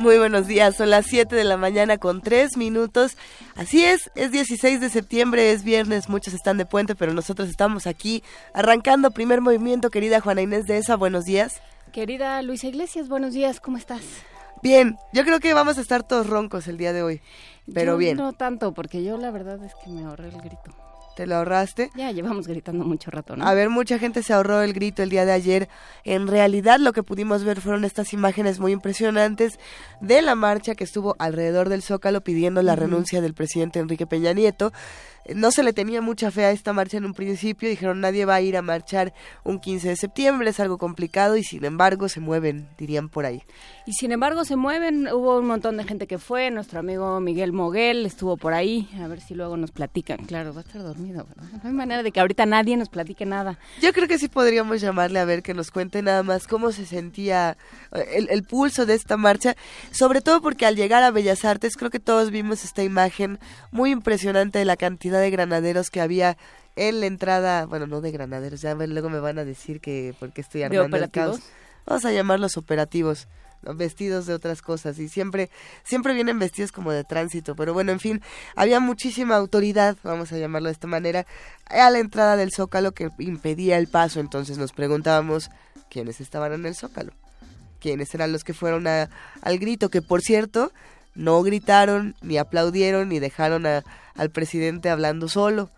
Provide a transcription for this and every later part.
Muy buenos días, son las 7 de la mañana con 3 minutos. Así es, es 16 de septiembre, es viernes, muchos están de puente, pero nosotros estamos aquí arrancando primer movimiento. Querida Juana Inés de esa, buenos días. Querida Luisa Iglesias, buenos días, ¿cómo estás? Bien, yo creo que vamos a estar todos roncos el día de hoy, pero bien. No tanto, porque yo la verdad es que me ahorré el grito. ¿Te lo ahorraste? Ya llevamos gritando mucho rato, ¿no? A ver, mucha gente se ahorró el grito el día de ayer. En realidad lo que pudimos ver fueron estas imágenes muy impresionantes de la marcha que estuvo alrededor del Zócalo pidiendo la renuncia del presidente Enrique Peña Nieto no se le tenía mucha fe a esta marcha en un principio, dijeron nadie va a ir a marchar un 15 de septiembre, es algo complicado y sin embargo se mueven, dirían por ahí. Y sin embargo se mueven, hubo un montón de gente que fue, nuestro amigo Miguel Moguel estuvo por ahí, a ver si luego nos platican, claro, va a estar dormido, no hay manera de que ahorita nadie nos platique nada. Yo creo que sí podríamos llamarle a ver que nos cuente nada más cómo se sentía el, el pulso de esta marcha, sobre todo porque al llegar a Bellas Artes creo que todos vimos esta imagen muy impresionante de la cantidad de granaderos que había en la entrada, bueno, no de granaderos, ya luego me van a decir que porque estoy armando el caos. Vamos a llamarlos operativos, vestidos de otras cosas y siempre siempre vienen vestidos como de tránsito, pero bueno, en fin, había muchísima autoridad, vamos a llamarlo de esta manera, a la entrada del Zócalo que impedía el paso, entonces nos preguntábamos quiénes estaban en el Zócalo. ¿Quiénes eran los que fueron a, al grito? Que por cierto, no gritaron, ni aplaudieron, ni dejaron a, al presidente hablando solo.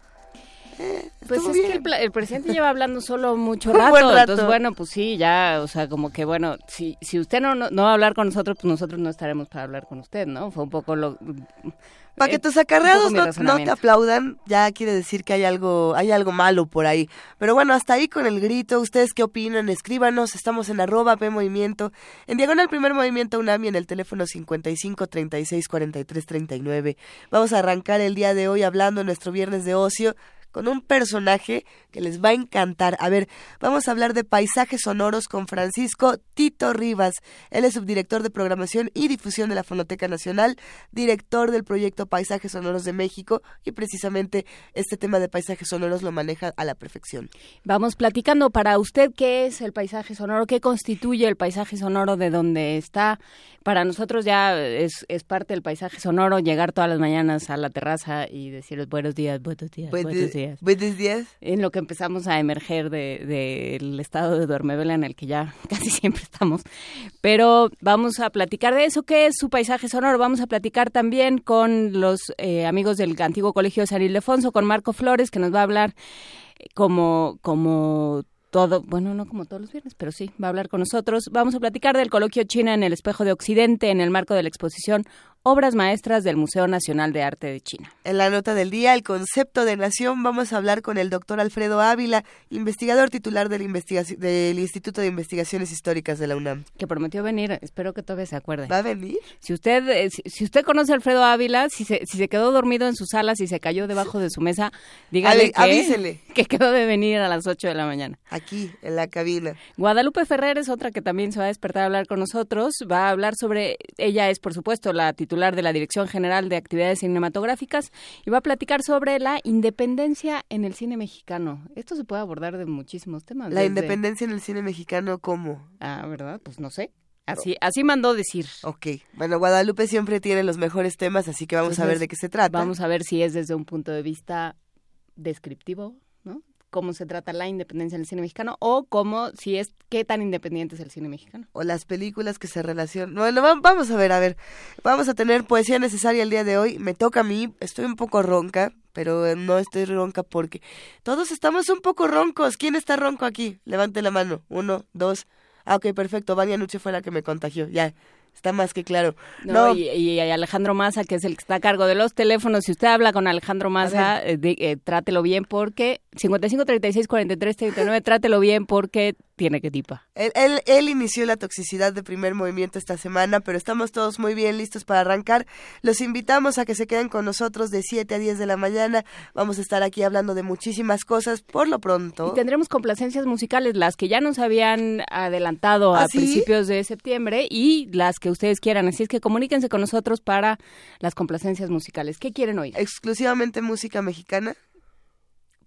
Eh, pues es que el, presidente lleva hablando solo mucho rato, entonces bueno, pues sí, ya, o sea, como que bueno, si, si usted no, no, va a hablar con nosotros, pues nosotros no estaremos para hablar con usted, ¿no? Fue un poco lo... Para que tus acarreados no, te aplaudan, ya quiere decir que hay algo, hay algo malo por ahí. Pero bueno, hasta ahí con el grito. ¿Ustedes qué opinan? Escríbanos. Estamos en arroba P Movimiento. En Diagonal Primer Movimiento UNAMI en el teléfono 55 36 43 39. Vamos a arrancar el día de hoy hablando nuestro viernes de ocio con un personaje que les va a encantar. A ver, vamos a hablar de paisajes sonoros con Francisco Tito Rivas. Él es subdirector de programación y difusión de la Fonoteca Nacional, director del proyecto Paisajes Sonoros de México y precisamente este tema de paisajes sonoros lo maneja a la perfección. Vamos platicando para usted qué es el paisaje sonoro, qué constituye el paisaje sonoro de donde está. Para nosotros ya es, es parte del paisaje sonoro llegar todas las mañanas a la terraza y decirles buenos días, buenos días, buenos días Buenos días. En lo que empezamos a emerger del de, estado de duermevela en el que ya casi siempre estamos. Pero vamos a platicar de eso, que es su paisaje sonoro. Vamos a platicar también con los eh, amigos del antiguo Colegio de San Ildefonso, con Marco Flores, que nos va a hablar eh, como, como todo, bueno, no como todos los viernes, pero sí, va a hablar con nosotros. Vamos a platicar del coloquio China en el espejo de Occidente en el marco de la exposición Obras Maestras del Museo Nacional de Arte de China. En la nota del día, el concepto de nación, vamos a hablar con el doctor Alfredo Ávila, investigador titular del, del Instituto de Investigaciones Históricas de la UNAM. Que prometió venir, espero que todavía se acuerde. ¿Va a venir? Si usted, eh, si, usted conoce a Alfredo Ávila, si se, si se quedó dormido en sus salas y se cayó debajo de su mesa, dígale que, avísele. que quedó de venir a las 8 de la mañana. Aquí, en la cabina. Guadalupe Ferrer es otra que también se va a despertar a hablar con nosotros. Va a hablar sobre, ella es por supuesto la titular de la Dirección General de Actividades Cinematográficas y va a platicar sobre la independencia en el cine mexicano. Esto se puede abordar de muchísimos temas. La independencia en el cine mexicano, ¿cómo? Ah, ¿verdad? Pues no sé. Así, así mandó decir. Ok. Bueno, Guadalupe siempre tiene los mejores temas, así que vamos a ver de qué se trata. Vamos a ver si es desde un punto de vista descriptivo, cómo se trata la independencia en el cine mexicano o cómo, si es, qué tan independiente es el cine mexicano. O las películas que se relacionan. Bueno, vamos a ver, a ver. Vamos a tener poesía necesaria el día de hoy. Me toca a mí, estoy un poco ronca, pero no estoy ronca porque todos estamos un poco roncos. ¿Quién está ronco aquí? Levante la mano. Uno, dos. Ah, ok, perfecto. Vania Nuche fue la que me contagió. Ya, está más que claro. No, Y, Alejandro Maza, que es el que está a cargo de los teléfonos, si usted habla con Alejandro Maza, eh, eh, trátelo bien porque 55 36 43 39, trátelo bien porque tiene que tipa. Él, él, él, inició la toxicidad de primer movimiento esta semana, pero estamos todos muy bien listos para arrancar. Los invitamos a que se queden con nosotros de 7 a 10 de la mañana. Vamos a estar aquí hablando de muchísimas cosas por lo pronto. Y tendremos complacencias musicales, las que ya nos habían adelantado a ¿Ah, principios de septiembre y las que ustedes quieran. Así es que comuníquense con nosotros para las complacencias musicales. ¿Qué quieren hoy? Exclusivamente música mexicana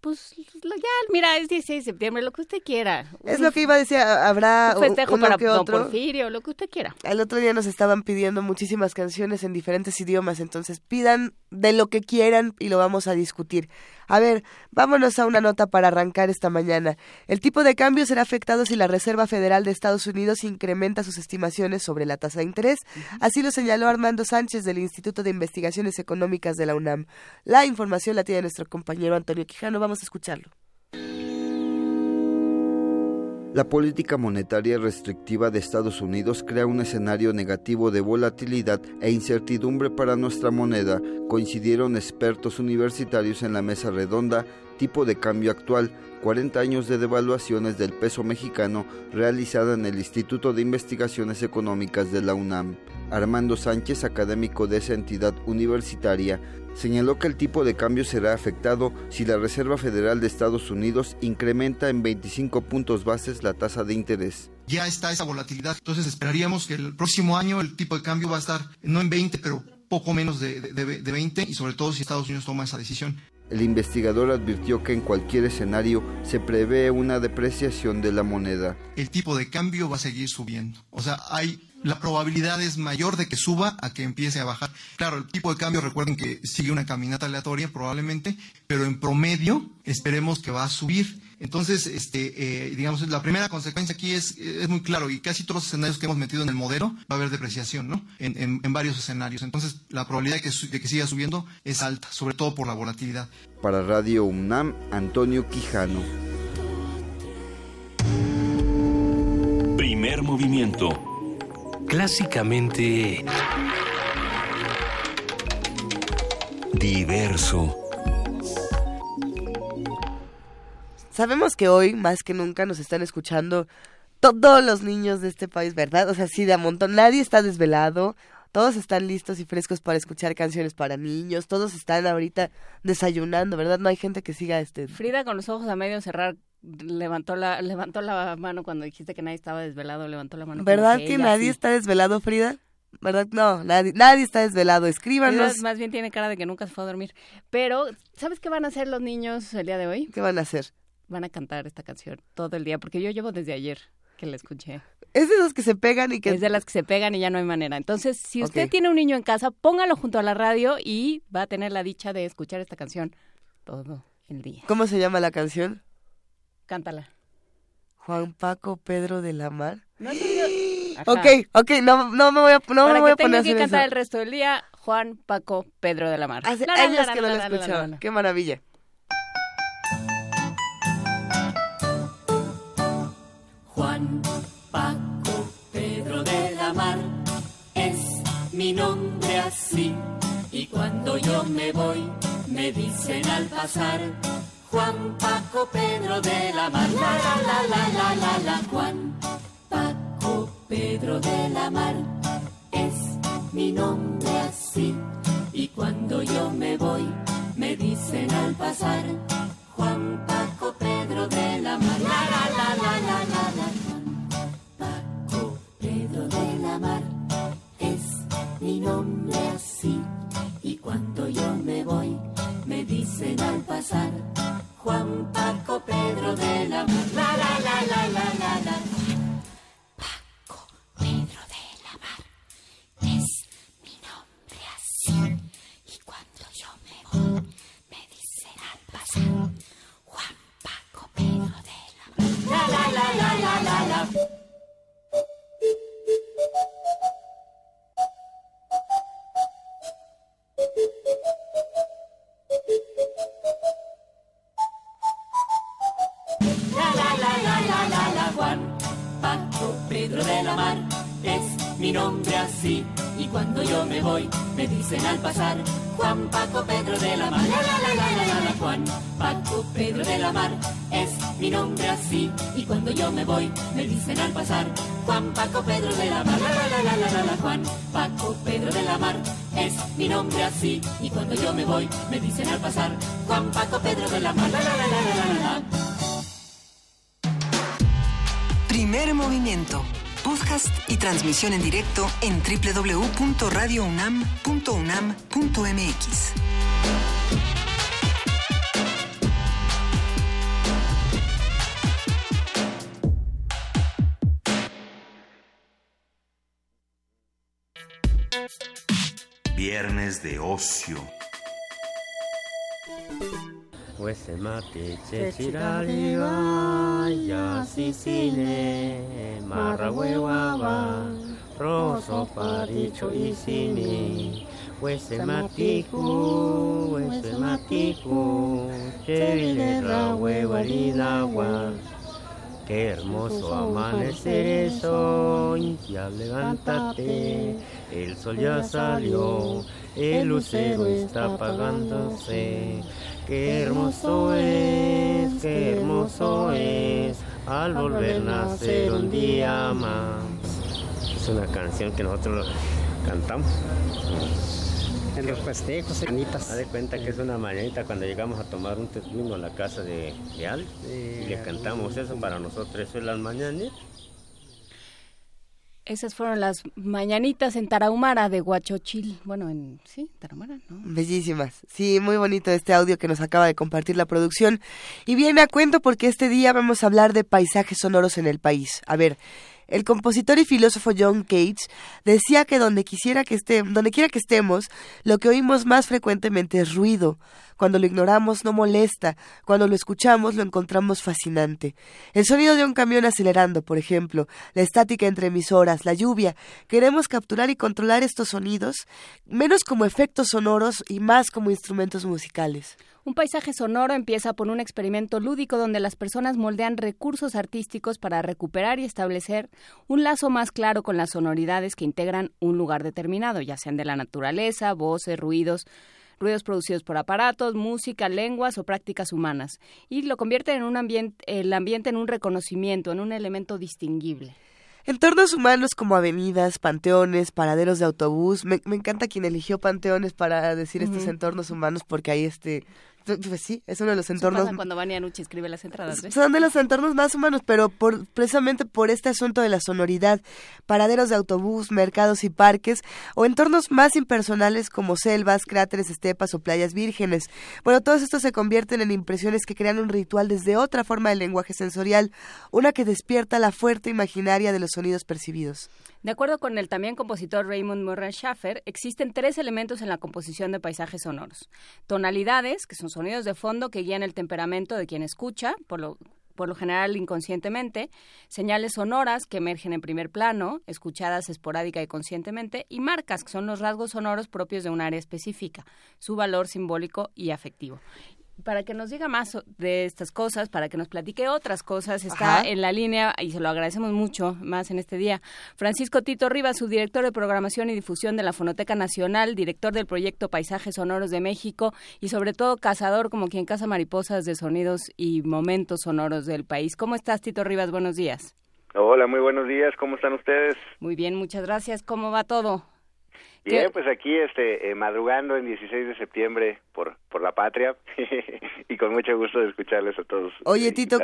pues ya, mira, es 16 de septiembre, lo que usted quiera. Es lo que iba a decir, habrá un festejo para que otro. Porfirio, lo que usted quiera. El otro día nos estaban pidiendo muchísimas canciones en diferentes idiomas, entonces pidan de lo que quieran y lo vamos a discutir. A ver, vámonos a una nota para arrancar esta mañana. El tipo de cambio será afectado si la Reserva Federal de Estados Unidos incrementa sus estimaciones sobre la tasa de interés. Así lo señaló Armando Sánchez del Instituto de Investigaciones Económicas de la UNAM. La información la tiene nuestro compañero Antonio Quijano. Vamos a escucharlo. La política monetaria restrictiva de Estados Unidos crea un escenario negativo de volatilidad e incertidumbre para nuestra moneda, coincidieron expertos universitarios en la mesa redonda tipo de cambio actual, 40 años de devaluaciones del peso mexicano realizada en el Instituto de Investigaciones Económicas de la UNAM. Armando Sánchez, académico de esa entidad universitaria, señaló que el tipo de cambio será afectado si la Reserva Federal de Estados Unidos incrementa en 25 puntos bases la tasa de interés. Ya está esa volatilidad, entonces esperaríamos que el próximo año el tipo de cambio va a estar no en 20, pero poco menos de, de 20 y sobre todo si Estados Unidos toma esa decisión. El investigador advirtió que en cualquier escenario se prevé una depreciación de la moneda. El tipo de cambio va a seguir subiendo. O sea, hay la probabilidad es mayor de que suba a que empiece a bajar. Claro, el tipo de cambio, recuerden que sigue una caminata aleatoria probablemente, pero en promedio esperemos que va a subir. Entonces, este, eh, digamos, la primera consecuencia aquí es, es muy claro y casi todos los escenarios que hemos metido en el modelo va a haber depreciación, ¿no? En, varios escenarios. Entonces, la probabilidad de que, de que siga subiendo es alta, sobre todo por la volatilidad. Para Radio UNAM, Antonio Quijano. Primer movimiento clásicamente diverso. Sabemos que hoy, más que nunca, nos están escuchando todos los niños de este país, ¿verdad? O sea, sí, de a montón. Nadie está desvelado. Todos están listos y frescos para escuchar canciones para niños. Todos están ahorita desayunando, ¿verdad? No hay gente que siga este. Frida con los ojos a medio cerrar levantó la levantó la mano cuando dijiste que nadie estaba desvelado, levantó la mano. ¿Verdad que, nadie está desvelado, Frida? ¿Verdad? No, nadie, nadie está desvelado. Escríbanos. más bien tiene cara de que nunca se fue a dormir. Pero, ¿sabes qué van a hacer los niños el día de hoy? ¿Qué van a hacer? Van a cantar esta canción todo el día, porque yo llevo desde ayer que la escuché. Es de las que se pegan y que... Es de las que se pegan y ya no hay manera. Entonces, si usted tiene un niño en casa, póngalo junto a la radio y va a tener la dicha de escuchar esta canción todo el día. ¿Cómo se llama la canción? Cántala. Juan Paco Pedro de la Mar. No Ok, ok, no, no me voy a, no me voy a poner que cantar el resto del día, Juan Paco Pedro de la Mar. Hace años que no lo escuchaba. Qué maravilla. Juan Paco Pedro de la Mar es mi nombre así. Y cuando yo me voy, me dicen al pasar Juan Paco Pedro de la Mar, la la la la la la la Juan Paco Pedro de la Mar es mi nombre así y cuando yo me voy me dicen al pasar Juan Paco Pedro de la Mar, la la la la la la la Juan Paco Pedro de la Mar es mi nombre así y cuando yo me voy me dicen al pasar Juan Paco Pedro de la Mar. La la la la la la la. Paco Pedro de la Mar. Es mi nombre así. Y cuando yo me voy, me dicen al pasar. La la la. Pedro de la Mar es mi nombre así. Y cuando yo me voy, me dicen al pasar, Juan Paco Pedro de la Mar. La, la, la, la, la, Juan Paco Pedro de la Mar es mi nombre así. Y cuando yo me voy, me dicen al pasar, Juan Paco Pedro de la Mar. La, la, la, la, la, la, Juan Paco Pedro de la Mar es mi nombre así. Y cuando yo me voy, me dicen al pasar, Juan Paco Pedro de la Mar. La, la, la, la, la, la. Primer movimiento. Podcast y transmisión en directo en www.radiounam.unam.mx. viernes de ocio. Huese mate ya sisine marra huevaba roso paricho isini huese matiku huese matiku chevilera huevaridagua Qué hermoso amanecer es hoy, ya levántate, el sol ya salió, el lucero está apagándose. Qué hermoso es, qué hermoso es, al volver a nacer un día más. Es una canción que nosotros cantamos en los festejos, mañanitas. Haz de cuenta que es una mañanita cuando llegamos a tomar un testimonio a la casa de, de Al y le cantamos eso para nosotros, eso es las mañanitas. Esas fueron las mañanitas en Tarahumara de Huachochil. Bueno, en sí, Tarahumara, ¿no? Bellísimas. Sí, muy bonito este audio que nos acaba de compartir la producción. Y viene a cuento porque este día vamos a hablar de paisajes sonoros en el país. A ver, el compositor y filósofo John Cage decía que donde quisiera que estemos, donde quiera que estemos, lo que oímos más frecuentemente es ruido. Cuando lo ignoramos no molesta, cuando lo escuchamos lo encontramos fascinante. El sonido de un camión acelerando, por ejemplo, la estática entre emisoras, la lluvia. Queremos capturar y controlar estos sonidos, menos como efectos sonoros y más como instrumentos musicales. Un paisaje sonoro empieza por un experimento lúdico donde las personas moldean recursos artísticos para recuperar y establecer un lazo más claro con las sonoridades que integran un lugar determinado, ya sean de la naturaleza, voces, ruidos, ruidos producidos por aparatos, música, lenguas o prácticas humanas, y lo convierte en un ambiente, el ambiente en un reconocimiento, en un elemento distinguible. Entornos humanos como avenidas, panteones, paraderos de autobús. Me, encanta quien eligió panteones para decir estos entornos humanos porque ahí este pues sí, es uno de los entornos. cuando Vanianucci escribe las entradas. Son de los entornos más humanos, pero por, precisamente por este asunto de la sonoridad, paraderos de autobús, mercados y parques, o entornos más impersonales como selvas, cráteres, estepas o playas vírgenes. Bueno, todos estos se convierten en impresiones que crean un ritual desde otra forma del lenguaje sensorial, una que despierta la fuerte imaginaria de los sonidos percibidos. De acuerdo con el también compositor Raymond Moran Schaffer, existen tres elementos en la composición de paisajes sonoros. Tonalidades, que son sonidos de fondo que guían el temperamento de quien escucha, por lo, por lo general inconscientemente, señales sonoras que emergen en primer plano, escuchadas esporádica y conscientemente, y marcas, que son los rasgos sonoros propios de un área específica, su valor simbólico y afectivo para que nos diga más de estas cosas, para que nos platique otras cosas, está en la línea y se lo agradecemos mucho más en este día. Francisco Tito Rivas, subdirector de programación y difusión de la Fonoteca Nacional, director del proyecto Paisajes Sonoros de México y sobre todo cazador como quien caza mariposas de sonidos y momentos sonoros del país. ¿Cómo estás, Tito Rivas? Buenos días. Hola, muy buenos días. ¿Cómo están ustedes? Muy bien, muchas gracias. ¿Cómo va todo? Bien, pues aquí este, eh, madrugando en 16 de septiembre por, por la patria y con mucho gusto de escucharles a todos. Oye, Tito,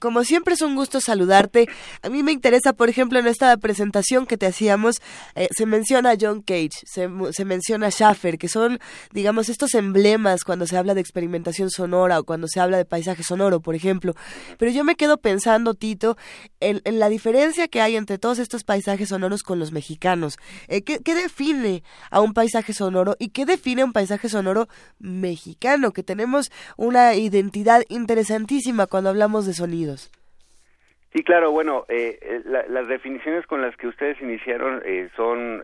como siempre es un gusto saludarte. A mí me interesa, por ejemplo, en esta presentación que te hacíamos, eh, se menciona a John Cage, se, se menciona a Schaffer, que son, digamos, estos emblemas cuando se habla de experimentación sonora o cuando se habla de paisaje sonoro, por ejemplo. Pero yo me quedo pensando, Tito, en, la diferencia que hay entre todos estos paisajes sonoros con los mexicanos. Eh, ¿qué, ¿Qué define a un paisaje sonoro y qué define un paisaje sonoro mexicano, que tenemos una identidad interesantísima cuando hablamos de sonidos. Sí, claro, bueno, eh, eh las definiciones con las que ustedes iniciaron eh, son,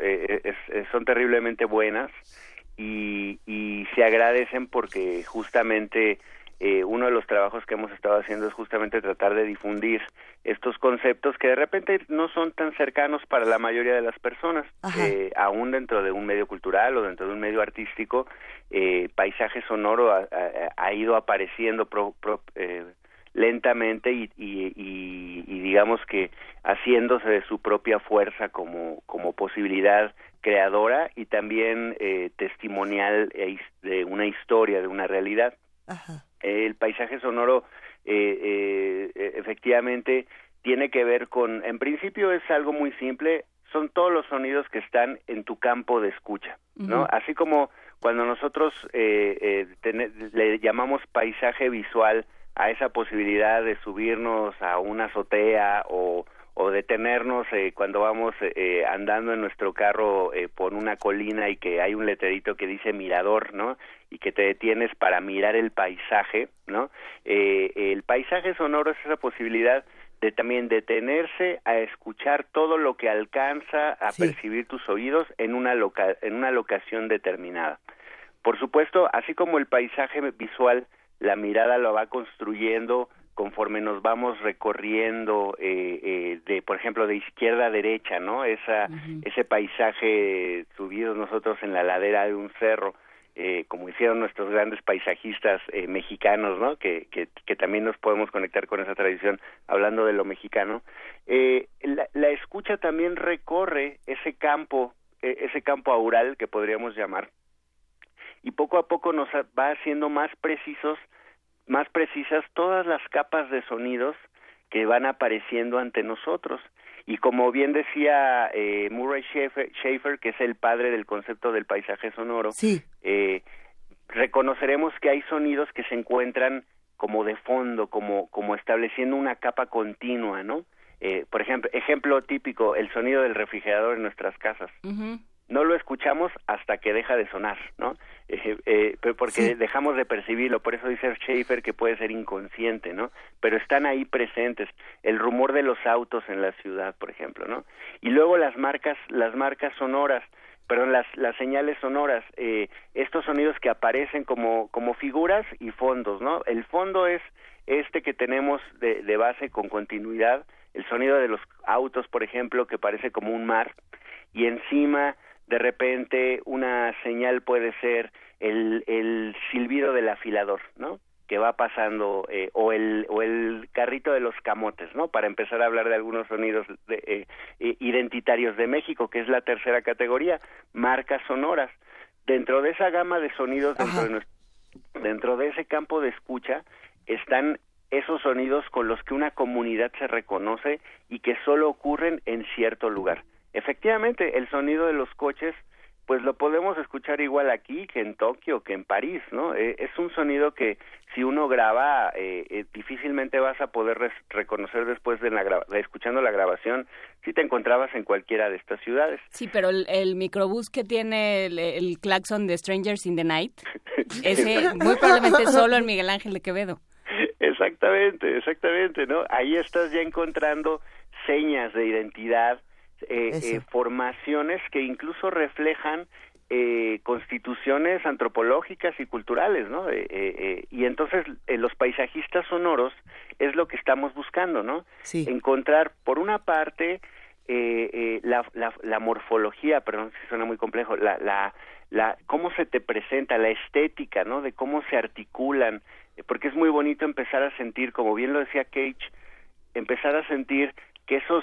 son terriblemente buenas y se agradecen porque justamente eh, uno de los trabajos que hemos estado haciendo es justamente tratar de difundir estos conceptos que de repente no son tan cercanos para la mayoría de las personas, eh, aún dentro de un medio cultural o dentro de un medio artístico, eh, paisaje sonoro ha, ido apareciendo eh, lentamente y, y, digamos que haciéndose de su propia fuerza como, como posibilidad creadora y también testimonial de una historia, de una realidad. Ajá el paisaje sonoro eh, eh, e, efectivamente tiene que ver con, en principio es algo muy simple, son todos los sonidos que están en tu campo de escucha, ¿no? Así como cuando nosotros eh, eh le llamamos paisaje visual a esa posibilidad de subirnos a una azotea o, o detenernos eh, cuando vamos eh, andando en nuestro carro eh, por una colina y que hay un letrerito que dice mirador, ¿no? Y que te detienes para mirar el paisaje, ¿no? el paisaje sonoro es esa posibilidad de también detenerse a escuchar todo lo que alcanza a percibir tus oídos en una loca en una locación determinada. Por supuesto, así como el paisaje visual, la mirada lo va construyendo conforme nos vamos recorriendo eh, eh, de por ejemplo de izquierda a derecha no esa ese paisaje subido nosotros en la ladera de un cerro eh, como hicieron nuestros grandes paisajistas eh, mexicanos no que, que, que también nos podemos conectar con esa tradición hablando de lo mexicano eh, la, la escucha también recorre ese campo eh, ese campo aural que podríamos llamar y poco a poco nos va haciendo más precisos más precisas todas las capas de sonidos que van apareciendo ante nosotros. Y como bien decía eh, Murray Schaefer, que es el padre del concepto del paisaje sonoro, eh, reconoceremos que hay sonidos que se encuentran como de fondo, como, como estableciendo una capa continua, ¿no? Eh, por ejemplo, ejemplo típico, el sonido del refrigerador en nuestras casas no lo escuchamos hasta que deja de sonar, ¿no? Eh, eh, porque dejamos de percibirlo, por eso dice Schaefer que puede ser inconsciente, ¿no? Pero están ahí presentes, el rumor de los autos en la ciudad, por ejemplo, ¿no? Y luego las marcas, las marcas sonoras, perdón, las, las señales sonoras, eh, estos sonidos que aparecen como, como figuras y fondos, ¿no? El fondo es este que tenemos de, de base con continuidad, el sonido de los autos, por ejemplo, que parece como un mar, y encima de repente una señal puede ser el, el silbido del afilador, ¿no? que va pasando eh, o el o el carrito de los camotes, ¿no? Para empezar a hablar de algunos sonidos de, eh, identitarios de México, que es la tercera categoría, marcas sonoras. Dentro de esa gama de sonidos dentro de, dentro de ese campo de escucha están esos sonidos con los que una comunidad se reconoce y que solo ocurren en cierto lugar. Efectivamente, el sonido de los coches, pues lo podemos escuchar igual aquí que en Tokio, que en París, ¿no? Eh, es un sonido que si uno graba, eh, eh, difícilmente vas a poder reconocer después de, la escuchando la grabación si te encontrabas en cualquiera de estas ciudades. Sí, pero el, microbús que tiene el, claxon de Strangers in the Night, ese muy probablemente solo en Miguel Ángel de Quevedo. Exactamente, exactamente, ¿no? Ahí estás ya encontrando señas de identidad eh, eh, formaciones que incluso reflejan eh, constituciones antropológicas y culturales, ¿no? y entonces los paisajistas sonoros es lo que estamos buscando, ¿no? Encontrar, por una parte, la, la, la, morfología, perdón si suena muy complejo, la, la, la, cómo se te presenta, la estética, ¿no? De cómo se articulan, porque es muy bonito empezar a sentir, como bien lo decía Cage, empezar a sentir que esos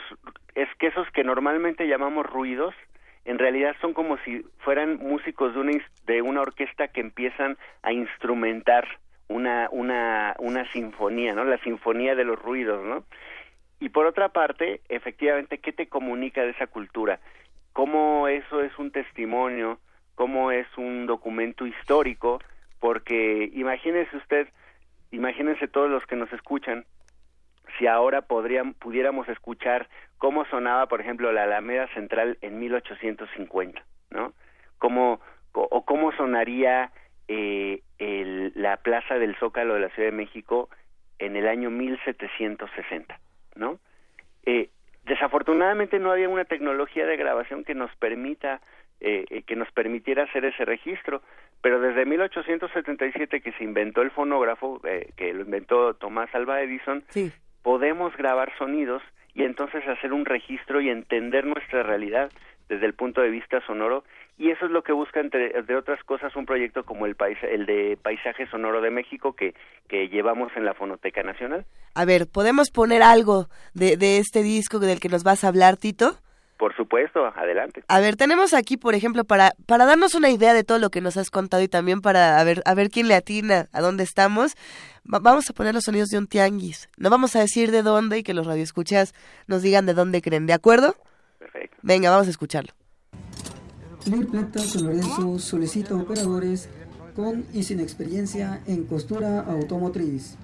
es que esos que normalmente llamamos ruidos en realidad son como si fueran músicos de una de una orquesta que empiezan a instrumentar una una una sinfonía, ¿no? La sinfonía de los ruidos, ¿no? Y por otra parte, efectivamente, ¿qué te comunica de esa cultura? ¿Cómo eso es un testimonio? ¿Cómo es un documento histórico? Porque imagínese usted, imagínense todos los que nos escuchan, si ahora podrían, pudiéramos escuchar cómo sonaba, por ejemplo, la Alameda Central en 1850, ¿no? Cómo, o cómo sonaría eh, el, la Plaza del Zócalo de la Ciudad de México en el año 1760, ¿no? Eh, desafortunadamente no había una tecnología de grabación que nos permita eh, eh que nos permitiera hacer ese registro, pero desde 1877 que se inventó el fonógrafo, eh, que lo inventó Tomás Alva Edison, podemos grabar sonidos y entonces hacer un registro y entender nuestra realidad desde el punto de vista sonoro y eso es lo que busca entre otras cosas un proyecto como el el de paisaje sonoro de México que que llevamos en la Fonoteca Nacional. A ver, podemos poner algo de de este disco del que nos vas a hablar, Tito. Por supuesto, adelante. A ver, tenemos aquí, por ejemplo, para, para darnos una idea de todo lo que nos has contado y también para a ver, a ver quién le atina a dónde estamos, vamos a poner los sonidos de un tianguis. No vamos a decir de dónde y que los radioescuchas nos digan de dónde creen, ¿de acuerdo? Perfecto. Venga, vamos a escucharlo. Leir Plata San Lorenzo solicita operadores con y sin experiencia en costura automotriz.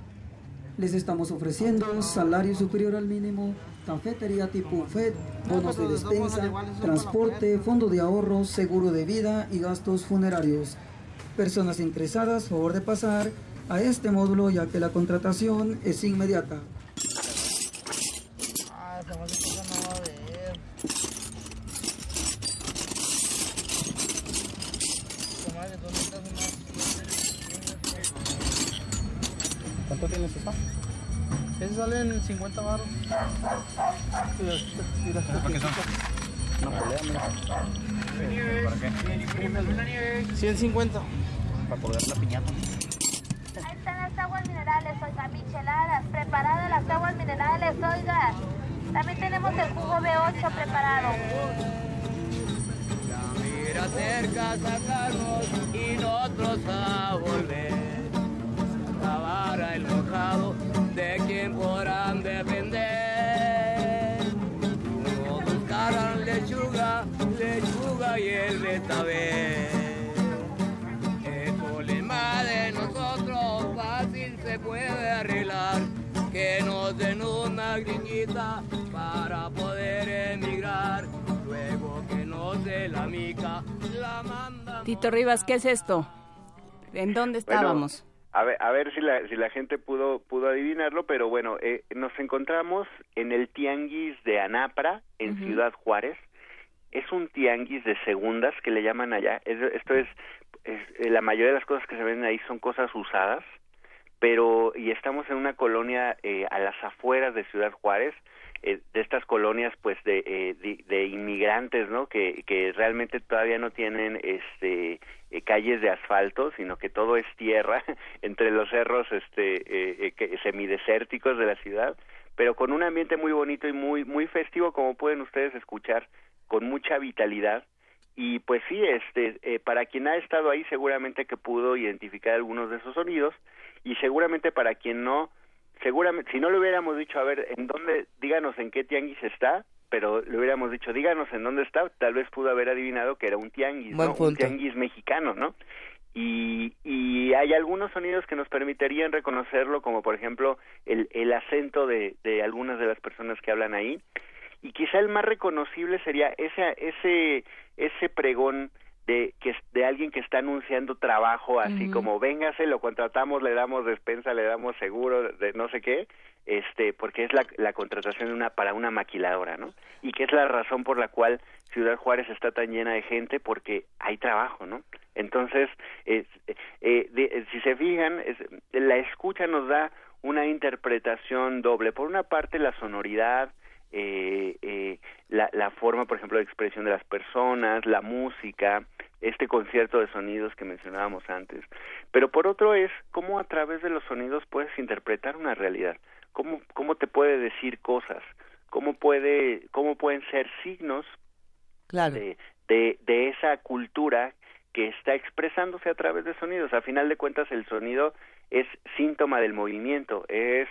Les estamos ofreciendo salario superior al mínimo, cafetería tipo FED, bonos de despensa, transporte, fondo de ahorro, seguro de vida y gastos funerarios. Personas interesadas, favor de pasar a este módulo ya que la contratación es inmediata. ¿Cuánto tienes esta? Ese salen 50 baros. ¿Para qué son? Mira. ¿Para qué? 150. Para colgar la piñata. Ahí están las aguas minerales, oiga, micheladas, preparadas las aguas minerales, oiga. También tenemos el jugo B8 preparado. Mira cerca sacarnos y nosotros a volver. La vara, el mojado, de quien podrán depender. No buscarán lechuga, lechuga y el betabel. El problema de nosotros fácil se puede arreglar. Que nos den una griñita para poder emigrar. Luego que nos dé la mica, la manda. Tito Rivas, ¿qué es esto? ¿En dónde estábamos? A ver, a ver si la, si la gente pudo, pudo adivinarlo, pero bueno, eh, nos encontramos en el Tianguis de Anapra, en. Ciudad Juárez. Es un tianguis de segundas que le llaman allá. Es- esto es, es- eh, la mayoría de las cosas que se venden ahí son cosas usadas, pero y estamos en una colonia eh, a las afueras de Ciudad Juárez, eh, de estas colonias pues de, eh, de, inmigrantes, ¿no? Que, que realmente todavía no tienen este eh, calles de asfalto, sino que todo es tierra entre los cerros este eh, que- semidesérticos de la ciudad, pero con un ambiente muy bonito y muy muy festivo como pueden ustedes escuchar, con mucha vitalidad y pues sí, este, para quien ha estado ahí seguramente que pudo identificar algunos de esos sonidos y seguramente para quien no, seguramente, si no le hubiéramos dicho, a ver, en dónde, díganos en qué tianguis está, pero le hubiéramos dicho, díganos en dónde está, tal vez pudo haber adivinado que era un tianguis. Un tianguis mexicano, ¿no? Y, y hay algunos sonidos que nos permitirían reconocerlo, como por ejemplo el, el acento de, de algunas de las personas que hablan ahí, y quizá el más reconocible sería ese ese ese pregón de que de alguien que está anunciando trabajo así como véngase lo contratamos le damos despensa le damos seguro de no sé qué este porque es la, la contratación de una para una maquiladora no y que es la razón por la cual Ciudad Juárez está tan llena de gente porque hay trabajo no entonces es- eh, de- si se fijan es- la escucha nos da una interpretación doble. Por una parte la sonoridad eh, eh, la, la forma, por ejemplo, de expresión de las personas, la música, este concierto de sonidos que mencionábamos antes. Pero por otro es cómo a través de los sonidos puedes interpretar una realidad, cómo, cómo te puede decir cosas, cómo puede, cómo pueden ser signos Claro. de, de, de esa cultura que está expresándose a través de sonidos. A final de cuentas, el sonido es síntoma del movimiento, es,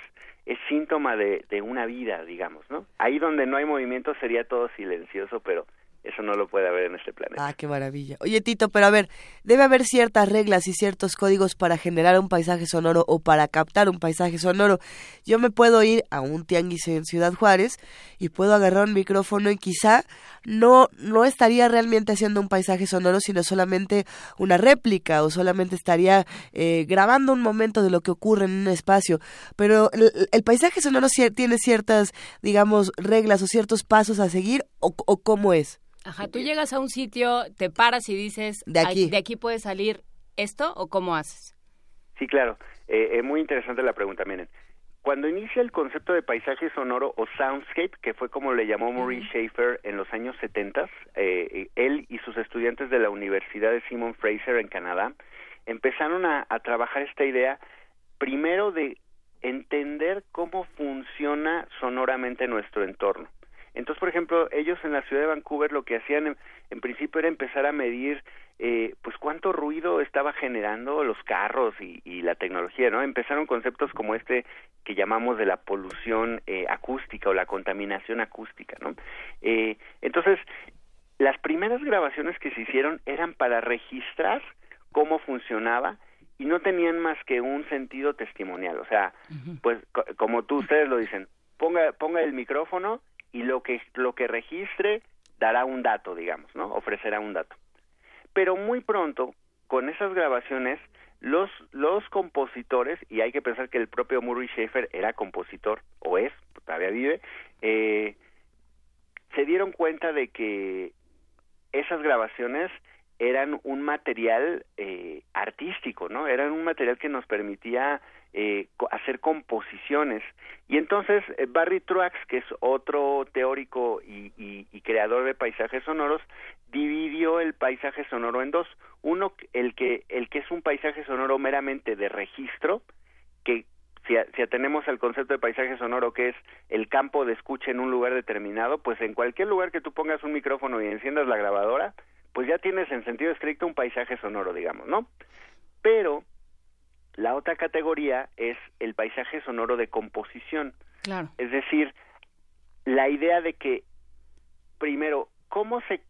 es síntoma de, de una vida, digamos, ¿no? Ahí donde no hay movimiento sería todo silencioso, pero eso no lo puede haber en este planeta. Ah, qué maravilla. Oye, Tito, pero a ver, debe haber ciertas reglas y ciertos códigos para generar un paisaje sonoro o para captar un paisaje sonoro. Yo me puedo ir a un tianguis en Ciudad Juárez y puedo agarrar un micrófono y quizá no, no estaría realmente haciendo un paisaje sonoro, sino solamente una réplica o solamente estaría eh, grabando un momento de lo que ocurre en un espacio. Pero el, paisaje sonoro tiene ciertas, digamos, reglas o ciertos pasos a seguir o, o cómo es. Ajá, tú llegas a un sitio, te paras y dices, De aquí. "Ay, ¿de aquí puede salir esto o cómo haces? Sí, claro. Eh, es muy interesante la pregunta. Miren, cuando inicia el concepto de paisaje sonoro o soundscape, que fue como le llamó Maurice Schaeffer en los años 70, eh, él y sus estudiantes de la Universidad de Simon Fraser en Canadá empezaron a, a trabajar esta idea primero de entender cómo funciona sonoramente nuestro entorno. Entonces, por ejemplo, ellos en la ciudad de Vancouver lo que hacían en, en principio era empezar a medir, eh, pues, cuánto ruido estaba generando los carros y, y la tecnología, ¿no? Empezaron conceptos como este que llamamos de la polución eh, acústica o la contaminación acústica, ¿no? Eh, entonces, las primeras grabaciones que se hicieron eran para registrar cómo funcionaba y no tenían más que un sentido testimonial, o sea, pues co- como tú ustedes lo dicen, ponga ponga el micrófono y lo que lo que registre dará un dato, digamos, ¿no? Ofrecerá un dato. Pero muy pronto con esas grabaciones los los compositores y hay que pensar que el propio Murray Schafer era compositor o es todavía vive eh, se dieron cuenta de que esas grabaciones eran un material eh, artístico, ¿no? Eran un material que nos permitía eh, hacer composiciones. Y entonces eh, Barry Truax, que es otro teórico y, y- creador de paisajes sonoros, dividió el paisaje sonoro en dos. Uno, el que, el que es un paisaje sonoro meramente de registro, que si, si atenemos al concepto de paisaje sonoro que es el campo de escucha en un lugar determinado, pues en cualquier lugar que tú pongas un micrófono y enciendas la grabadora, pues ya tienes en sentido estricto un paisaje sonoro, digamos, ¿no? Pero la otra categoría es el paisaje sonoro de composición. Claro. Es decir, la idea de que, primero, cómo se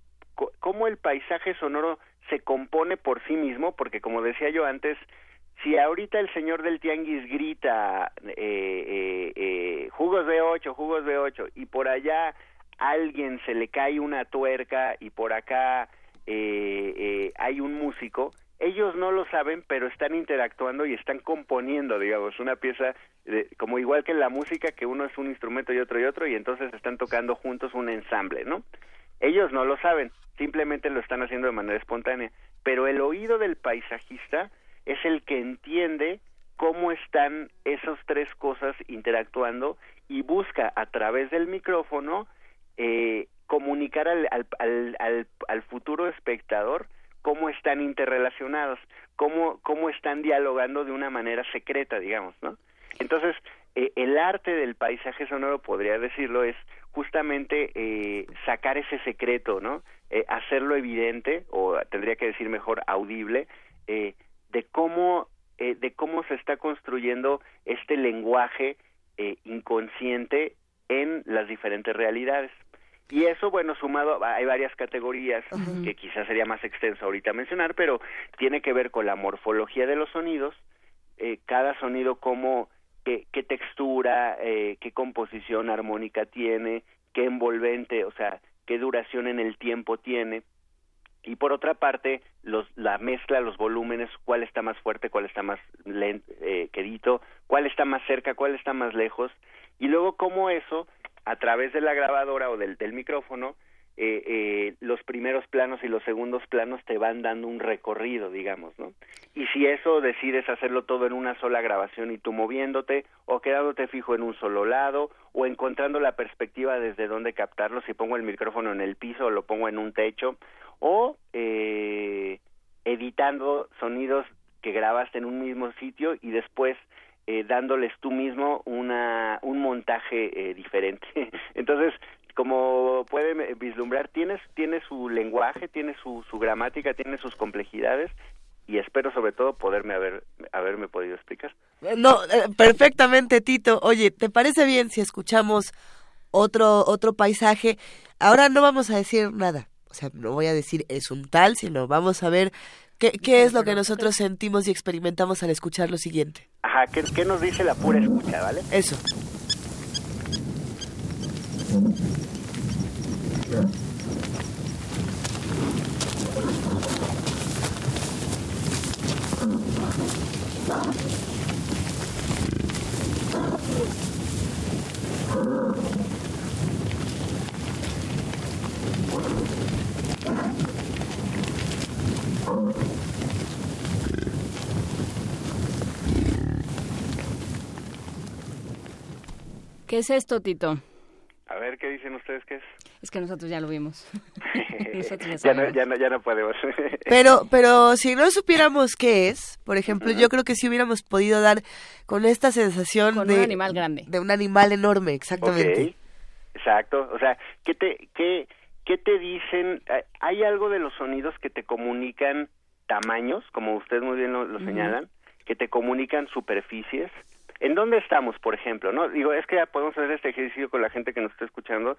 cómo el paisaje sonoro se compone por sí mismo, porque como decía yo antes, si ahorita el señor del tianguis grita eh, eh, eh, jugos de ocho, jugos de ocho, y por allá alguien se le cae una tuerca y por acá eh, eh, hay un músico, ellos no lo saben, pero están interactuando y están componiendo, digamos, una pieza de- como igual que en la música, que uno es un instrumento y otro y otro, y entonces están tocando juntos un ensamble, ¿no? Ellos no lo saben, simplemente lo están haciendo de manera espontánea, pero el oído del paisajista es el que entiende cómo están esas tres cosas interactuando y busca a través del micrófono eh, comunicar al, al, al, al, al futuro espectador cómo están interrelacionados, cómo, cómo están dialogando de una manera secreta, digamos, ¿no? Entonces, eh, el arte del paisaje sonoro, podría decirlo, es justamente eh, sacar ese secreto, ¿no? Eh, hacerlo evidente, o tendría que decir mejor audible, eh, de cómo de cómo se está construyendo este lenguaje inconsciente en las diferentes realidades. Y eso, bueno, sumado, hay varias categorías que quizás sería más extenso ahorita mencionar, pero tiene que ver con la morfología de los sonidos, eh, cada sonido qué, qué textura, eh, qué composición armónica tiene, qué envolvente, o sea, qué duración en el tiempo tiene. Y por otra parte, los, la mezcla, los volúmenes, cuál está más fuerte, cuál está más lento, eh, quedito, cuál está más cerca, cuál está más lejos. Y luego cómo eso, a través de la grabadora o del, micrófono, eh, eh, los primeros planos y los segundos planos te van dando un recorrido, digamos, ¿no? Y si eso decides hacerlo todo en una sola grabación y tú moviéndote o quedándote fijo en un solo lado o encontrando la perspectiva desde donde captarlo, si pongo el micrófono en el piso o lo pongo en un techo o eh, editando sonidos que grabaste en un mismo sitio y después eh, dándoles tú mismo una un montaje eh, diferente. Entonces, como pueden eh, vislumbrar, tiene, tiene su lenguaje, tiene su, su gramática, tiene sus complejidades y espero sobre todo poderme haber haberme podido explicar. No, eh, perfectamente, Tito. Oye, ¿te parece bien si escuchamos otro otro paisaje? Ahora no vamos a decir nada. O sea, no voy a decir es un tal, sino vamos a ver qué, qué es lo que nosotros sentimos y experimentamos al escuchar lo siguiente. Ajá, ¿qué, qué nos dice la pura escucha, vale? Eso. ¿Qué es esto, Tito? A ver, ¿qué dicen ustedes que es? Es que nosotros ya lo vimos. nosotros ya ya, no, ya, no, ya no podemos. Pero, pero si no supiéramos qué es, por ejemplo, yo creo que sí hubiéramos podido dar con esta sensación Con de un animal grande. de un animal enorme, exactamente. Exacto. O sea, ¿qué te, qué, qué te dicen? Eh, ¿Hay algo de los sonidos que te comunican tamaños, como ustedes muy bien lo, señalan, que te comunican superficies? ¿En dónde estamos, por ejemplo? No, digo, es que ya podemos hacer este ejercicio con la gente que nos está escuchando.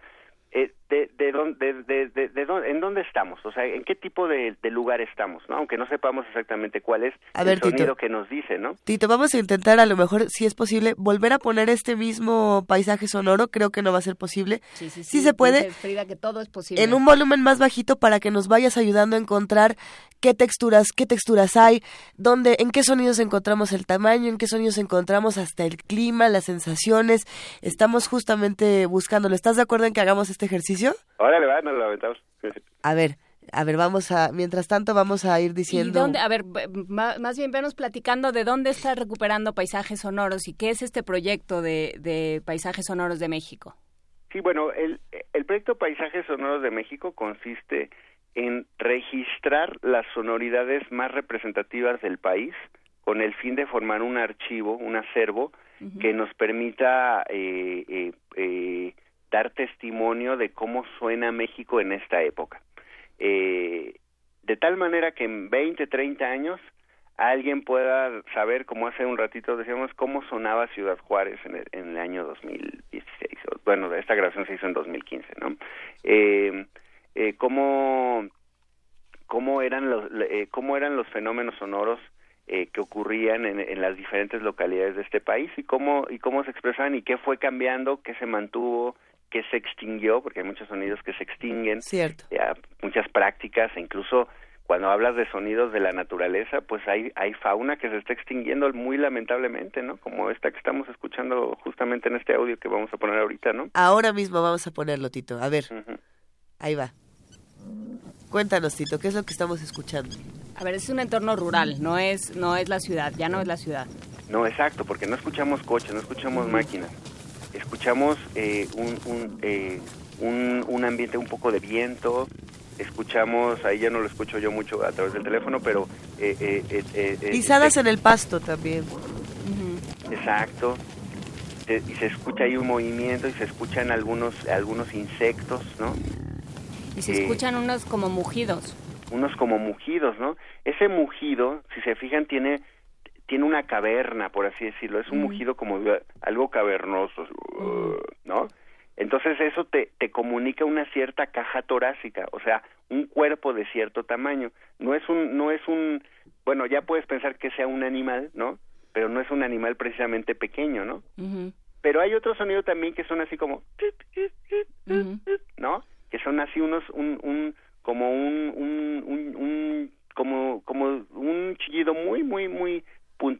Eh, de, de, dónde, de, de, de, dónde, ¿En dónde estamos? O sea, ¿en qué tipo de, de lugar estamos? ¿no? Aunque no sepamos exactamente cuál es A el ver, sonido Tito. que nos dice, ¿no? Tito, vamos a intentar a lo mejor, si es posible, volver a poner este mismo paisaje sonoro. Creo que no va a ser posible. Sí, sí, Sí se puede. dice Frida que todo es posible. En un volumen más bajito para que nos vayas ayudando a encontrar qué texturas, qué texturas hay, dónde, en qué sonidos encontramos el tamaño, en qué sonidos encontramos hasta el clima, las sensaciones. Estamos justamente buscándolo. ¿Estás de acuerdo en que hagamos este ejercicio? Órale, va, nos lo aventamos. A ver, a ver, vamos a, mientras tanto vamos a ir ¿Y diciendo. dónde? A ver, más bien venos platicando de dónde está recuperando paisajes sonoros y qué es este proyecto de, de paisajes sonoros de México. Sí, bueno, el, el proyecto Paisajes Sonoros de México consiste en registrar las sonoridades más representativas del país con el fin de formar un archivo, un acervo que nos permita eh, eh, eh, dar testimonio de cómo suena México en esta época. Eh, de tal manera que en 20, 30 años alguien pueda saber, como hace un ratito decíamos, cómo sonaba Ciudad Juárez en el, en el año 2016. o- Bueno, esta grabación se hizo en 2015, ¿no? Eh, eh, cómo, cómo eran los eh, cómo eran los fenómenos sonoros eh, que ocurrían en, en las diferentes localidades de este país y cómo y cómo se expresaban y qué fue cambiando, qué se mantuvo, qué se extinguió, porque hay muchos sonidos que se extinguen, Cierto. ya, muchas prácticas, e incluso cuando hablas de sonidos de la naturaleza, pues hay hay fauna que se está extinguiendo muy lamentablemente, ¿no? Como esta que estamos escuchando justamente en este audio que vamos a poner ahorita, ¿no? Ahora mismo vamos a ponerlo, Tito. A ver, ahí va. Cuéntanos, Tito, ¿qué es lo que estamos escuchando? A ver, es un entorno rural, no es, no es la ciudad, ya no es la ciudad. No, exacto, porque no escuchamos coches, no escuchamos máquinas. Escuchamos eh, un, un, eh, un, un ambiente un poco de viento, escuchamos, ahí ya no lo escucho yo mucho a través del teléfono, pero... Eh, eh, eh, eh, eh, Pisadas eh, en el pasto también. Exacto. Se- y se escucha ahí un movimiento y se escuchan algunos, algunos insectos, ¿no? Y se Eh, escuchan unos como mugidos. unos como mugidos, ¿no? Ese mugido, si se fijan, tiene tiene una caverna, por así decirlo, es un mugido como algo cavernoso, ¿no? Entonces eso te, te comunica una cierta caja torácica, o sea, un cuerpo de cierto tamaño. No es un, no es un, bueno, ya puedes pensar que sea un animal, ¿no? Pero no es un animal precisamente pequeño, ¿no? Pero hay otro sonido también que son así como, ¿no? Que son así unos, un, un como un, un, un, un- como, como un chillido muy, muy, muy,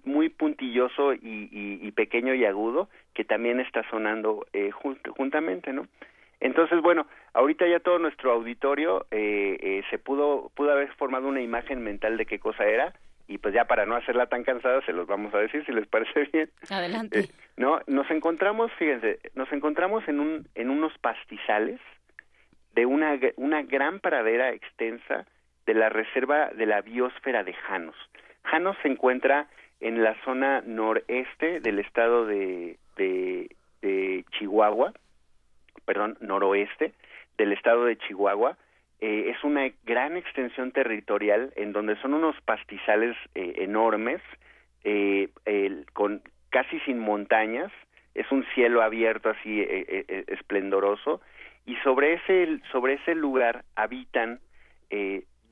muy puntilloso y, y, y pequeño y agudo que también está sonando eh, jun- juntamente, ¿no? Entonces, bueno, ahorita ya todo nuestro auditorio eh, eh, se pudo, pudo haber formado una imagen mental de qué cosa era y pues ya para no hacerla tan cansada se los vamos a decir si les parece bien. Adelante. Eh, no, nos encontramos, fíjense, nos encontramos en un en unos pastizales de una una gran pradera extensa de la reserva de la biosfera de Janos. Janos se encuentra en la zona noreste del estado de, de, Chihuahua, perdón, noroeste del estado de Chihuahua. Eh, es una gran extensión territorial en donde son unos pastizales eh, enormes, eh, con casi sin montañas, es un cielo abierto así esplendoroso y sobre ese sobre ese lugar habitan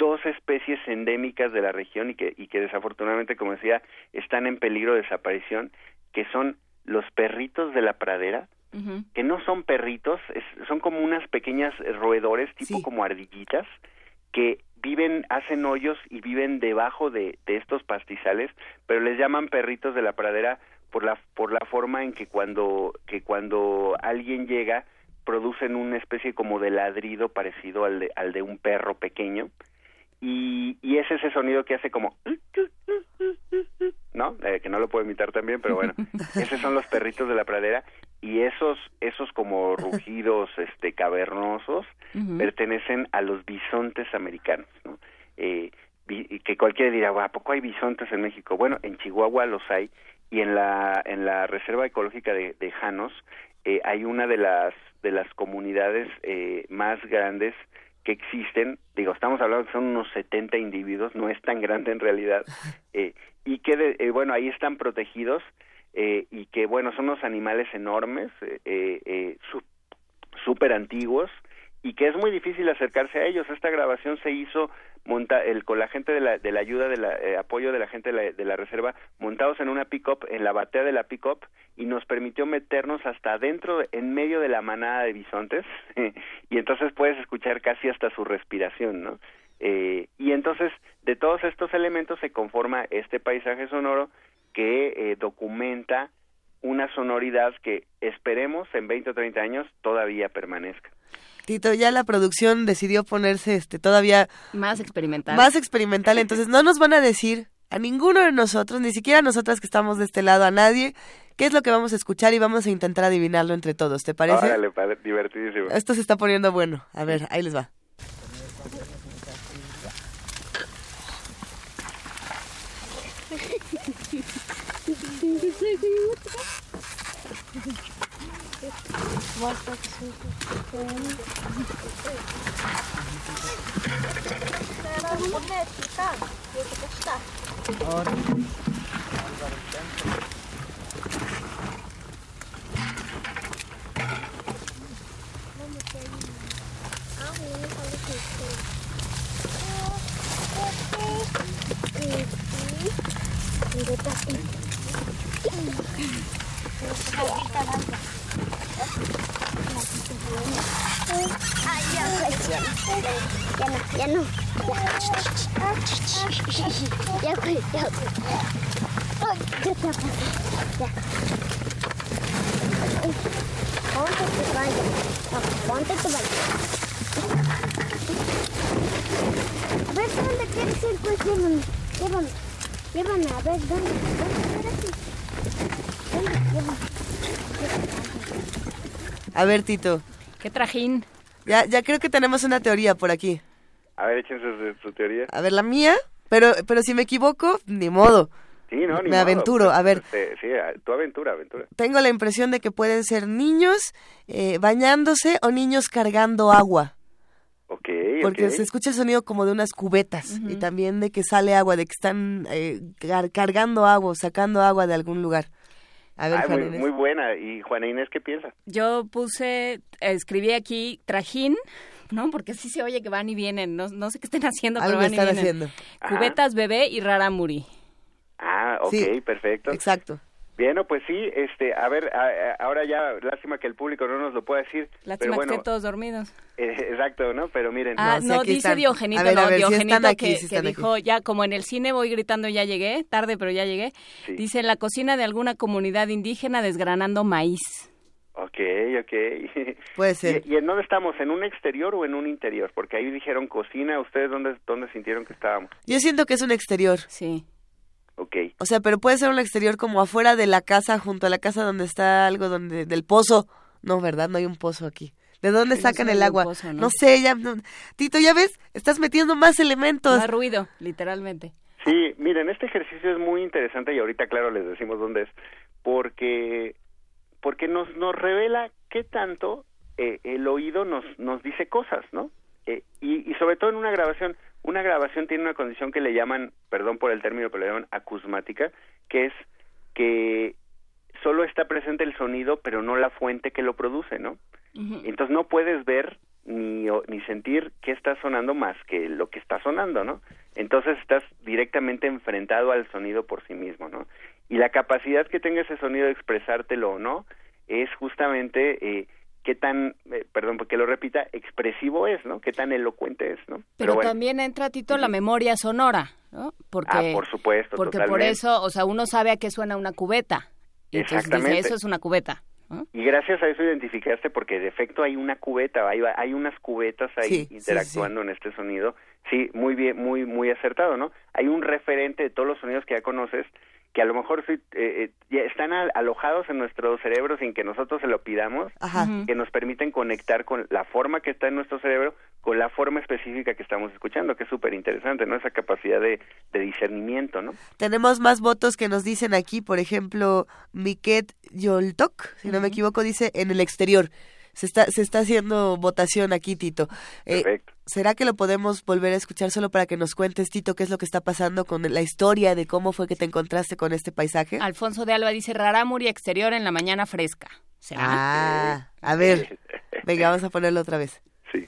dos especies endémicas de la región y que y que desafortunadamente como decía están en peligro de desaparición que son los perritos de la pradera que no son perritos, es- son como unas pequeñas eh, roedores tipo como ardillitas que viven, hacen hoyos y viven debajo de, de estos pastizales, pero les llaman perritos de la pradera por la por la forma en que cuando que cuando alguien llega producen una especie como de ladrido parecido al de, al de un perro pequeño y, y es ese sonido que hace como ¿no? Eh, que no lo puedo imitar también, pero bueno, esos son los perritos de la pradera y esos esos como rugidos este cavernosos pertenecen a los bisontes americanos, ¿no? Eh, que cualquiera dirá, "¿A poco hay bisontes en México?" Bueno, en Chihuahua los hay y en la en la reserva ecológica de, de Janos eh, hay una de las de las comunidades eh, más grandes que existen, digo, estamos hablando que son unos 70 individuos, no es tan grande en realidad, eh, y que, de- eh, bueno, ahí están protegidos eh, y que bueno, son unos animales enormes, eh, eh, súper antiguos y que es muy difícil acercarse a ellos. Esta grabación se hizo monta el, con la gente de la, de la ayuda, de la, apoyo de la gente de la, de la reserva, montados en una pick-up, en la batea de la pick-up, y nos permitió meternos hasta adentro, en medio de la manada de bisontes, y entonces puedes escuchar casi hasta su respiración, ¿no? Eh, y entonces, de todos estos elementos se conforma este paisaje sonoro que eh, documenta una sonoridad que esperemos en 20 o 30 años todavía permanezca. Tito, ya la producción decidió ponerse este todavía más experimental. Más experimental, entonces no nos van a decir a ninguno de nosotros, ni siquiera a nosotras que estamos de este lado, a nadie, qué es lo que vamos a escuchar y vamos a intentar adivinarlo entre todos, ¿te parece? Órale, divertidísimo. Esto se está poniendo bueno. A ver, ahí les va. Vamos que você tem. Era um bonete, sabe? Eu vou testar. Ótimo. Thank you. No. Ya, ya, ya. Ya te Ya. Ponte tu baño. Ponte tu baño. A ver, ¿dónde quieres ir? Pues llévame, llévame. Llévame, a ver, ¿dónde? ¿Dónde? ¿Dónde? Llévame. A ver, Tito. ¿Qué trajín? Ya, ya creo que tenemos una teoría por aquí. A ver, échense su, teoría. A ver, la mía, pero, pero si me equivoco, ni modo. Sí, no, ni Me aventuro, a ver. Este, sí, tu aventura, aventura. Tengo la impresión de que pueden ser niños eh, bañándose o niños cargando agua. Ok, Porque se escucha el sonido como de unas cubetas y también de que sale agua, de que están eh, cargando agua, sacando agua de algún lugar. A ver, muy, muy, buena. ¿Y Juana Inés qué piensa? Yo puse, escribí aquí trajín, ¿no? Porque sí se oye que van y vienen. No, no sé qué estén haciendo, pero van y vienen. haciendo. Cubetas bebé y raramuri. Ah, ok, perfecto. Exacto. Bien, pues sí, este, a ver, ahora ya, lástima que el público no nos lo pueda decir. Lástima pero que estén todos dormidos. Eh, exacto, ¿no? Pero miren. Ah, no, dice Diogenito, no, Diogenito que, dijo, ya como en el cine voy gritando ya llegué, tarde pero ya llegué. Dice, en la cocina de alguna comunidad indígena desgranando maíz. Ok, ok. Puede ser. ¿Y, en dónde estamos? ¿En un exterior o en un interior? Porque ahí dijeron cocina, ¿ustedes dónde, dónde sintieron que estábamos? Yo siento que es un exterior. Sí. O sea, pero puede ser un exterior como afuera de la casa, junto a la casa donde está algo donde del pozo. No, ¿verdad? No hay un pozo aquí. ¿De dónde sacan el agua? ¿no? sé, ya Tito, ya ves, estás metiendo más elementos. Más ruido, literalmente. Sí, miren, este ejercicio es muy interesante y ahorita claro les decimos dónde es, porque porque nos nos revela qué tanto eh, el oído nos nos dice cosas, ¿no? Eh, y, y sobre todo en una grabación una grabación tiene una condición que le llaman, perdón por el término, pero le llaman acusmática, que es que solo está presente el sonido, pero no la fuente que lo produce, ¿no? Entonces no puedes ver ni, ni sentir qué está sonando más que lo que está sonando, ¿no? Entonces estás directamente enfrentado al sonido por sí mismo, ¿no? Y la capacidad que tenga ese sonido de expresártelo o no es justamente eh, qué tan, eh, perdón, porque lo repita, expresivo es, ¿no? Qué tan elocuente es, ¿no? Pero, también entra, Tito, la memoria sonora, ¿no? Porque, ah, por supuesto, Porque por eso, o sea, uno sabe a qué suena una cubeta. Y Exactamente. Dice, eso es una cubeta. Y gracias a eso identificaste, porque de efecto hay una cubeta, hay, hay unas cubetas ahí interactuando en este sonido. Sí, muy bien, muy, muy acertado, ¿no? Hay un referente de todos los sonidos que ya conoces que a lo mejor eh, eh, ya están alojados en nuestro cerebro sin que nosotros se lo pidamos, que nos permiten conectar con la forma que está en nuestro cerebro con la forma específica que estamos escuchando, que es súper interesante, ¿no? Esa capacidad de, discernimiento, ¿no? Tenemos más votos que nos dicen aquí, por ejemplo, Miket Yoltok, si no me equivoco, dice en el exterior. Se está, se está haciendo votación aquí, Tito. Eh, Perfecto. ¿Será que lo podemos volver a escuchar solo para que nos cuentes, Tito, qué es lo que está pasando con la historia de cómo fue que te encontraste con este paisaje? Alfonso de Alba dice Rarámuri exterior en la mañana fresca. ¿Será? Ah, a ver. Venga, vamos a ponerlo otra vez. Sí.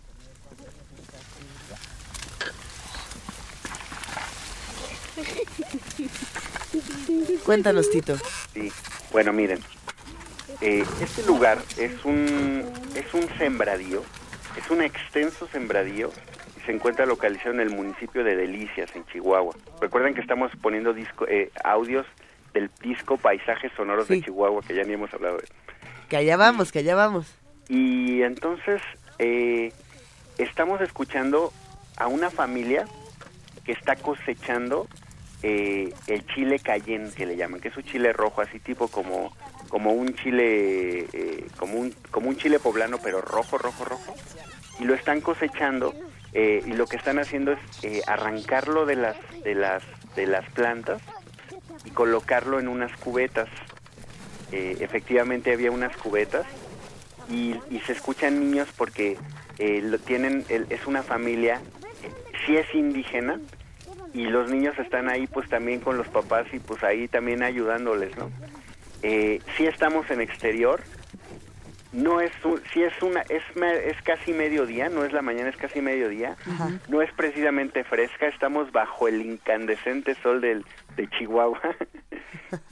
Cuéntanos, Tito. Sí, bueno, miren, eh, este lugar es un, es un sembradío, es un extenso sembradío y se encuentra localizado en el municipio de Delicias, en Chihuahua. Recuerden que estamos poniendo disco, eh, audios del disco Paisajes Sonoros de Chihuahua, que ya ni hemos hablado de Que allá vamos, que allá vamos. Y entonces eh, estamos escuchando a una familia que está cosechando eh, el chile cayenne que le llaman, que es un chile rojo, así tipo como como un chile eh, como un como un chile poblano, pero rojo, rojo, rojo. Y lo están cosechando eh, y lo que están haciendo es eh, arrancarlo de las de las de las plantas y colocarlo en unas cubetas. Eh, efectivamente había unas cubetas y, y se escuchan niños porque eh, lo tienen es una familia sí es indígena y los niños están ahí pues también con los papás y pues ahí también ayudándoles no eh, sí estamos en exterior. No es sí es una es es casi mediodía no es la mañana es casi mediodía. No es precisamente fresca estamos bajo el incandescente sol del de Chihuahua.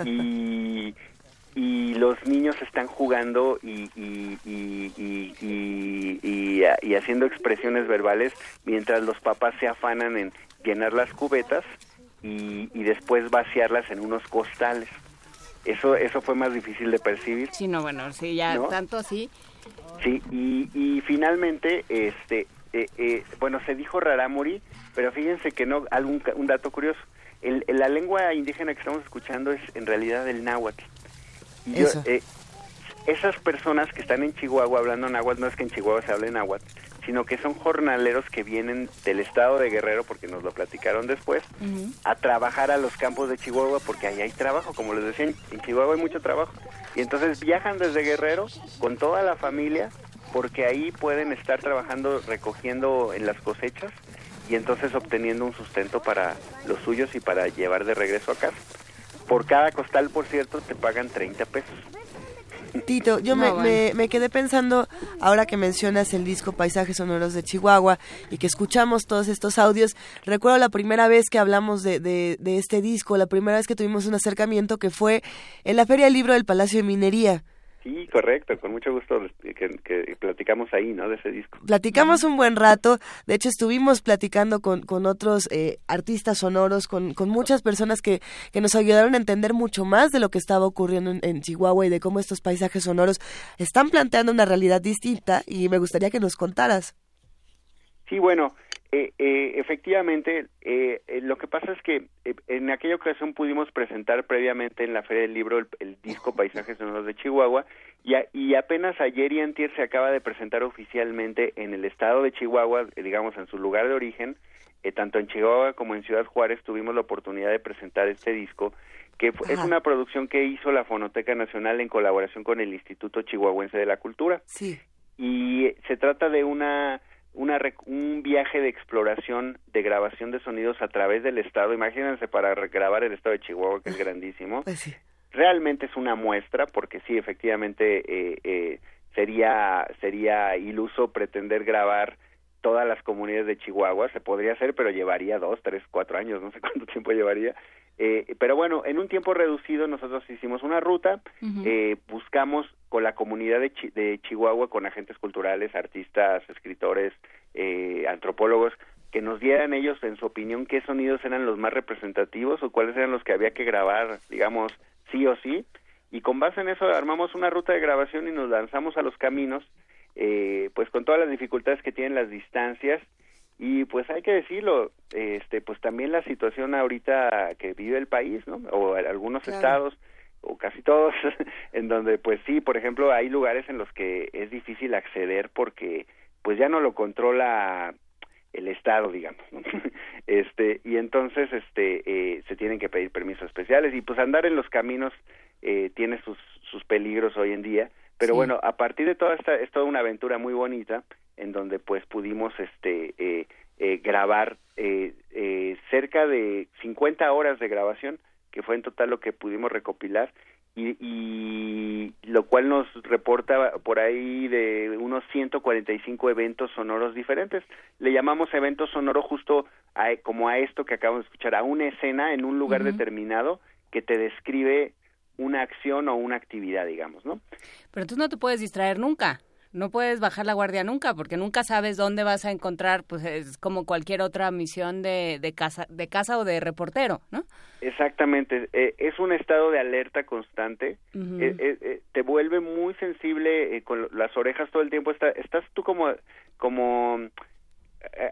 Y y los niños están jugando y, y, y, y, y- y- y haciendo expresiones verbales mientras los papás se afanan en llenar las cubetas y, y después vaciarlas en unos costales. Eso, eso fue más difícil de percibir. Sí, no, bueno, sí, ya ¿No? tanto así. Sí, y, y finalmente, este, eh, eh, bueno, se dijo rarámuri, pero fíjense que no, algún, un dato curioso. El, el- la lengua indígena que estamos escuchando es en realidad el náhuatl. Y yo, Eso. eh, esas personas que están en Chihuahua hablando náhuatl, no es que en Chihuahua se hable náhuatl, sino que son jornaleros que vienen del estado de Guerrero, porque nos lo platicaron después, a trabajar a los campos de Chihuahua porque ahí hay trabajo, como les decía, en- en Chihuahua hay mucho trabajo. Y entonces viajan desde Guerrero con toda la familia porque ahí pueden estar trabajando, recogiendo en las cosechas y entonces obteniendo un sustento para los suyos y para llevar de regreso a casa. Por cada costal, por cierto, te pagan 30 pesos. Tito, yo No, me, bueno. me, me quedé pensando, ahora que mencionas el disco Paisajes Sonoros de Chihuahua y que escuchamos todos estos audios, recuerdo la primera vez que hablamos de, de, de este disco, la primera vez que tuvimos un acercamiento que fue en la Feria del Libro del Palacio de Minería. Sí, correcto, con mucho gusto que, que platicamos ahí, ¿no? De ese disco. Platicamos un buen rato, de hecho estuvimos platicando con, con otros eh, artistas sonoros, con, con muchas personas que, que nos ayudaron a entender mucho más de lo que estaba ocurriendo en, en Chihuahua y de cómo estos paisajes sonoros están planteando una realidad distinta y me gustaría que nos contaras. Sí, bueno, eh, eh, efectivamente, eh, eh, lo que pasa es que eh, en aquella ocasión pudimos presentar previamente en la Feria del Libro el, el disco Paisajes Sonoros de Chihuahua y, a- y apenas ayer y antier se acaba de presentar oficialmente en el estado de Chihuahua, eh, digamos en su lugar de origen, tanto en Chihuahua como en Ciudad Juárez tuvimos la oportunidad de presentar este disco que fu- es Ajá. una producción que hizo la Fonoteca Nacional en colaboración con el Instituto Chihuahuense de la Cultura Sí. y se trata de una, una un viaje de exploración de grabación de sonidos a través del estado. Imagínense para grabar el estado de Chihuahua, que es grandísimo. Pues sí. Realmente es una muestra, porque sí, efectivamente eh, eh, sería sería iluso pretender grabar todas las comunidades de Chihuahua. Se podría hacer, pero llevaría dos, tres, cuatro años, no sé cuánto tiempo llevaría. Eh, pero bueno, en un tiempo reducido nosotros hicimos una ruta, eh, buscamos con la comunidad de, Chi- de Chihuahua, con agentes culturales, artistas, escritores, eh, antropólogos, que nos dieran ellos, en su opinión, qué sonidos eran los más representativos o cuáles eran los que había que grabar, digamos, sí o sí. Y con base en eso armamos una ruta de grabación y nos lanzamos a los caminos, eh, pues con todas las dificultades que tienen las distancias y pues hay que decirlo, este, pues también la situación ahorita que vive el país, ¿no? O algunos Claro. estados o casi todos, en donde pues sí, por ejemplo, hay lugares en los que es difícil acceder porque pues ya no lo controla el estado, digamos, ¿no? este y entonces este eh, se tienen que pedir permisos especiales y pues andar en los caminos eh, tiene sus sus peligros hoy en día, Pero Sí. bueno, a partir de toda esta, es toda una aventura muy bonita en donde pues pudimos este eh, eh, grabar eh, eh, cerca de 50 horas de grabación, que fue en total lo que pudimos recopilar y, y lo cual nos reporta por ahí de unos 145 eventos sonoros diferentes. Le llamamos evento sonoro justo a, como a esto que acabamos de escuchar, a una escena en un lugar determinado que te describe una acción o una actividad, digamos, ¿no? Pero tú no te puedes distraer nunca. No puedes bajar la guardia nunca, porque nunca sabes dónde vas a encontrar, pues es como cualquier otra misión de, de casa, de casa o de reportero, ¿no? Exactamente, eh, es un estado de alerta constante, eh, eh, eh, te vuelve muy sensible eh, con las orejas todo el tiempo, está, estás tú como, como,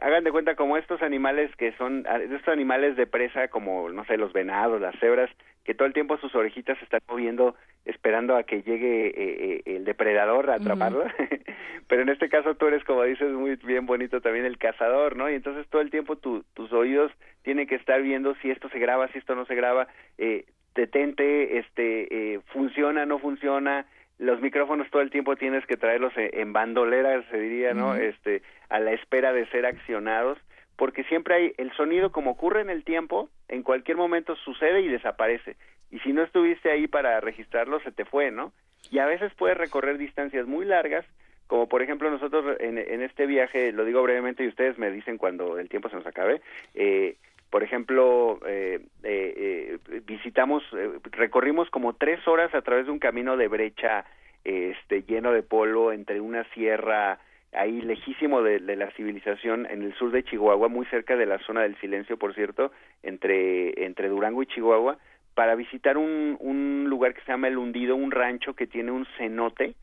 hagan de cuenta como estos animales que son, ah, estos animales de presa como, no sé, los venados, las cebras, que todo el tiempo sus orejitas se están moviendo esperando a que llegue eh, eh, el depredador a atraparlo, pero en este caso tú eres, como dices, muy bien bonito también el cazador, ¿no? Y entonces todo el tiempo tu- tus oídos tienen que estar viendo si esto se graba, si esto no se graba, eh, detente, este, eh, funciona, no funciona, los micrófonos todo el tiempo tienes que traerlos en, en bandolera, se diría, ¿no? Este, a la espera de ser accionados, porque siempre hay el sonido como ocurre en el tiempo, en cualquier momento sucede y desaparece. Y si no estuviste ahí para registrarlo, se te fue, ¿no? Y a veces puedes recorrer distancias muy largas, como por ejemplo nosotros en, en este viaje, lo digo brevemente y ustedes me dicen cuando el tiempo se nos acabe, eh, por ejemplo, eh, eh, eh, visitamos, eh, recorrimos como tres horas a través de un camino de brecha este, lleno de polvo entre una sierra ahí lejísimo de, de la civilización en el sur de Chihuahua, muy cerca de la zona del silencio, por cierto, entre, entre Durango y Chihuahua, para visitar un, un lugar que se llama El Hundido, un rancho que tiene un cenote,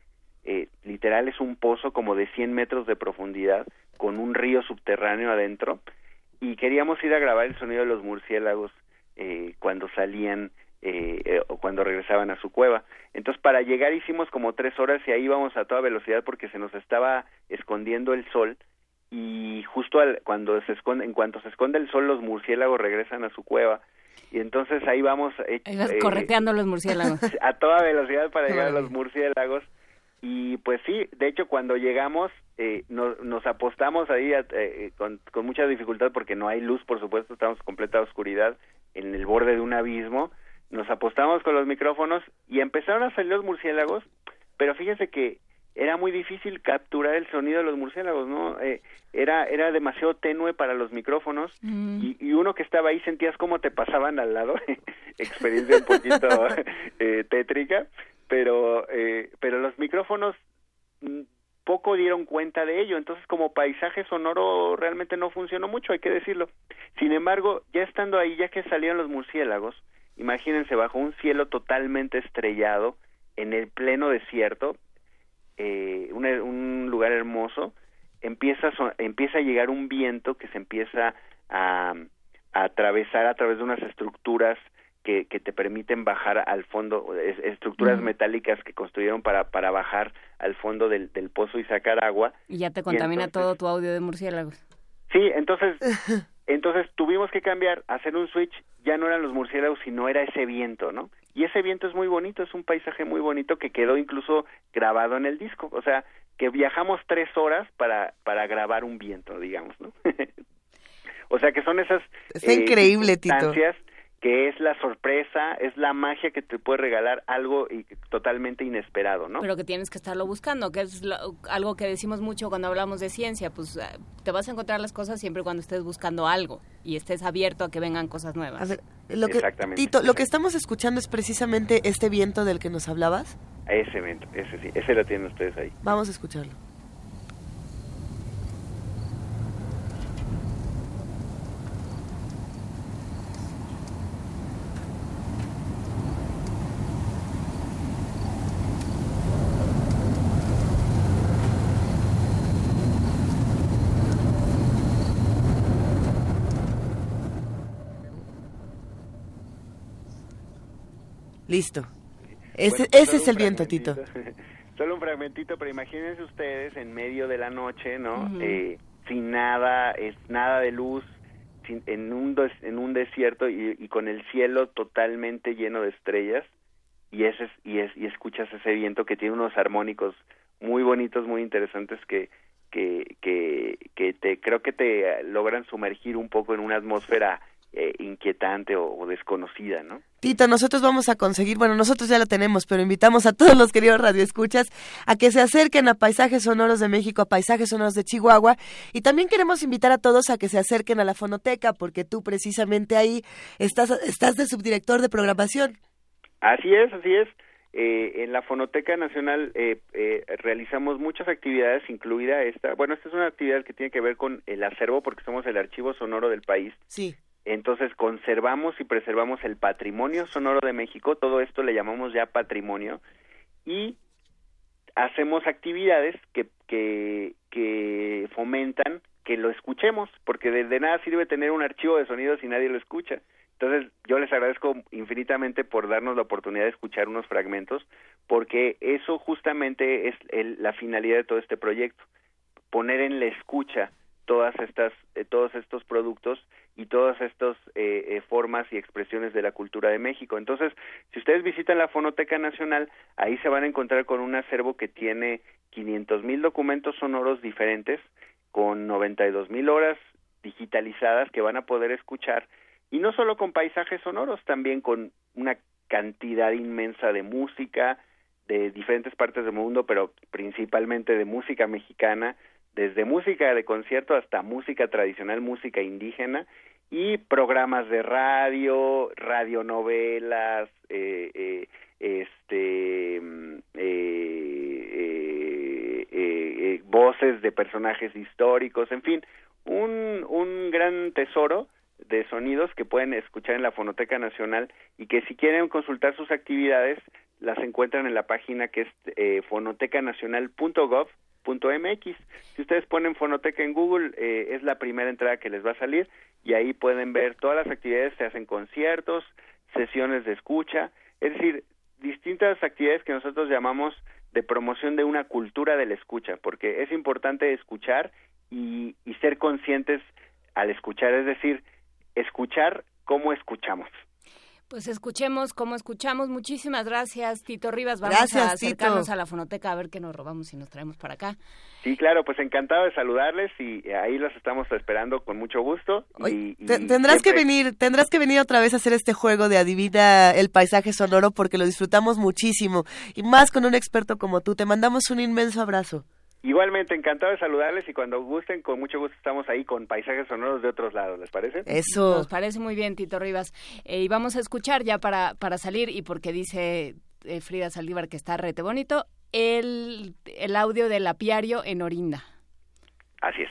eh, literal es un pozo como de 100 metros de profundidad, con un río subterráneo adentro, y queríamos ir a grabar el sonido de los murciélagos eh, cuando salían eh, eh, o cuando regresaban a su cueva. Entonces para llegar hicimos como tres horas y ahí íbamos a toda velocidad porque se nos estaba escondiendo el sol y justo al, cuando se esconde, en cuanto se esconde el sol los murciélagos regresan a su cueva y entonces ahí vamos eh, Ahí vas eh, correteando los murciélagos. a toda velocidad para llegar a los murciélagos y pues sí, de hecho cuando llegamos eh, nos, nos apostamos ahí eh, eh, con, con mucha dificultad porque no hay luz, por supuesto, estamos en completa oscuridad en el borde de un abismo, nos apostamos con los micrófonos y empezaron a salir los murciélagos, pero fíjese que era muy difícil capturar el sonido de los murciélagos, ¿no? Eh, era era demasiado tenue para los micrófonos y, y uno que estaba ahí sentías cómo te pasaban al lado, experiencia un poquito eh, tétrica, pero eh, pero los micrófonos mm, poco dieron cuenta de ello, entonces como paisaje sonoro realmente no funcionó mucho, hay que decirlo. Sin embargo, ya estando ahí, ya que salieron los murciélagos, imagínense bajo un cielo totalmente estrellado, en el pleno desierto, eh, un, un lugar hermoso, empieza a, empieza a llegar un viento que se empieza a atravesar a través de unas estructuras que, que te permiten bajar al fondo, es- estructuras metálicas que construyeron para, para bajar al fondo del, del pozo y sacar agua. Y ya te contamina entonces- todo tu audio de murciélagos. Sí, entonces, entonces tuvimos que cambiar, hacer un switch, ya no eran los murciélagos, sino era ese viento, ¿no? Y ese viento es muy bonito, es un paisaje muy bonito que quedó incluso grabado en el disco, o sea, que viajamos tres horas para, para grabar un viento, digamos, ¿no? o sea, que son esas... Está increíble, Tito. Que es la sorpresa, es la magia que te puede regalar algo y- totalmente inesperado, ¿no? Pero que tienes que estarlo buscando, que es lo- algo que decimos mucho cuando hablamos de ciencia, pues eh, te vas a encontrar las cosas siempre cuando estés buscando algo y estés abierto a que vengan cosas nuevas. A ver, lo que, Exactamente. Tito, lo que estamos escuchando es precisamente este viento del que nos hablabas. Ese evento, ese sí, ese lo tienen ustedes ahí. Vamos a escucharlo. Listo. Ese, Bueno, ese es el viento, Tito. Solo un fragmentito, pero imagínense ustedes en medio de la noche, ¿no? Eh, sin nada, es nada de luz, sin- en un des- en un desierto y, y con el cielo totalmente lleno de estrellas y, y ese y es y escuchas ese viento que tiene unos armónicos muy bonitos, muy interesantes que que que, que te creo que te logran sumergir un poco en una atmósfera eh, inquietante o, desconocida, ¿no? Tito, nosotros vamos a conseguir, bueno, nosotros ya lo tenemos, pero invitamos a todos los queridos radioescuchas a que se acerquen a Paisajes Sonoros de México, a Paisajes Sonoros de Chihuahua, y también queremos invitar a todos a que se acerquen a la fonoteca, porque tú precisamente ahí estás, estás de subdirector de programación. Así es, así es. Eh, en la Fonoteca Nacional eh, eh, realizamos muchas actividades, incluida esta. Bueno, esta es una actividad que tiene que ver con el acervo, porque somos el archivo sonoro del país. Sí. Entonces conservamos y preservamos el patrimonio sonoro de México, todo esto le llamamos ya patrimonio, y hacemos actividades que, que, que fomentan que lo escuchemos, porque de, nada sirve tener un archivo de sonido si nadie lo escucha. Entonces, yo les agradezco infinitamente por darnos la oportunidad de escuchar unos fragmentos, porque eso justamente es el, la finalidad de todo este proyecto, poner en la escucha todas estas, eh, todos estos productos y todas estas eh, eh, formas y expresiones de la cultura de México. Entonces, si ustedes visitan la Fonoteca Nacional, ahí se van a encontrar con un acervo que tiene 500 mil documentos sonoros diferentes, con 92 mil horas digitalizadas que van a poder escuchar, y no solo con paisajes sonoros, también con una cantidad inmensa de música de diferentes partes del mundo, pero principalmente de música mexicana, desde música de concierto hasta música tradicional, música indígena y programas de radio, radionovelas, eh, eh, este, mm, eh, eh, voces de personajes históricos, en fin, un, un gran tesoro de sonidos que pueden escuchar en la Fonoteca Nacional y que si quieren consultar sus actividades las encuentran en la página que es eh, fonotecanacional.gov .mx. Si ustedes ponen fonoteca en Google, eh, es la primera entrada que les va a salir y ahí pueden ver todas las actividades, se hacen conciertos, sesiones de escucha, es decir, distintas actividades que nosotros llamamos de promoción de una cultura de la escucha, porque es importante escuchar y, y ser conscientes al escuchar, es decir, escuchar cómo escuchamos. Pues escuchemos cómo escuchamos. Muchísimas gracias, Tito Rivas. Vamos a acercarnos a la fonoteca a ver qué nos robamos y nos traemos para acá. Sí, claro, pues encantado de saludarles y ahí los estamos esperando con mucho gusto. y, tendrás que venir, tendrás que venir otra vez a hacer este juego de adivina el paisaje sonoro porque lo disfrutamos muchísimo y más con un experto como tú. Te mandamos un inmenso abrazo. Igualmente, encantado de saludarles y cuando gusten, con mucho gusto estamos ahí con paisajes sonoros de otros lados, ¿les parece? Eso. Nos parece muy bien, Tito Rivas. Eh, y vamos a escuchar ya para, para salir y porque dice eh, Frida Saldívar que está rete bonito, el, el audio del apiario en Orinda. Así es.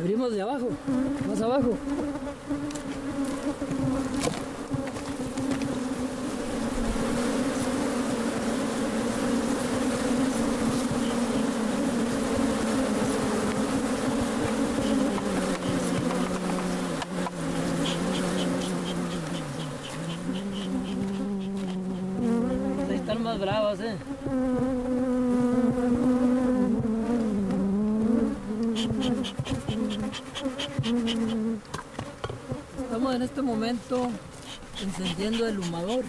Abrimos de abajo, más abajo. Están más bravos, eh. Estamos en este encendiendo el humador.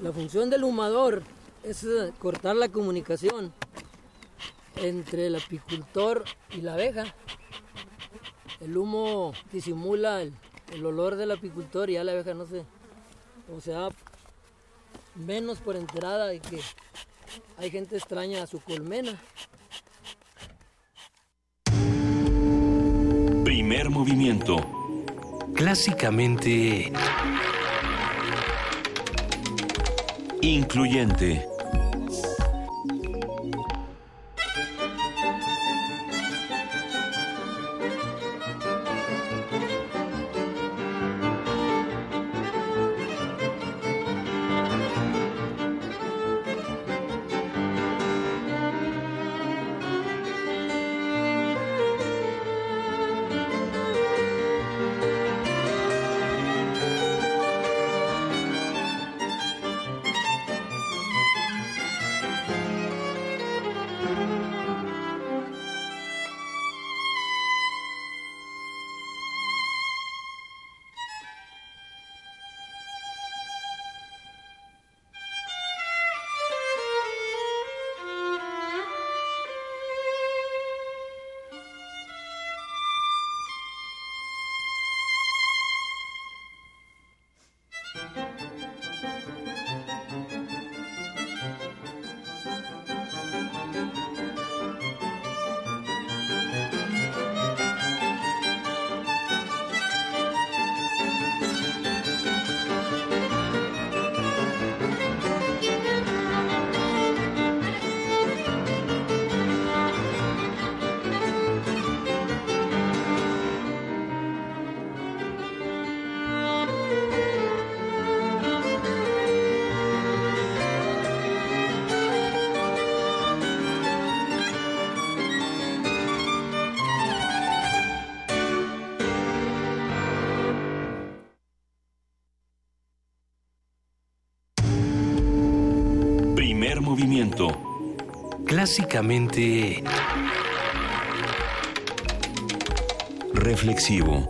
La función del humador es eh, cortar la comunicación entre el apicultor y la abeja. El humo disimula el, el olor del apicultor y ya la abeja no se... O sea, menos por enterada de que hay gente extraña a su colmena. Primer movimiento. Clásicamente... Incluyente. Primer movimiento. Clásicamente... Reflexivo.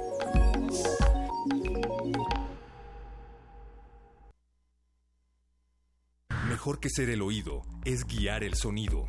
Mejor que ser el oído es guiar el sonido.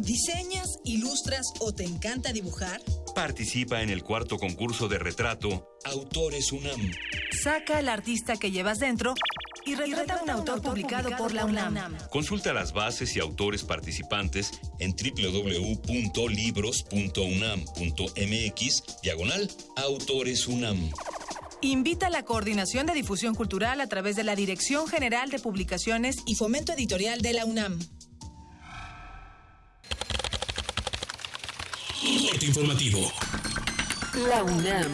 ¿Diseñas, ilustras o te encanta dibujar? Participa en el cuarto concurso de retrato Autores UNAM. Saca al artista que llevas dentro y retrata un autor publicado por la UNAM. Consulta las bases y autores participantes en www.libros.unam.mx diagonal Autores UNAM. Invita a la Coordinación de Difusión Cultural a través de la Dirección General de Publicaciones y Fomento Editorial de la UNAM. Informativo. La UNAM.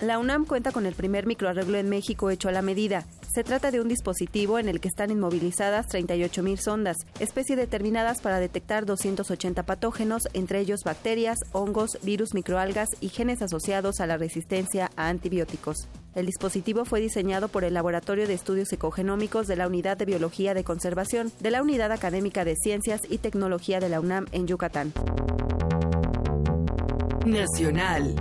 La UNAM cuenta con el primer microarreglo en México hecho a la medida. Se trata de un dispositivo en el que están inmovilizadas 38.000 sondas, especie determinadas para detectar 280 patógenos, entre ellos bacterias, hongos, virus, microalgas y genes asociados a la resistencia a antibióticos. El dispositivo fue diseñado por el Laboratorio de Estudios Ecogenómicos de la Unidad de Biología de Conservación de la Unidad Académica de Ciencias y Tecnología de la UNAM en Yucatán. Nacional.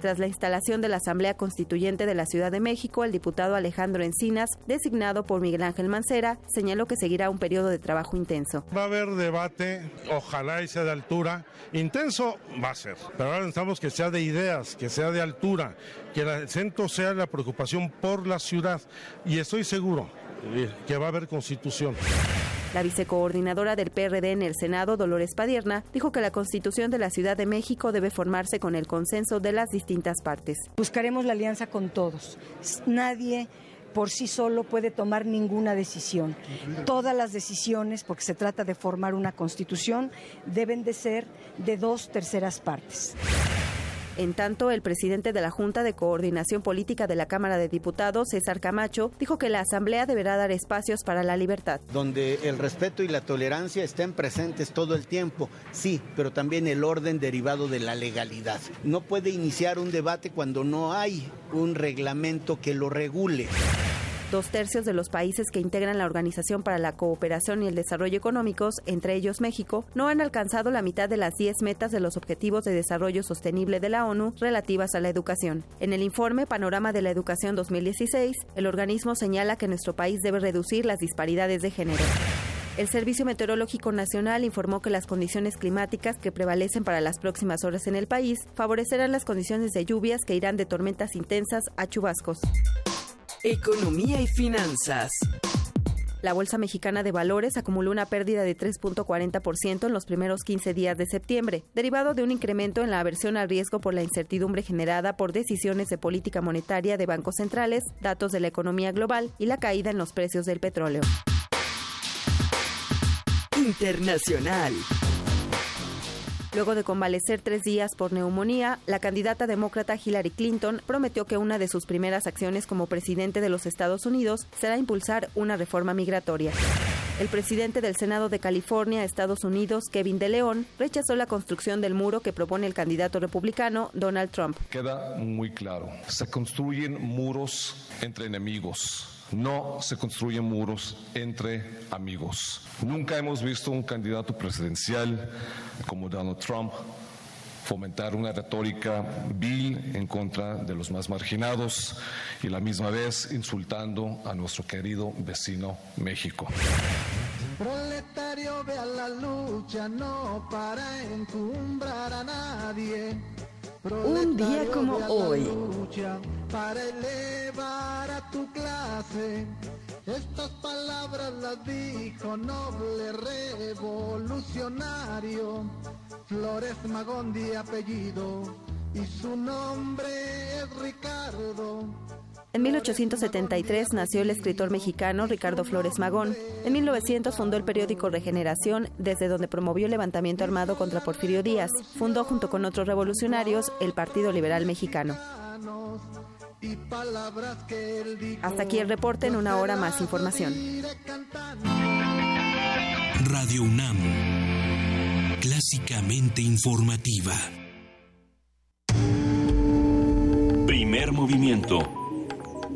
Tras la instalación de la Asamblea Constituyente de la Ciudad de México, el diputado Alejandro Encinas, designado por Miguel Ángel Mancera, señaló que seguirá un periodo de trabajo intenso. Va a haber debate, ojalá y sea de altura. Intenso va a ser, pero ahora necesitamos que sea de ideas, que sea de altura, que el centro sea la preocupación por la ciudad. Y estoy seguro que va a haber constitución. La vicecoordinadora del PRD en el Senado, Dolores Padierna, dijo que la Constitución de la Ciudad de México debe formarse con el consenso de las distintas partes. Buscaremos la alianza con todos. Nadie por sí solo puede tomar ninguna decisión. Todas las decisiones, porque se trata de formar una constitución, deben de ser de dos terceras partes. En tanto, el presidente de la Junta de Coordinación Política de la Cámara de Diputados, César Camacho, dijo que la Asamblea deberá dar espacios para la libertad. Donde el respeto y la tolerancia estén presentes todo el tiempo, sí, pero también el orden derivado de la legalidad. No puede iniciar un debate cuando no hay un reglamento que lo regule. Dos tercios de los países que integran la Organización para la Cooperación y el Desarrollo Económicos, entre ellos México, no han alcanzado la mitad de las 10 metas de los Objetivos de Desarrollo Sostenible de la ONU relativas a la educación. En el informe Panorama de la Educación 2016, el organismo señala que nuestro país debe reducir las disparidades de género. El Servicio Meteorológico Nacional informó que las condiciones climáticas que prevalecen para las próximas horas en el país favorecerán las condiciones de lluvias que irán de tormentas intensas a chubascos. Economía y finanzas. La Bolsa Mexicana de Valores acumuló una pérdida de 3.40% en los primeros 15 días de septiembre, derivado de un incremento en la aversión al riesgo por la incertidumbre generada por decisiones de política monetaria de bancos centrales, datos de la economía global y la caída en los precios del petróleo. Internacional. Luego de convalecer tres días por neumonía, la candidata demócrata Hillary Clinton prometió que una de sus primeras acciones como presidente de los Estados Unidos será impulsar una reforma migratoria. El presidente del Senado de California, Estados Unidos, Kevin De León, rechazó la construcción del muro que propone el candidato republicano Donald Trump. Queda muy claro, se construyen muros entre enemigos. No se construyen muros entre amigos. Nunca hemos visto un candidato presidencial como Donald Trump fomentar una retórica vil en contra de los más marginados y la misma vez insultando a nuestro querido vecino México. Proletario, ve a la lucha, no para encumbrar a nadie. Un día como hoy. Para elevar a tu clase. Estas palabras las dijo noble revolucionario. Flores Magón de apellido y su nombre es Ricardo. En 1873 nació el escritor mexicano Ricardo Flores Magón. En 1900 fundó el periódico Regeneración, desde donde promovió el levantamiento armado contra Porfirio Díaz. Fundó junto con otros revolucionarios el Partido Liberal Mexicano. Hasta aquí el reporte en una hora más información. Radio UNAM, clásicamente informativa. Primer movimiento.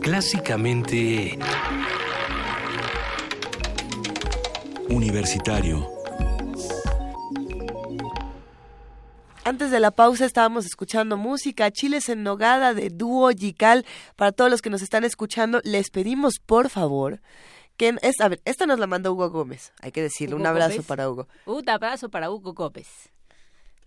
Clásicamente universitario. Antes de la pausa estábamos escuchando música, Chiles en Nogada de Dúo Yical. Para todos los que nos están escuchando, les pedimos por favor que es, a ver, esta nos la mandó Hugo Gómez, hay que decirle, un abrazo Gómez. para Hugo. Un abrazo para Hugo Gómez.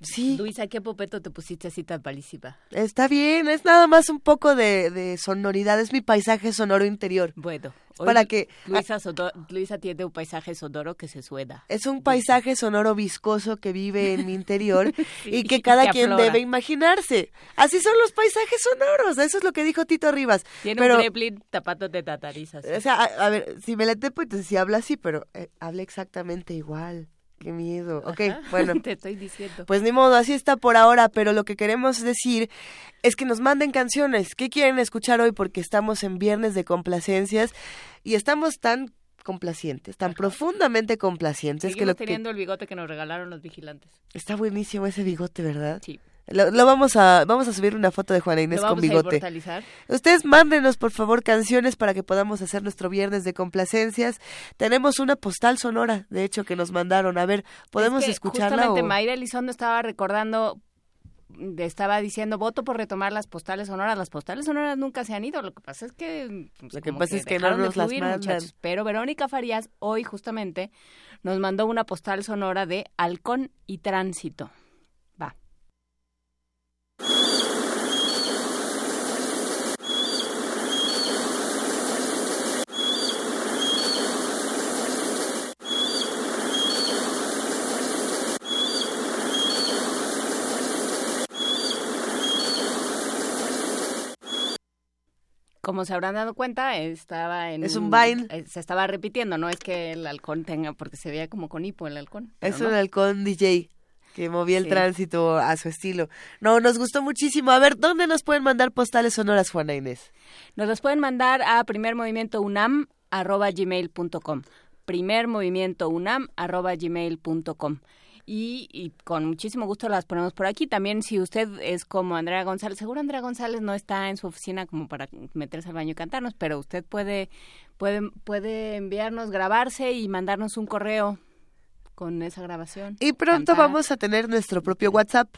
Sí. Luisa, ¿qué popeto te pusiste así tan palísima? Está bien, es nada más un poco de, de sonoridad, es mi paisaje sonoro interior. Bueno, hoy para que Luisa, Soto- Luisa tiene un paisaje sonoro que se suena. es un paisaje sonoro viscoso que vive en mi interior Sí, y que cada que quien aflora. debe imaginarse. Así son los paisajes sonoros, eso es lo que dijo Tito Rivas. Tiene pero, un gremlin tapando de tatarizas. o sea, a, a ver, si me la tepo, entonces sí habla así, pero eh, habla exactamente igual. Qué miedo. Ok, Ajá, bueno. Te estoy diciendo. Pues ni modo, así está por ahora, pero lo que queremos decir es que nos manden canciones. ¿Qué quieren escuchar hoy? Porque estamos en viernes de complacencias y estamos tan complacientes, tan profundamente complacientes que Seguimos lo que teniendo el bigote que nos regalaron los vigilantes. está buenísimo ese bigote, ¿verdad? Sí. Lo, lo vamos a vamos a subir una foto de Juana Inés con a bigote. Ustedes mándenos por favor canciones para que podamos hacer nuestro viernes de complacencias. Tenemos una postal sonora, de hecho, que nos mandaron. A ver, ¿podemos Es que escucharla? Justamente o- Mayra Elizondo estaba recordando, mm, estaba diciendo, voto por retomar las postales sonoras. Las postales sonoras nunca se han ido. Lo que pasa es que... pues, Lo que pasa es que no nos las mandan. muchachos. Pero Verónica Farías hoy justamente nos mandó una postal sonora de Halcón y Tránsito. Va. Como se habrán dado cuenta, estaba en... Es un eh, Se estaba repitiendo, no es que el halcón tenga, porque se veía como con hipo el halcón. Es no. un halcón DJ que movía el Sí. tránsito a su estilo. No, nos gustó muchísimo. A ver, ¿dónde nos pueden mandar postales sonoras, Juana Inés? Nos los pueden mandar a primermovimientounam.gmail.com primermovimientounam.gmail.com y, y con muchísimo gusto las ponemos por aquí. También si usted es como Andrea González, seguro Andrea González no está en su oficina como para meterse al baño y cantarnos, pero usted puede, puede, puede enviarnos, grabarse y mandarnos un correo con esa grabación. Y pronto Cantar. vamos a tener nuestro propio WhatsApp.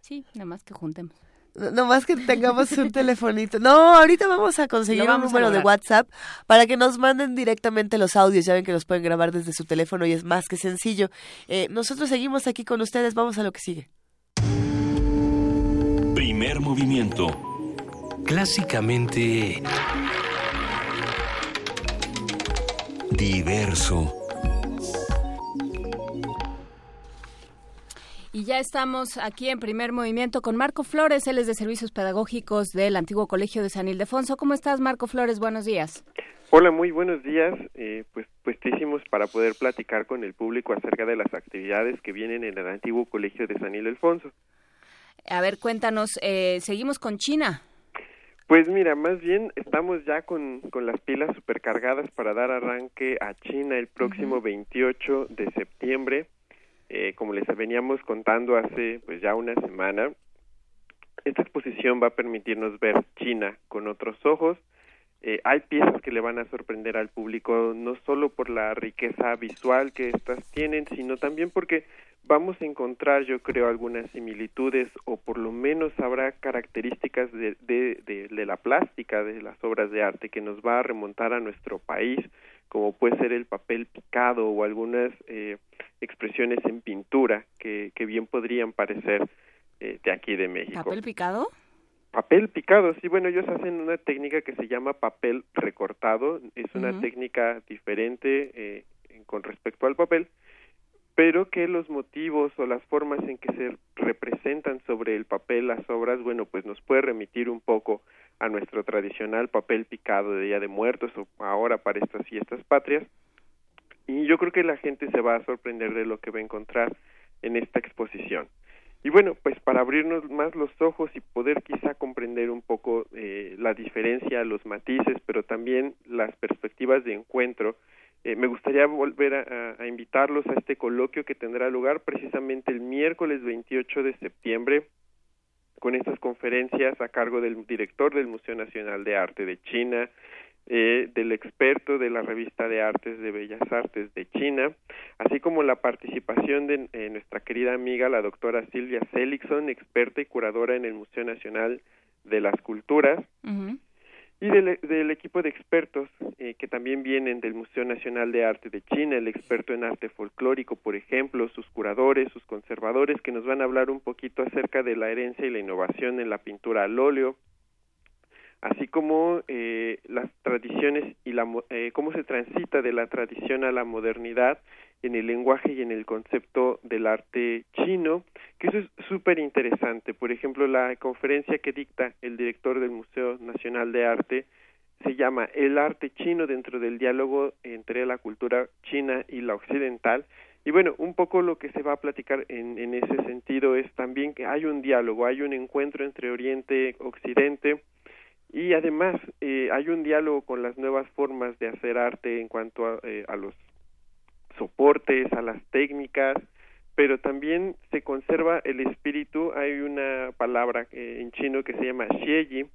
Sí, nada más que juntemos. No no más que tengamos un telefonito. No, ahorita vamos a conseguir un número de. WhatsApp para que nos manden directamente los audios. Ya ven que los pueden grabar desde su teléfono y es más que sencillo. Eh, nosotros seguimos aquí con ustedes. Vamos a lo que sigue. Primer movimiento. Clásicamente diverso. Y ya estamos aquí en primer movimiento con Marco Flores, él es de Servicios Pedagógicos del antiguo Colegio de San Ildefonso. ¿Cómo estás, Marco Flores? Buenos días. Hola, muy buenos días. Eh, pues puestísimos para poder platicar con el público acerca de las actividades que vienen en el antiguo colegio de San Ildefonso. A ver, cuéntanos, eh, seguimos con China. Pues mira, más bien estamos ya con, con las pilas supercargadas para dar arranque a China el próximo 28 de septiembre. Eh, como les veníamos contando hace pues ya una semana, esta exposición va a permitirnos ver China con otros ojos. Eh, hay piezas que le van a sorprender al público no solo por la riqueza visual que estas tienen, sino también porque vamos a encontrar, yo creo, algunas similitudes o por lo menos habrá características de, de, de, de la plástica de las obras de arte que nos va a remontar a nuestro país, como puede ser el papel picado o algunas eh, expresiones en pintura que, que bien podrían parecer eh, de aquí de México. ¿Papel picado? Papel picado, sí, bueno, ellos hacen una técnica que se llama papel recortado, es una técnica diferente eh, con respecto al papel, pero que los motivos o las formas en que se representan sobre el papel las obras, bueno, pues nos puede remitir un poco a nuestro tradicional papel picado de Día de Muertos o ahora para estas fiestas patrias. Y yo creo que la gente se va a sorprender de lo que va a encontrar en esta exposición. Y bueno, pues para abrirnos más los ojos y poder quizá comprender un poco eh, la diferencia, los matices, pero también las perspectivas de encuentro, eh, me gustaría volver a, a- invitarlos a este coloquio que tendrá lugar precisamente el miércoles 28 de septiembre con estas conferencias a cargo del director del Museo Nacional de Arte de China, eh, del experto de la revista de artes de Bellas Artes de China, así como la participación de eh, nuestra querida amiga la doctora Silvia Seligson, experta y curadora en el Museo Nacional de las Culturas, y del, del equipo de expertos eh, que también vienen del Museo Nacional de Arte de China, el experto en arte folclórico, por ejemplo, sus curadores, sus conservadores, que nos van a hablar un poquito acerca de la herencia y la innovación en la pintura al óleo, así como eh, las tradiciones y la, eh, cómo se transita de la tradición a la modernidad en el lenguaje y en el concepto del arte chino, que eso es súper interesante. Por ejemplo, la conferencia que dicta el director del Museo Nacional de Arte se llama El arte chino dentro del diálogo entre la cultura china y la occidental. Y bueno, un poco lo que se va a platicar en, en ese sentido es también que hay un diálogo, hay un encuentro entre Oriente y Occidente, y además eh, hay un diálogo con las nuevas formas de hacer arte en cuanto a, eh, a los soportes, a las técnicas, pero también se conserva el espíritu. Hay una palabra eh, en chino que se llama xieyi,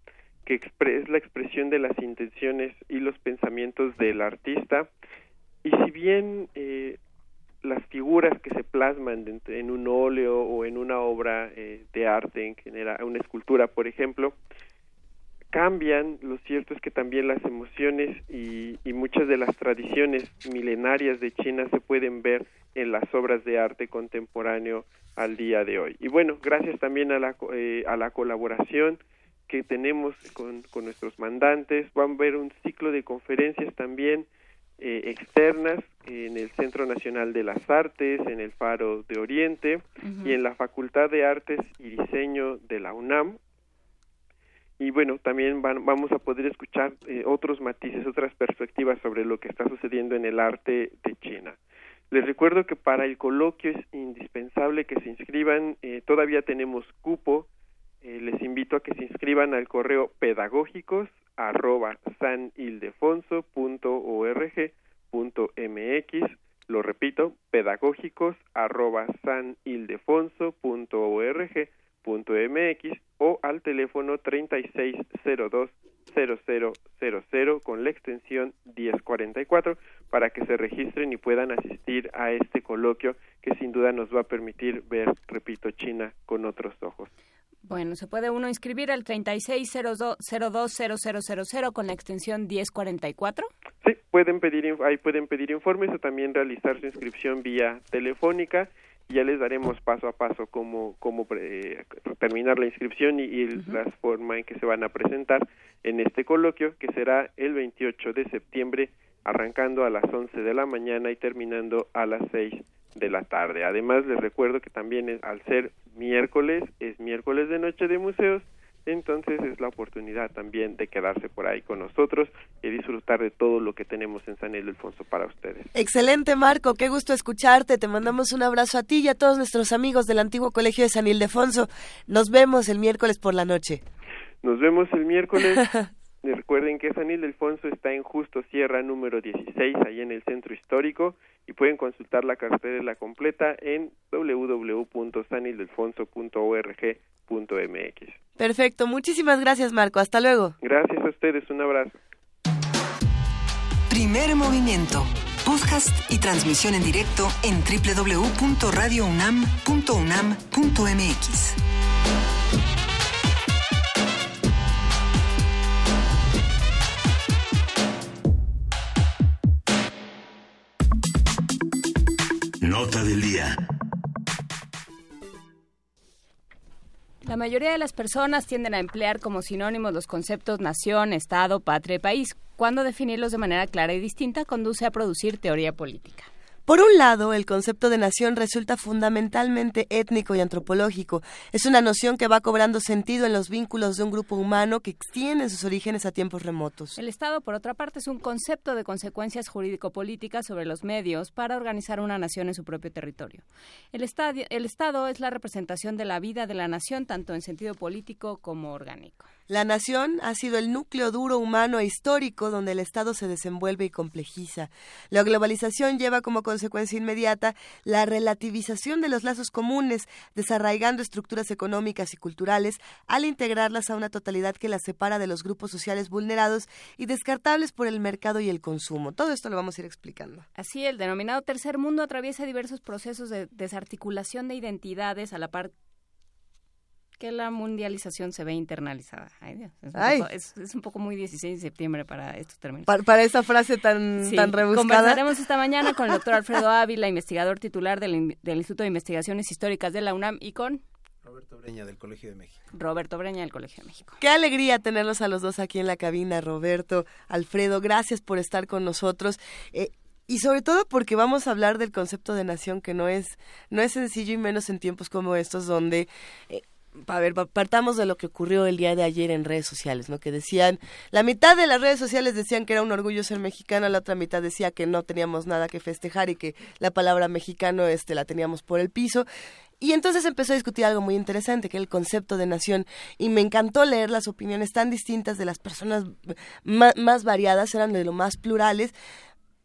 que es la expresión de las intenciones y los pensamientos del artista. Y si bien eh, las figuras que se plasman en un óleo o en una obra eh, de arte en general, una escultura, por ejemplo, cambian, lo cierto es que también las emociones y, y muchas de las tradiciones milenarias de China se pueden ver en las obras de arte contemporáneo al día de hoy. Y bueno, gracias también a la, eh, a la colaboración que tenemos con, con nuestros mandantes, van a ver un ciclo de conferencias también eh, externas en el Centro Nacional de las Artes, en el Faro de Oriente y en la Facultad de Artes y Diseño de la UNAM, y bueno, también van- vamos a poder escuchar eh, otros matices, otras perspectivas sobre lo que está sucediendo en el arte de China. Les recuerdo que para el coloquio es indispensable que se inscriban, eh, todavía tenemos cupo, eh, les invito a que se inscriban al correo pedagógicos arroba lo repito, pedagógicos arroba o al teléfono 3602-0000 con la extensión 1044 para que se registren y puedan asistir a este coloquio que sin duda nos va a permitir ver, repito, China con otros ojos. Bueno, se puede uno inscribir al 36020000 con la extensión 1044. Sí, pueden pedir, ahí pueden pedir informes o también realizar su inscripción vía telefónica ya les daremos paso a paso cómo, cómo eh, terminar la inscripción y, y el- la forma en que se van a presentar en este coloquio que será el 28 de septiembre arrancando a las 11 de la mañana y terminando a las 6 de la tarde. Además les recuerdo que también es- al ser miércoles es miércoles de noche de museos entonces es la oportunidad también de quedarse por ahí con nosotros y disfrutar de todo lo que tenemos en San Ildefonso para ustedes. Excelente, Marco. Qué gusto escucharte. Te mandamos un abrazo a ti y a todos nuestros amigos del antiguo colegio de San Ildefonso. Nos vemos el miércoles por la noche. Nos vemos el miércoles. Recuerden que San Ildefonso está en Justo Sierra número 16, ahí en el centro histórico, y pueden consultar la cartela completa en www.sanildefonso.org.mx. Perfecto. Muchísimas gracias, Marco. Hasta luego. Gracias a ustedes, un abrazo. Primer movimiento. podcast y transmisión en directo en www.radiounam.unam.mx. Nota del día. La mayoría de las personas tienden a emplear como sinónimos los conceptos nación, Estado, patria y país, cuando definirlos de manera clara y distinta conduce a producir teoría política. Por un lado, el concepto de nación resulta fundamentalmente étnico y antropológico. Es una noción que va cobrando sentido en los vínculos de un grupo humano que extienden sus orígenes a tiempos remotos. El Estado, por otra parte, es un concepto de consecuencias jurídico-políticas sobre los medios para organizar una nación en su propio territorio. El, Estado es la representación de la vida de la nación tanto en sentido político como orgánico. La nación ha sido el núcleo duro humano e histórico donde el Estado se desenvuelve y complejiza. La globalización lleva como consecuencia inmediata la relativización de los lazos comunes, desarraigando estructuras económicas y culturales al integrarlas a una totalidad que las separa de los grupos sociales vulnerados y descartables por el mercado y el consumo. Todo esto lo vamos a ir explicando. Así, el denominado tercer mundo atraviesa diversos procesos de desarticulación de identidades a la par que la mundialización se ve internalizada. Ay, Dios, es, un Ay. Poco, es, es un poco muy 16 de septiembre para estos términos. Para, para esa frase tan, Sí, tan rebuscada. Conversaremos esta mañana con el doctor Alfredo Ávila, investigador titular del, del Instituto de Investigaciones Históricas de la UNAM, y con Roberto Breña del Colegio de México. Roberto Breña del Colegio de México. Qué alegría tenerlos a los dos aquí en la cabina, Roberto, Alfredo, gracias por estar con nosotros. Eh, y sobre todo porque vamos a hablar del concepto de nación que no es, no es sencillo y menos en tiempos como estos donde... eh, a ver, pa- partamos de lo que ocurrió el día de ayer en redes sociales, ¿no? Que decían, la mitad de las redes sociales decían que era un orgullo ser mexicano, la otra mitad decía que no teníamos nada que festejar y que la palabra mexicano este la teníamos por el piso. Y entonces empezó a discutir algo muy interesante, que era el concepto de nación. Y me encantó leer las opiniones tan distintas de las personas ma- más variadas, eran de lo más plurales,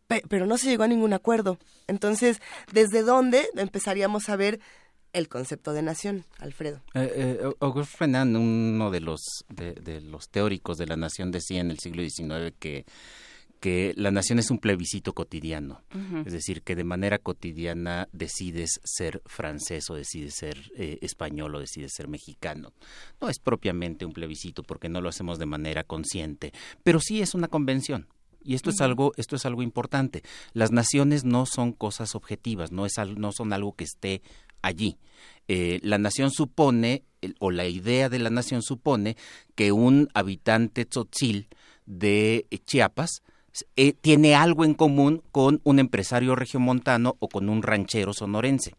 pe- pero no se llegó a ningún acuerdo. Entonces, ¿desde dónde empezaríamos a ver el concepto de nación, Alfredo? Eh, eh, Auguste Renan, uno de los, de, de los teóricos de la nación, decía en el siglo XIX que, que la nación es un plebiscito cotidiano. Es decir, que de manera cotidiana decides ser francés o decides ser eh, español o decides ser mexicano. No es propiamente un plebiscito porque no lo hacemos de manera consciente, pero sí es una convención. Y esto es algo, esto es algo importante. Las naciones no son cosas objetivas, no es no son algo que esté allí. Eh, la nación supone, el- o la idea de la nación supone, que un habitante tzotzil de Chiapas eh, tiene algo en común con un empresario regiomontano o con un ranchero sonorense.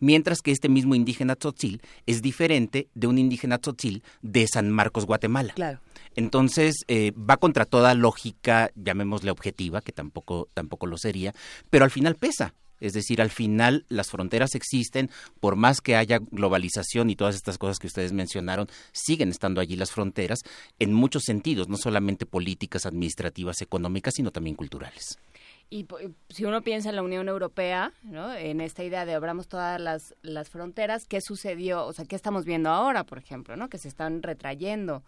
Mientras que este mismo indígena tzotzil es diferente de un indígena tzotzil de San Marcos, Guatemala. Claro. Entonces, eh, va contra toda lógica, llamémosle objetiva, que tampoco, tampoco lo sería, pero al final pesa. Es decir, al final las fronteras existen, por más que haya globalización y todas estas cosas que ustedes mencionaron, siguen estando allí las fronteras en muchos sentidos, no solamente políticas, administrativas, económicas, sino también culturales. Y po- si uno piensa en la Unión Europea, ¿no? en esta idea de abramos todas las, las fronteras, ¿qué sucedió? O sea, ¿qué estamos viendo ahora, por ejemplo? ¿no? Que se están retrayendo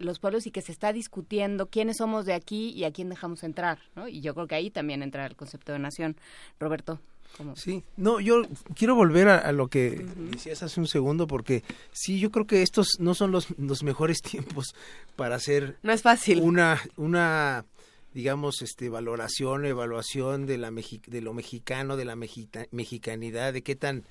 los pueblos y que se está discutiendo quiénes somos de aquí y a quién dejamos entrar. ¿no? Y yo creo que ahí también entra el concepto de nación. Roberto, ¿cómo? Sí, no, yo quiero volver a, a lo que decías hace un segundo porque sí, yo creo que estos no son los, los mejores tiempos para hacer no es fácil una una digamos este valoración evaluación de la mexi- de lo mexicano de la mexita- mexicanidad de qué tan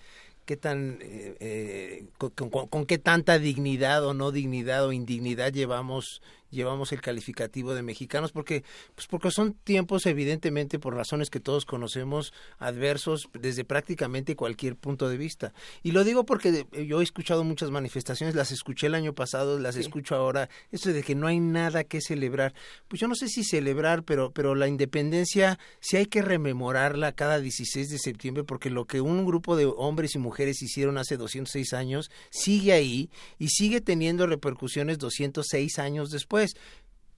qué tan eh, eh, con, con- con qué tanta dignidad o no dignidad o indignidad llevamos llevamos el calificativo de mexicanos porque pues porque son tiempos evidentemente por razones que todos conocemos adversos desde prácticamente cualquier punto de vista. Y lo digo porque de- yo he escuchado muchas manifestaciones las escuché el año pasado las escucho ahora esto de que no hay nada que celebrar. Pues yo no sé si celebrar pero pero la independencia sí hay que rememorarla cada 16 de septiembre porque lo que un grupo de hombres y mujeres hicieron hace 206 años sigue ahí y sigue teniendo repercusiones 206 años después después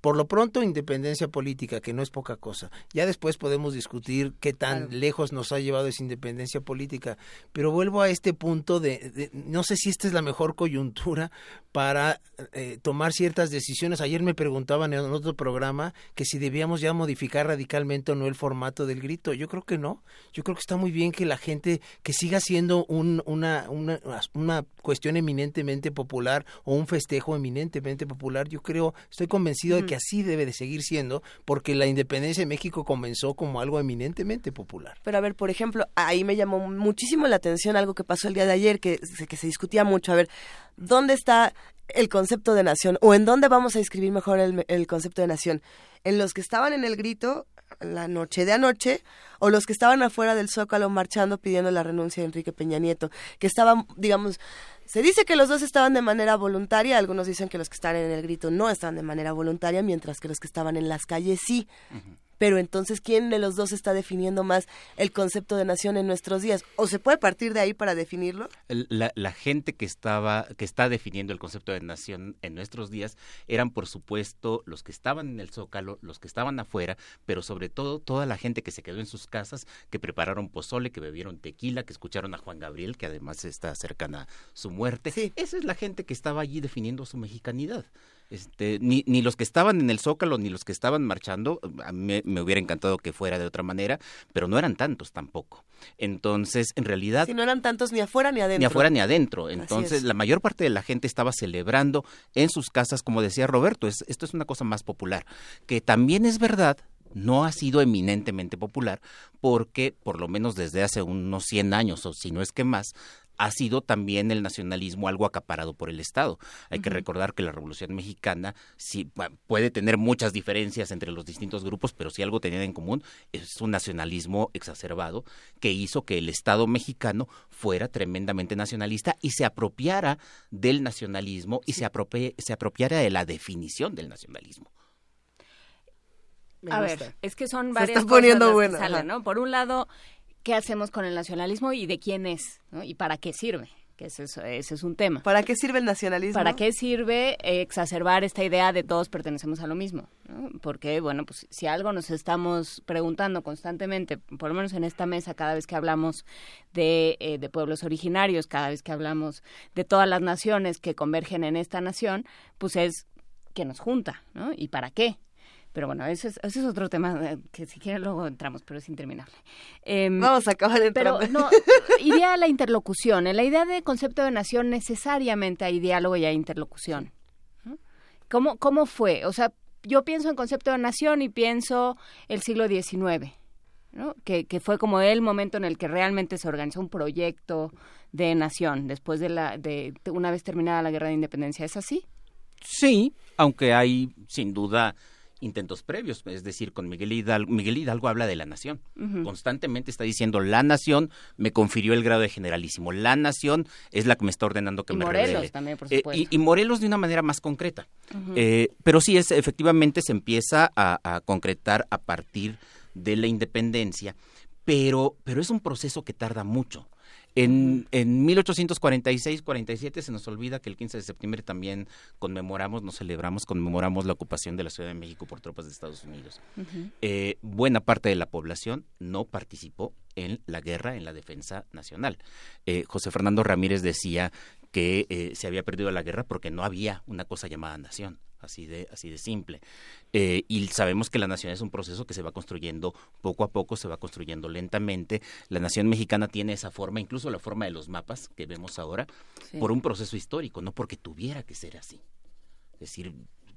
por lo pronto independencia política, que no es poca cosa. Ya después podemos discutir qué tan lejos nos ha llevado esa independencia política, pero vuelvo a este punto de, de- no sé si esta es la mejor coyuntura para eh, tomar ciertas decisiones. Ayer me preguntaban en otro programa que si debíamos ya modificar radicalmente o no el formato del grito. Yo creo que no. Yo creo que está muy bien que la gente que siga siendo un, una, una, una cuestión eminentemente popular o un festejo eminentemente popular. Yo creo, estoy convencido de que así debe de seguir siendo porque la independencia de México comenzó como algo eminentemente popular. Pero a ver, por ejemplo, ahí me llamó muchísimo la atención algo que pasó el día de ayer, que, que se discutía mucho. A ver, ¿dónde está el concepto de nación? ¿O en dónde vamos a escribir mejor el, el concepto de nación? ¿En los que estaban en el grito la noche de anoche o los que estaban afuera del Zócalo marchando pidiendo la renuncia de Enrique Peña Nieto? Que estaban, digamos, se dice que los dos estaban de manera voluntaria, algunos dicen que los que estaban en el grito no estaban de manera voluntaria, mientras que los que estaban en las calles sí. Pero entonces, ¿quién de los dos está definiendo más el concepto de nación en nuestros días? ¿O se puede partir de ahí para definirlo? La, la gente que estaba que está definiendo el concepto de nación en nuestros días eran por supuesto los que estaban en el zócalo los que estaban afuera pero sobre todo toda la gente que se quedó en sus casas que prepararon pozole que bebieron tequila que escucharon a Juan Gabriel que además está cercana a su muerte esa es la gente que estaba allí definiendo su mexicanidad este, ni, ni los que estaban en el Zócalo, ni los que estaban marchando, a mí me, hubiera encantado que fuera de otra manera, pero no eran tantos tampoco. Entonces, en realidad, Si no eran tantos ni afuera ni adentro. ni afuera ni adentro. Entonces, es. la mayor parte de la gente estaba celebrando en sus casas, como decía Roberto, es, esto es una cosa más popular, que también es verdad. No ha sido eminentemente popular porque, por lo menos desde hace unos 100 años, o si no es que más, ha sido también el nacionalismo algo acaparado por el Estado. Hay que recordar que la Revolución Mexicana sí puede tener muchas diferencias entre los distintos grupos, pero si algo tenían en común es un nacionalismo exacerbado que hizo que el Estado mexicano fuera tremendamente nacionalista y se apropiara del nacionalismo y se, apropie- se apropiara de la definición del nacionalismo. A ver, es que son Se varias está poniendo cosas que salen. ¿no? Por un lado, ¿qué hacemos con el nacionalismo y de quién es? ¿no? ¿Y para qué sirve? Que ese es, ese es un tema. ¿Para qué sirve el nacionalismo? ¿Para qué sirve exacerbar esta idea de todos pertenecemos a lo mismo? ¿no? Porque, bueno, pues si algo nos estamos preguntando constantemente, por lo menos en esta mesa, cada vez que hablamos de, eh, de pueblos originarios, cada vez que hablamos de todas las naciones que convergen en esta nación, pues es que nos junta, ¿no? ¿Y para qué? Pero bueno, ese es, ese es otro tema eh, que si quieren luego entramos, pero es interminable. Em, Vamos a acabar Pero entrando. no, iría a la interlocución. En la idea de concepto de nación necesariamente hay diálogo y hay interlocución. ¿Cómo, ¿Cómo fue? O sea, yo pienso en concepto de nación y pienso el siglo XIX, ¿no? que, que fue como el momento en el que realmente se organizó un proyecto de nación después de la de una vez terminada la guerra de independencia. ¿Es así? Sí, aunque hay sin duda intentos previos, es decir, con Miguel Hidalgo, Miguel Hidalgo habla de la nación. Constantemente está diciendo, la nación me confirió el grado de generalísimo, la nación es la que me está ordenando que Y me Morelos revele. también, por Eh, supuesto. y, y Morelos de una manera más concreta. Eh, pero sí, es, efectivamente se empieza a, a concretar a partir de la independencia, pero, pero es un proceso que tarda mucho. En, en 1846-47 se nos olvida que el 15 de septiembre también conmemoramos, nos celebramos, conmemoramos la ocupación de la Ciudad de México por tropas de Estados Unidos. Eh, buena parte de la población no participó en la guerra, en la defensa nacional. Eh, José Fernando Ramírez decía que eh, se había perdido la guerra porque no había una cosa llamada nación, así de, así de simple. Eh, y sabemos que la nación es un proceso que se va construyendo poco a poco, se va construyendo lentamente. La nación mexicana tiene esa forma, incluso la forma de los mapas que vemos ahora, Sí. por un proceso histórico, no porque tuviera que ser así. Es decir,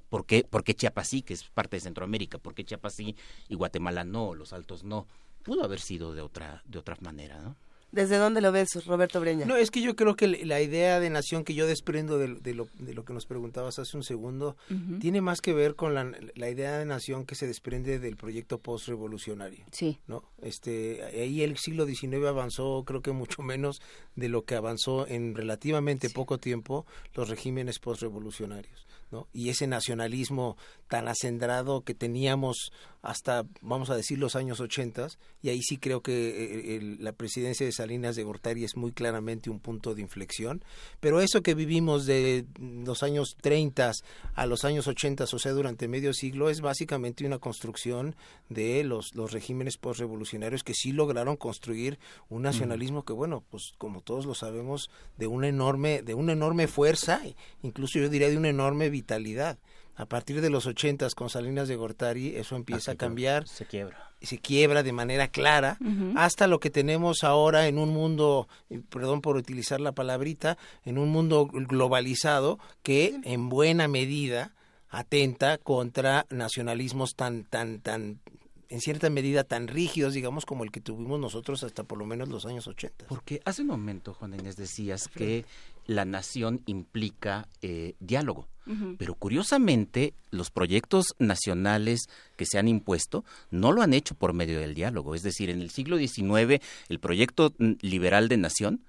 ¿por qué, por qué Chiapas sí, que es parte de Centroamérica? ¿Por qué Chiapas sí y Guatemala no, los altos no? Pudo haber sido de otra, de otra manera, ¿no? ¿Desde dónde lo ves, Roberto Breña? No, es que yo creo que la idea de nación que yo desprendo de, de lo, de lo que nos preguntabas hace un segundo tiene más que ver con la, la idea de nación que se desprende del proyecto postrevolucionario. Sí. ¿no? Este, ahí el siglo XIX avanzó, creo que mucho menos de lo que avanzó en relativamente poco tiempo los regímenes postrevolucionarios. ¿no? Y ese nacionalismo tan acendrado que teníamos hasta, vamos a decir, los años 80, y ahí sí creo que eh, el- la presidencia de Salinas de Gortari es muy claramente un punto de inflexión, pero eso que vivimos de los años 30 a los años 80, o sea, durante medio siglo, es básicamente una construcción de los, los regímenes postrevolucionarios que sí lograron construir un nacionalismo que, bueno, pues como todos lo sabemos, de una enorme, de una enorme fuerza, incluso yo diría de una enorme vitalidad. A partir de los ochentas con Salinas de Gortari eso empieza a cambiar, se quiebra. se quiebra de manera clara hasta lo que tenemos ahora en un mundo, perdón por utilizar la palabrita, en un mundo globalizado que en buena medida atenta contra nacionalismos tan tan tan en cierta medida tan rígidos, digamos, como el que tuvimos nosotros hasta por lo menos los años 80. Porque hace un momento, Juan Inés, decías que la nación implica eh, diálogo. Pero curiosamente, los proyectos nacionales que se han impuesto no lo han hecho por medio del diálogo. Es decir, en el siglo XIX, el proyecto mm, liberal de nación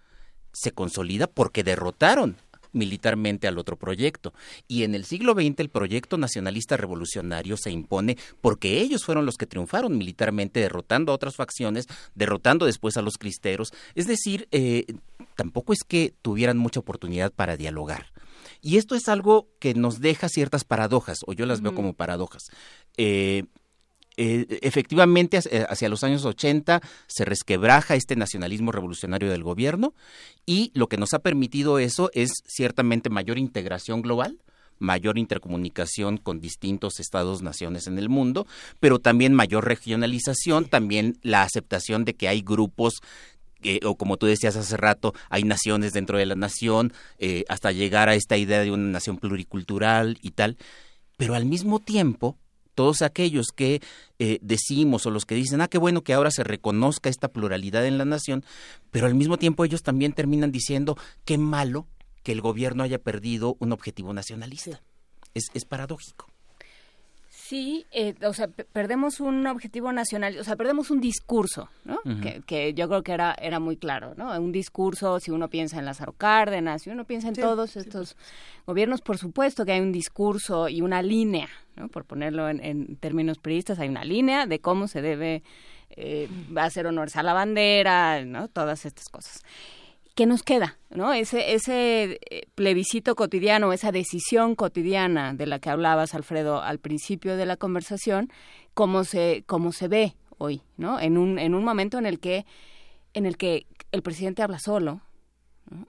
se consolida porque derrotaron militarmente al otro proyecto. Y en el siglo XX el proyecto nacionalista revolucionario se impone porque ellos fueron los que triunfaron militarmente, derrotando a otras facciones, derrotando después a los cristeros. Es decir, eh, tampoco es que tuvieran mucha oportunidad para dialogar. Y esto es algo que nos deja ciertas paradojas, o yo las veo como paradojas. Eh, eh, efectivamente, hacia, hacia los años 80 se resquebraja este nacionalismo revolucionario del gobierno y lo que nos ha permitido eso es ciertamente mayor integración global, mayor intercomunicación con distintos estados, naciones en el mundo, pero también mayor regionalización, también la aceptación de que hay grupos eh, o como tú decías hace rato, hay naciones dentro de la nación, eh, hasta llegar a esta idea de una nación pluricultural y tal, pero al mismo tiempo, todos aquellos que eh, decimos o los que dicen, ah, qué bueno que ahora se reconozca esta pluralidad en la nación, pero al mismo tiempo ellos también terminan diciendo, qué malo que el gobierno haya perdido un objetivo nacionalista. Es, es paradójico. Sí, eh, o sea, pe- perdemos un objetivo nacional, o sea, perdemos un discurso, ¿no? Que, que yo creo que era, era muy claro, ¿no? Un discurso, si uno piensa en Lázaro Cárdenas, si uno piensa en Sí, todos estos gobiernos, por supuesto que hay un discurso y una línea, ¿no? Por ponerlo en, en términos periodistas, hay una línea de cómo se debe eh, hacer honores a la bandera, ¿no? Todas estas cosas. ¿Qué nos queda? ¿No? Ese, ese eh, plebiscito cotidiano, esa decisión cotidiana de la que hablabas, Alfredo, al principio de la conversación, cómo se, cómo se ve hoy, ¿no? En un, en un momento en el que, en el que el presidente habla solo,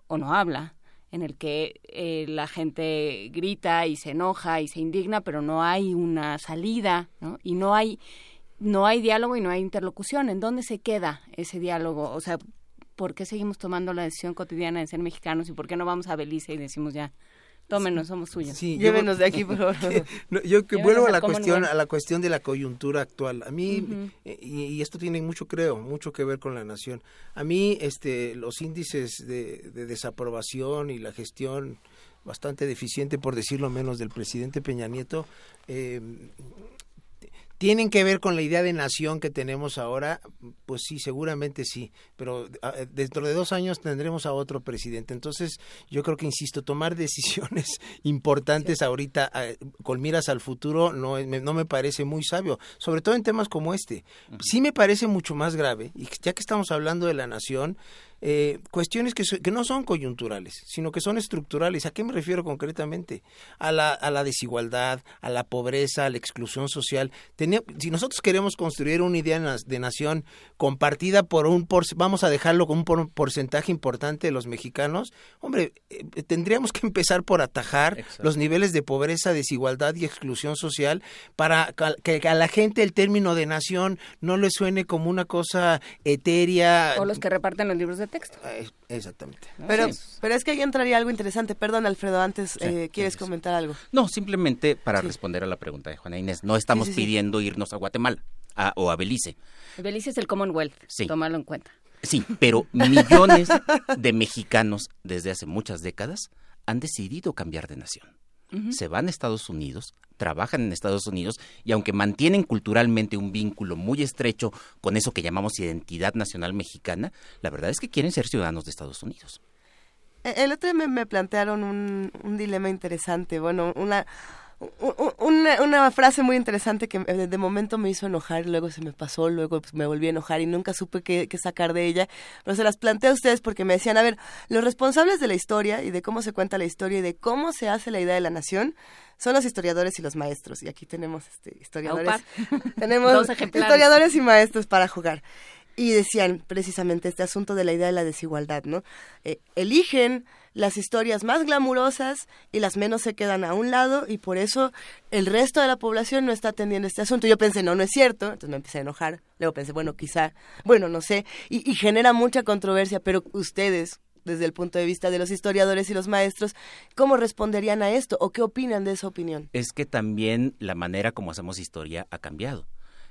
o no habla, en el que eh, la gente grita y se enoja y se indigna, pero no hay una salida, ¿no? Y no hay no hay diálogo y no hay interlocución. ¿En dónde se queda ese diálogo? O sea, ¿por qué seguimos tomando la decisión cotidiana de ser mexicanos y por qué no vamos a Belice y decimos ya, tómenos, somos suyos? Sí, yo- Llévenos de aquí, por favor. No, yo que vuelvo a la cuestión a la cuestión de la coyuntura actual. A mí eh, y, y esto tiene mucho creo, mucho que ver con la nación. A mí este los índices de, de desaprobación y la gestión bastante deficiente por decirlo menos del presidente Peña Nieto eh, tienen que ver con la idea de nación que tenemos ahora, pues sí, seguramente sí, pero ah, eh, dentro de dos años tendremos a otro presidente. Entonces, yo creo que, insisto, tomar decisiones importantes ahorita eh, con miras al futuro no, me- no me parece muy sabio, sobre todo en temas como este. Sí me parece mucho más grave, y ya que estamos hablando de la nación, eh, cuestiones que, que no son coyunturales, sino que son estructurales. ¿A qué me refiero concretamente? A la, a la desigualdad, a la pobreza, a la exclusión social. Si nosotros queremos construir una idea de nación compartida por un, por, vamos a dejarlo con un por- porcentaje importante de los mexicanos, hombre, eh, tendríamos que empezar por atajar los niveles de pobreza, desigualdad y exclusión social para cal- que a la gente el término de nación no le suene como una cosa etérea. O los que reparten los libros de texto. Eh, Exactamente. Pero, pero es que ahí entraría algo interesante. Perdón, Alfredo, antes Sí, eh, ¿quieres sí, sí. comentar algo? No, simplemente para Sí. responder a la pregunta de Juana Inés, no estamos Sí, sí, sí. pidiendo irnos a Guatemala a- o a Belice. Belice es el Commonwealth, Sí. tómalo en cuenta. Sí, pero millones de mexicanos desde hace muchas décadas han decidido cambiar de nación. Se van a Estados Unidos, trabajan en Estados Unidos y aunque mantienen culturalmente un vínculo muy estrecho con eso que llamamos identidad nacional mexicana, la verdad es que quieren ser ciudadanos de Estados Unidos. Eh, El otro día me, me plantearon un, un dilema interesante, bueno, una una, una frase muy interesante que de, de momento me hizo enojar, luego se me pasó, luego pues, me volví a enojar y nunca supe qué, qué sacar de ella, pero se las planteé a ustedes porque me decían, a ver, los responsables de la historia y de cómo se cuenta la historia y de cómo se hace la idea de la nación son los historiadores y los maestros. Y aquí tenemos este, historiadores, tenemos historiadores y maestros para jugar. Y decían precisamente este asunto de la idea de la desigualdad, ¿no? Eh, eligen las historias más glamurosas y las menos se quedan a un lado y por eso el resto de la población no está atendiendo este asunto. Yo pensé, no, no es cierto, entonces me empecé a enojar. Luego pensé, bueno, quizá, bueno, no sé, y, y genera mucha controversia, pero ustedes, desde el punto de vista de los historiadores y los maestros, ¿cómo responderían a esto o qué opinan de esa opinión? es que también la manera como hacemos historia ha cambiado.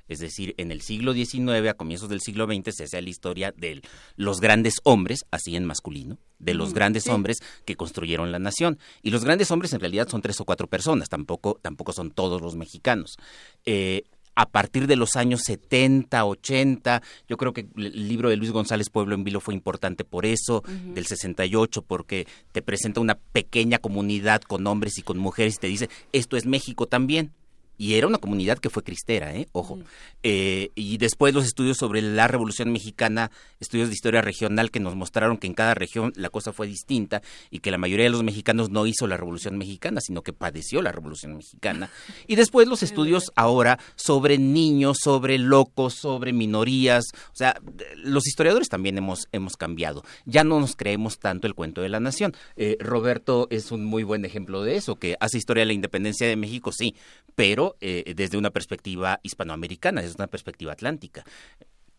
Es decir, en el siglo XIX, a comienzos del siglo XX, se hacía la historia de los grandes hombres, así en masculino, de los grandes sí. hombres que construyeron la nación. Y los grandes hombres en realidad son tres o cuatro personas, tampoco, tampoco son todos los mexicanos. Eh, a partir de los años 70, 80, yo creo que el libro de Luis González Pueblo en Vilo fue importante por eso, del 68, porque te presenta una pequeña comunidad con hombres y con mujeres y te dice, esto es México también. Y era una comunidad que fue cristera, ¿eh? Ojo. Eh, y después los estudios sobre la Revolución Mexicana, estudios de historia regional que nos mostraron que en cada región la cosa fue distinta y que la mayoría de los mexicanos no hizo la Revolución Mexicana, sino que padeció la Revolución Mexicana. Y después los estudios ahora sobre niños, sobre locos, sobre minorías. O sea, los historiadores también hemos, hemos cambiado. Ya no nos creemos tanto el cuento de la nación. Eh, Roberto es un muy buen ejemplo de eso, que hace historia de la independencia de México, sí, pero eh, desde una perspectiva hispanoamericana, desde una perspectiva atlántica.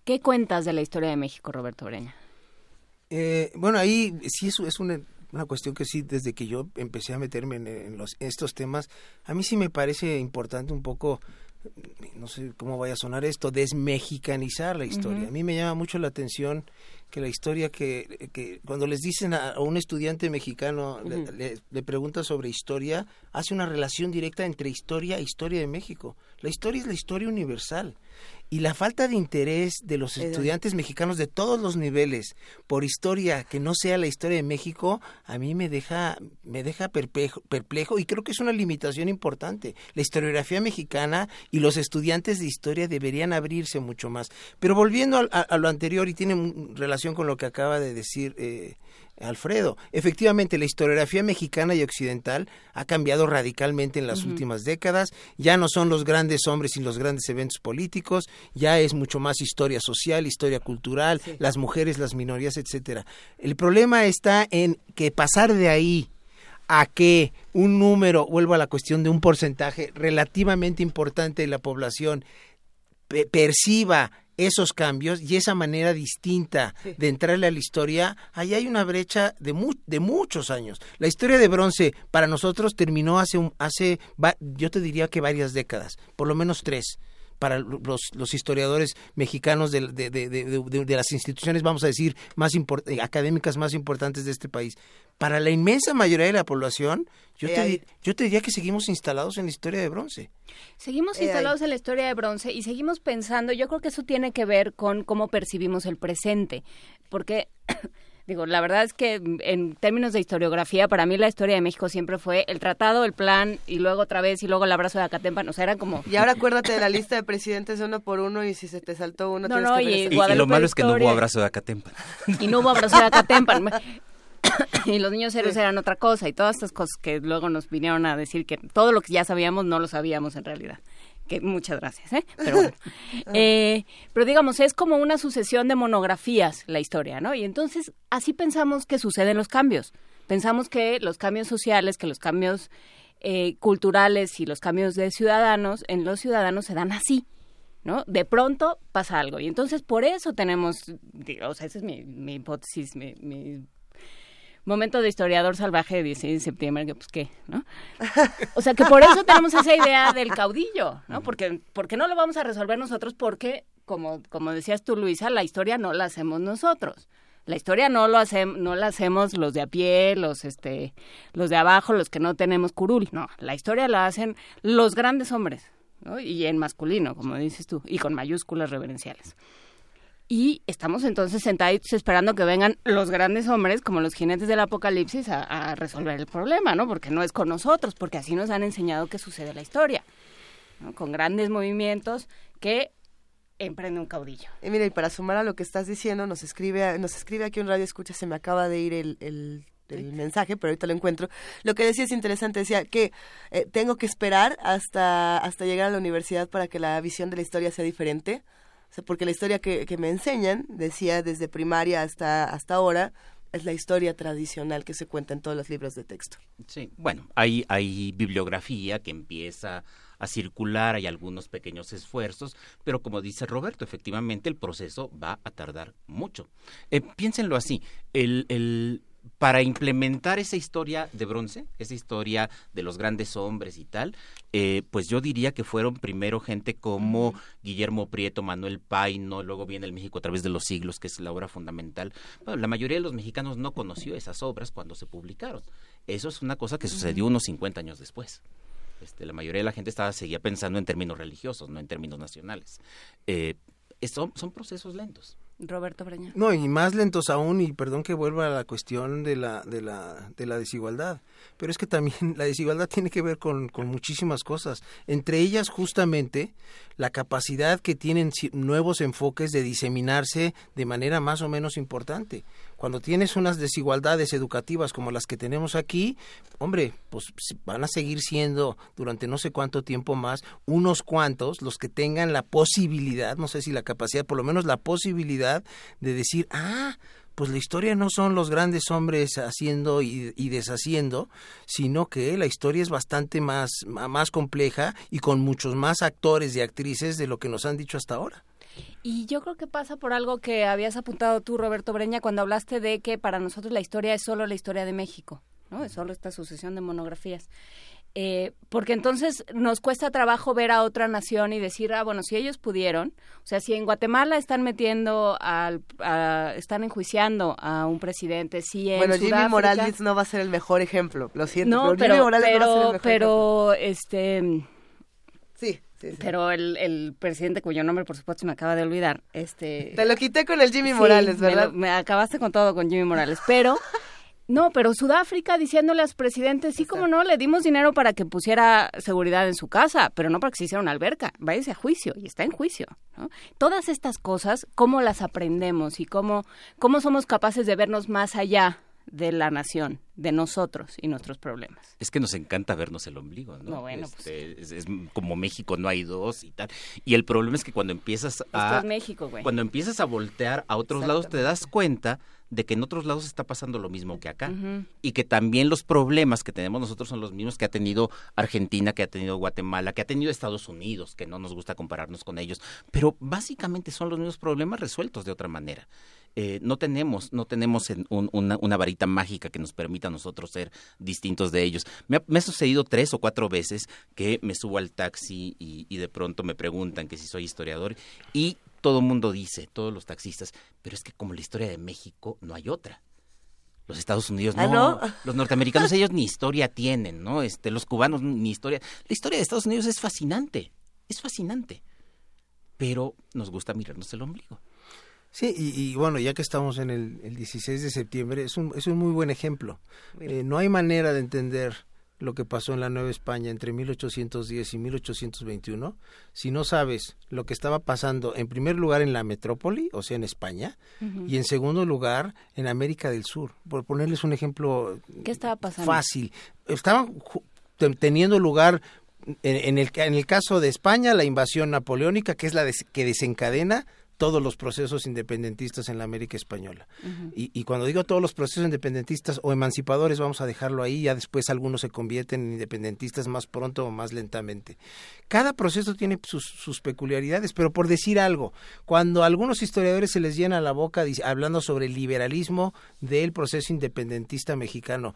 ¿Qué cuentas de la historia de México, Roberto Breña? Eh, bueno, ahí sí es, es una, una cuestión que sí, desde que yo empecé a meterme en, en los, estos temas, a mí sí me parece importante un poco, no sé cómo vaya a sonar esto, desmexicanizar la historia. A mí me llama mucho la atención que la historia que, que cuando les dicen a, a un estudiante mexicano, le, le pregunta sobre historia, hace una relación directa entre historia e historia de México. La historia es la historia universal. Y la falta de interés de los estudiantes mexicanos de todos los niveles por historia que no sea la historia de México, a mí me deja, me deja perplejo, perplejo y creo que es una limitación importante. La historiografía mexicana y los estudiantes de historia deberían abrirse mucho más. Pero volviendo a, a lo anterior y tiene relación con lo que acaba de decir eh, Alfredo, efectivamente la historiografía mexicana y occidental ha cambiado radicalmente en las últimas décadas, ya no son los grandes hombres y los grandes eventos políticos, ya es mucho más historia social, historia cultural, las mujeres, las minorías, etcétera. El problema está en que pasar de ahí a que un número, vuelvo a la cuestión de un porcentaje relativamente importante de la población pe- perciba esos cambios y esa manera distinta de entrarle a la historia, ahí hay una brecha de, mu- de muchos años. La historia de bronce para nosotros terminó hace, un, hace yo te diría que varias décadas, por lo menos tres para los, los historiadores mexicanos de, de- de- de- de- de las instituciones, vamos a decir, más import- eh, académicas más importantes de este país. Para la inmensa mayoría de la población, yo Eh, te, ahí. yo te diría que seguimos instalados en la historia de bronce. Seguimos Eh, instalados en la historia de bronce y seguimos pensando, yo creo que eso tiene que ver con cómo percibimos el presente, porque digo, la verdad es que en términos de historiografía, para mí la historia de México siempre fue el tratado, el plan y luego otra vez y luego el abrazo de Acatempan, o sea, era como Y ahora acuérdate de la lista de presidentes uno por uno y si se te saltó uno No, tienes no, que y. Y, y lo malo es que no hubo abrazo de Acatempan. y no hubo abrazo de Acatempan. y los niños héroes eran otra cosa y todas estas cosas que luego nos vinieron a decir que todo lo que ya sabíamos no lo sabíamos en realidad. Que muchas gracias, ¿eh? Pero bueno. Eh, pero digamos, es como una sucesión de monografías la historia, ¿no? Y entonces así pensamos que suceden los cambios. Pensamos que los cambios sociales, que los cambios eh, culturales y los cambios de ciudadanos, en los ciudadanos se dan así. ¿no? De pronto pasa algo. Y entonces por eso tenemos, digo, o sea, esa es mi, mi hipótesis, mi, mi momento de historiador salvaje de 16 de septiembre, que pues qué, ¿no? O sea, que por eso tenemos esa idea del caudillo, ¿no? Porque, porque no lo vamos a resolver nosotros porque, como, como decías tú, Luisa, la historia no la hacemos nosotros. La historia no lo hacemos, no la hacemos los de a pie, los este, los de abajo, los que no tenemos curul. No, la historia la hacen los grandes hombres, ¿no? Y en masculino, como dices tú, y con mayúsculas reverenciales. Y estamos entonces sentaditos esperando que vengan los grandes hombres, como los jinetes del apocalipsis, a, a resolver el problema, ¿no? Porque no es con nosotros, porque así nos han enseñado que sucede la historia, ¿no? Con grandes movimientos que emprende un caudillo. Y mira, y para sumar a lo que estás diciendo, nos escribe, nos escribe aquí un radio escucha, se me acaba de ir el, el, el mensaje, pero ahorita lo encuentro. Lo que decía es interesante, decía que eh, tengo que esperar hasta, hasta llegar a la universidad para que la visión de la historia sea diferente. Porque la historia que, que me enseñan, decía desde primaria hasta, hasta ahora, es la historia tradicional que se cuenta en todos los libros de texto. Sí, bueno, hay, hay bibliografía que empieza a circular, hay algunos pequeños esfuerzos, pero como dice Roberto, efectivamente el proceso va a tardar mucho. Eh, piénsenlo así, el, para implementar esa historia de bronce, esa historia de los grandes hombres y tal, eh, pues yo diría que fueron primero gente como Guillermo Prieto, Manuel Paino, luego viene el México a través de los siglos, que es la obra fundamental. Bueno, la mayoría de los mexicanos no conoció esas obras cuando se publicaron. Eso es una cosa que sucedió unos 50 años después. Este, la mayoría de la gente estaba seguía pensando en términos religiosos, no en términos nacionales. Eh, son, son procesos lentos. Roberto Breña. No, y más lentos aún, y perdón que vuelva a la cuestión de la, de la, de la desigualdad, pero es que también la desigualdad tiene que ver con, con muchísimas cosas, entre ellas justamente la capacidad que tienen nuevos enfoques de diseminarse de manera más o menos importante. Cuando tienes unas desigualdades educativas como las que tenemos aquí, hombre, pues van a seguir siendo durante no sé cuánto tiempo más unos cuantos los que tengan la posibilidad, no sé si la capacidad, por lo menos la posibilidad de decir, ah, pues la historia no son los grandes hombres haciendo y, deshaciendo, sino que la historia es bastante más, más compleja y con muchos más actores y actrices de lo que nos han dicho hasta ahora. Y yo creo que pasa por algo que habías apuntado tú, Roberto Breña, cuando hablaste de que para nosotros la historia es solo la historia de México, ¿no? Es solo esta sucesión de monografías. Eh, porque entonces nos cuesta trabajo ver a otra nación y decir, ah, bueno, si ellos pudieron, o sea, si en Guatemala están metiendo, al, a, están enjuiciando a un presidente, si en Bueno, Jimmy Morales no va a ser el mejor ejemplo, lo siento, no, pero, pero, Jimmy Morales pero, no va a ser el mejor pero, este... Sí, sí, sí. Pero el, el presidente, cuyo nombre por supuesto me acaba de olvidar, este... Te lo quité con el Jimmy Morales, me ¿verdad? lo- Me, acabaste con todo con Jimmy Morales, pero... No, pero Sudáfrica diciéndole a su presidente, sí, como no, le dimos dinero para que pusiera seguridad en su casa, pero no para que se hiciera una alberca, váyase a juicio, y está en juicio. ¿no? Todas estas cosas, ¿cómo las aprendemos y cómo, cómo somos capaces de vernos más allá de la nación, de nosotros y nuestros problemas? Es que nos encanta vernos el ombligo, ¿no? No, bueno, Este, es, es como México no hay dos y tal. Y el problema es que cuando empiezas a... Esto es México, güey. Cuando empiezas a voltear a otros lados te das cuenta de que en otros lados está pasando lo mismo que acá y que también los problemas que tenemos nosotros son los mismos que ha tenido Argentina, que ha tenido Guatemala, que ha tenido Estados Unidos, que no nos gusta compararnos con ellos, pero básicamente son los mismos problemas resueltos de otra manera. Eh, no tenemos, no tenemos en un- una, una varita mágica que nos permita a nosotros ser distintos de ellos. Me ha, me ha sucedido tres o cuatro veces que me subo al taxi y, y de pronto me preguntan que si soy historiador y todo el mundo dice, todos los taxistas, pero es que como la historia de México no hay otra. Los Estados Unidos Ah, no, ¿no? los norteamericanos ellos ni historia tienen, ¿no? Este, los cubanos ni historia. La historia de Estados Unidos es fascinante, es fascinante, pero nos gusta mirarnos el ombligo. Sí, y, y bueno, ya que estamos en el, el 16 de septiembre, es un, es un muy buen ejemplo. Eh, no hay manera de entender lo que pasó en la Nueva España entre 1810 y 1821 si no sabes lo que estaba pasando en primer lugar en la metrópoli, o sea, en España, y en segundo lugar en América del Sur. Por ponerles un ejemplo ¿Qué estaba pasando? fácil. Estaban teniendo lugar en, en el, en el caso de España la invasión napoleónica, que es la des- que desencadena todos los procesos independentistas en la América española. Y, y cuando digo todos los procesos independentistas o emancipadores, vamos a dejarlo ahí, ya después algunos se convierten en independentistas más pronto o más lentamente. Cada proceso tiene sus, sus peculiaridades, pero por decir algo, cuando a algunos historiadores se les llena la boca hablando sobre el liberalismo del proceso independentista mexicano,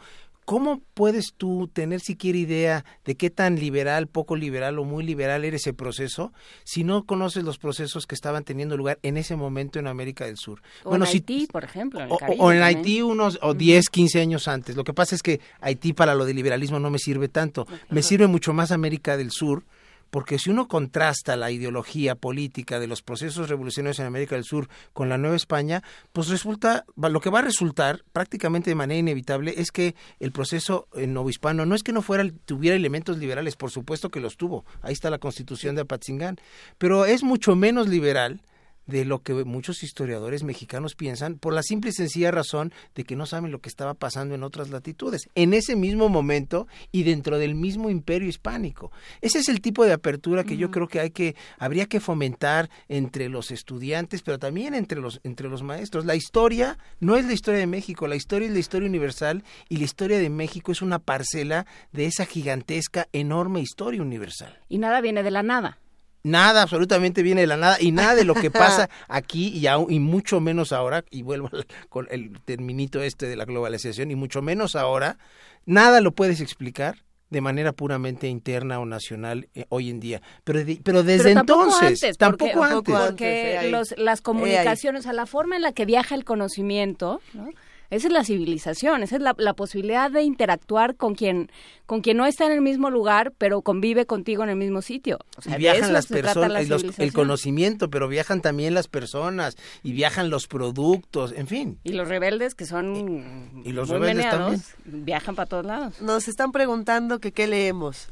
¿Cómo puedes tú tener siquiera idea de qué tan liberal, poco liberal o muy liberal era ese proceso si no conoces los procesos que estaban teniendo lugar en ese momento en América del Sur? O en Haití, por ejemplo. En el o, en también. Haití unos o 10, 15 años antes. Lo que pasa es que Haití para lo de liberalismo no me sirve tanto. Me sirve mucho más América del Sur porque si uno contrasta la ideología política de los procesos revolucionarios en América del Sur con la Nueva España, pues resulta, lo que va a resultar prácticamente de manera inevitable es que el proceso novohispano no es que no fuera, tuviera elementos liberales, por supuesto que los tuvo, ahí está la constitución de Apatzingán, pero es mucho menos liberal de lo que muchos historiadores mexicanos piensan por la simple y sencilla razón de que no saben lo que estaba pasando en otras latitudes, en ese mismo momento y dentro del mismo imperio hispánico. Ese es el tipo de apertura que yo creo que hay que habría que fomentar entre los estudiantes, pero también entre los entre los maestros. La historia no es la historia de México, la historia es la historia universal y la historia de México es una parcela de esa gigantesca enorme historia universal. Y nada viene de la nada nada absolutamente viene de la nada y nada de lo que pasa aquí y, aún, y mucho menos ahora, y vuelvo con el terminito este de la globalización, y mucho menos ahora, nada lo puedes explicar de manera puramente interna o nacional eh, hoy en día. Pero, pero desde entonces, tampoco antes. Porque los, las comunicaciones, a la forma en la que viaja el conocimiento, ¿no? Esa es la civilización, esa es la, posibilidad de interactuar con quien, con quien no está en el mismo lugar, pero convive contigo en el mismo sitio. y viajan las personas, el conocimiento, pero viajan también las personas y viajan los productos, en fin. Y los rebeldes que son y, los rebeldes también viajan para todos lados. Nos están preguntando que qué leemos,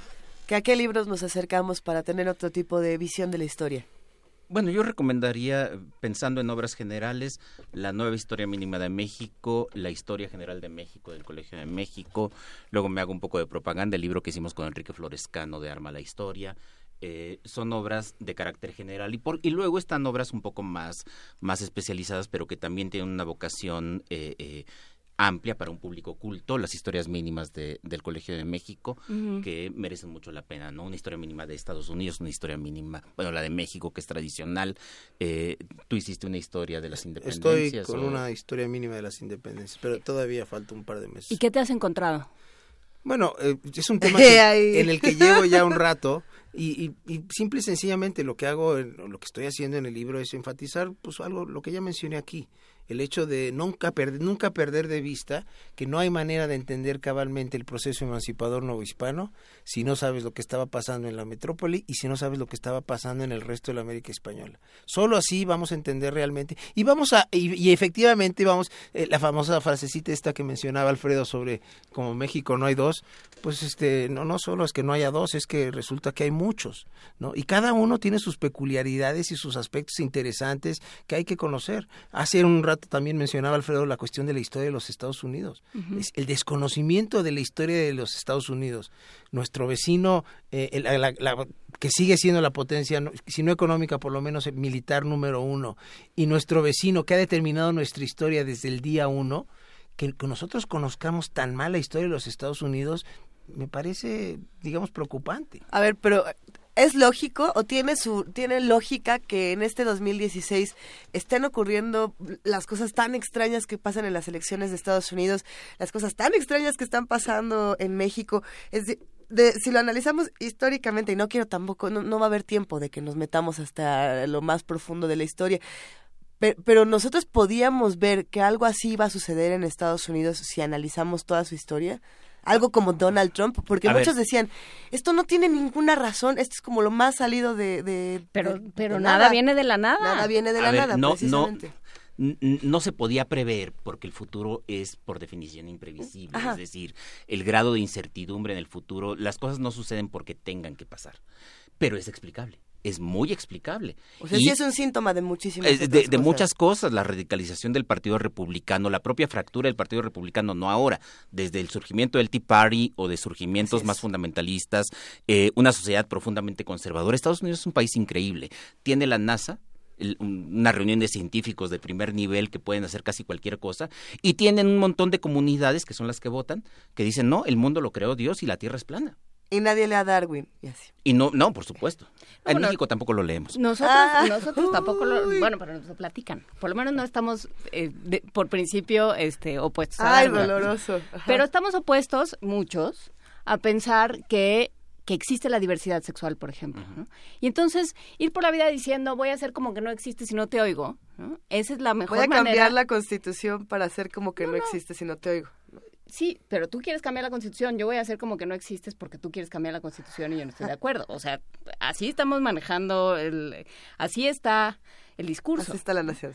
que a qué libros nos acercamos para tener otro tipo de visión de la historia. Bueno, yo recomendaría, pensando en obras generales, la nueva historia mínima de México, la historia general de México del Colegio de México, luego me hago un poco de propaganda, el libro que hicimos con Enrique Florescano de Arma la Historia, eh, son obras de carácter general y, por, y luego están obras un poco más, más especializadas, pero que también tienen una vocación eh, eh, amplia para un público culto, las historias mínimas de, del Colegio de México, que merecen mucho la pena, ¿no? Una historia mínima de Estados Unidos, una historia mínima, bueno, la de México, que es tradicional. Eh, tú hiciste una historia de las independencias. Estoy con una historia mínima de las independencias, pero todavía falta un par de meses. ¿Y qué te has encontrado? Bueno, eh, es un tema en el que llevo ya un rato y, y, simple y sencillamente lo que hago, lo que estoy haciendo en el libro es enfatizar pues algo, lo que ya mencioné aquí, el hecho de nunca, perder, nunca perder de vista que no hay manera de entender cabalmente el proceso emancipador novohispano si no sabes lo que estaba pasando en la metrópoli y si no sabes lo que estaba pasando en el resto de la América española. Solo así vamos a entender realmente y vamos a y, efectivamente vamos eh, la famosa frasecita esta que mencionaba Alfredo sobre como México no hay dos, pues este no no solo es que no haya dos, es que resulta que hay muchos, ¿no? Y cada uno tiene sus peculiaridades y sus aspectos interesantes que hay que conocer. Hace un rato también mencionaba Alfredo la cuestión de la historia de los Estados Unidos. es el desconocimiento de la historia de los Estados Unidos. Nuestro vecino, eh, que sigue siendo la potencia, si no económica, por lo menos militar número uno, y nuestro vecino que ha determinado nuestra historia desde el día uno, que, que nosotros conozcamos tan mal la historia de los Estados Unidos, me parece, digamos, preocupante. A ver, pero ¿Es lógico o tiene su tiene lógica que en este 2016 estén ocurriendo las cosas tan extrañas que pasan en las elecciones de Estados Unidos, las cosas tan extrañas que están pasando en México? Es de, si lo analizamos históricamente, y no quiero tampoco, no, no va a haber tiempo de que nos metamos hasta lo más profundo de la historia, pero, nosotros podíamos ver que algo así iba a suceder en Estados Unidos si analizamos toda su historia algo como Donald Trump, porque muchos decían, esto no tiene ninguna razón, esto es como lo más salido de... pero pero nada, viene de la nada. Nada viene de la nada, no, precisamente. No, no se podía prever porque el futuro es por definición imprevisible, es decir, el grado de incertidumbre en el futuro, las cosas no suceden porque tengan que pasar, pero es explicable es muy explicable. O sea, sí es un síntoma de muchísimas de, de, muchas cosas, la radicalización del Partido Republicano, la propia fractura del Partido Republicano, no ahora, desde el surgimiento del Tea Party o de surgimientos más fundamentalistas, eh, una sociedad profundamente conservadora. Estados Unidos es un país increíble. Tiene la NASA, una reunión de científicos de primer nivel que pueden hacer casi cualquier cosa y tienen un montón de comunidades que son las que votan que dicen no el mundo lo creó Dios y la Tierra es plana y nadie lee a Darwin. Y, así. y no, no, por supuesto. en México tampoco lo leemos. Nosotros, ah. nosotros tampoco lo, bueno, pero nos lo platican. Por lo menos no estamos, eh, por principio, este, opuestos. Ay, doloroso. Pero estamos opuestos, muchos, a pensar que que existe la diversidad sexual, por ejemplo. Y entonces, ir por la vida diciendo, voy a hacer como que no existe si no te oigo, esa es la mejor manera. Voy a cambiar la constitución para hacer como que no, existe si no te oigo. Sí, pero tú quieres cambiar la constitución, yo voy a hacer como que no existes porque tú quieres cambiar la constitución y yo no estoy de acuerdo. O sea, así estamos manejando, el, así está el discurso. Así está la nación.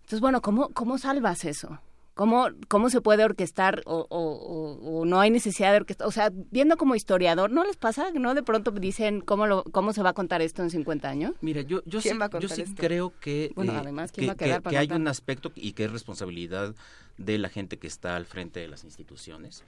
Entonces, bueno, ¿cómo, cómo salvas eso? ¿Cómo, ¿Cómo se puede orquestar o, o, o, o no hay necesidad de orquestar? O sea, viendo como historiador, ¿no les pasa? ¿No de pronto dicen cómo, lo, cómo se va a contar esto en 50 años? Mira, yo, yo sí, ¿Quién va a yo sí creo que, Bueno, eh, además, ¿quién que, que- hay un aspecto y que es responsabilidad de la gente que está al frente de las instituciones.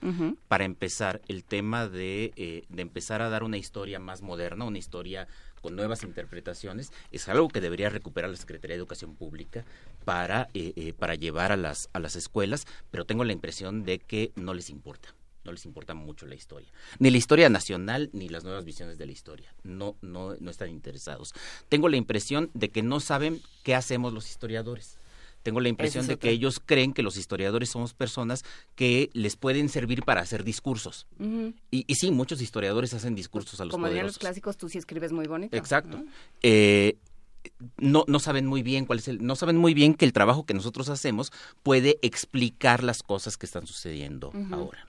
Para empezar, el tema de, eh, de empezar a dar una historia más moderna, una historia con nuevas interpretaciones, es algo que debería recuperar la Secretaría de Educación Pública para, eh, eh, para llevar a las, a las escuelas, pero tengo la impresión de que no les importa. No les importa mucho la historia. Ni la historia nacional, ni las nuevas visiones de la historia. No, no, no están interesados. Tengo la impresión de que no saben qué hacemos los historiadores. Tengo la impresión es de que ellos creen que los historiadores somos personas que les pueden servir para hacer discursos. Y, y sí, muchos historiadores hacen discursos a los Como dirían los clásicos, tú sí escribes muy bonito. Exacto. Eh, no, no saben muy bien cuál es el, no saben muy bien que el trabajo que nosotros hacemos puede explicar las cosas que están sucediendo ahora.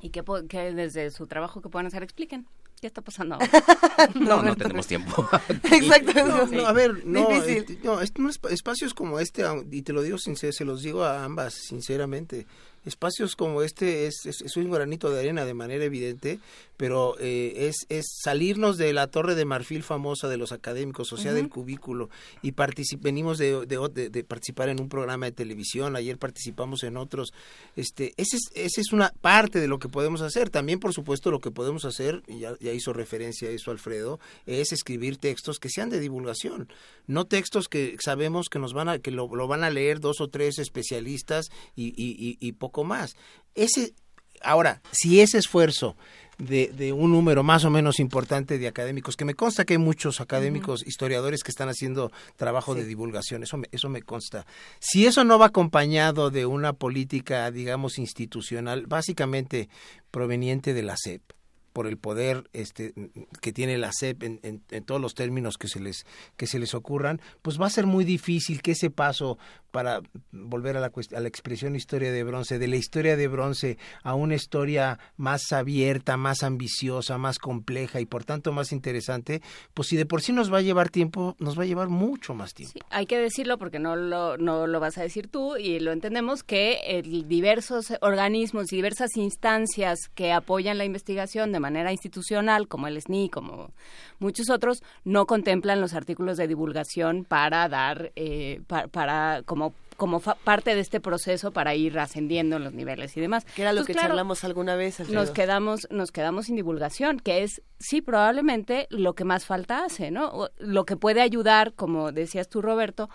Y que, que desde su trabajo que pueden hacer, expliquen. ¿Qué está pasando ahora? No, no tenemos tiempo. Exacto. No, no, a ver, no, Difícil. este, no, espacios como este, y te lo digo se los digo a ambas, sinceramente, espacios como este es, es, es un granito de arena de manera evidente, pero eh, es, es salirnos de la torre de marfil famosa de los académicos, o sea, del cubículo, y venimos de, de, de- de participar en un programa de televisión, ayer participamos en otros, este, ese es, ese es una parte de lo que podemos hacer, también por supuesto lo que podemos hacer, y ya, ya hizo referencia a eso Alfredo, es escribir textos que sean de divulgación, no textos que sabemos que nos van a, que lo, lo van a leer dos o tres especialistas y, y, y- y poco más. Ese, ahora, si ese esfuerzo de, de un número más o menos importante de académicos, que me consta que hay muchos académicos, historiadores que están haciendo trabajo de divulgación, eso me, eso me consta. Si eso no va acompañado de una política, digamos, institucional, básicamente proveniente de la SEP, por el poder este que tiene la SEP en, todos los términos que se les que se les ocurran, pues va a ser muy difícil que ese paso para volver a la, a la expresión historia de bronce, de la historia de bronce a una historia más abierta, más ambiciosa, más compleja y por tanto más interesante, pues si de por sí nos va a llevar tiempo, nos va a llevar mucho más tiempo. Hay que decirlo porque no lo, no lo vas a decir tú y lo entendemos que el diversos organismos y diversas instancias que apoyan la investigación manera institucional, como el SNI, como muchos otros, no contemplan los artículos de divulgación para dar, eh, pa- para, como como fa- parte de este proceso para ir ascendiendo en los niveles y demás. Que era lo Entonces, que claro, charlamos alguna vez. Alfredo. nos quedamos nos quedamos sin divulgación que es sí probablemente lo que más falta hace no O lo que puede ayudar como decías tú Roberto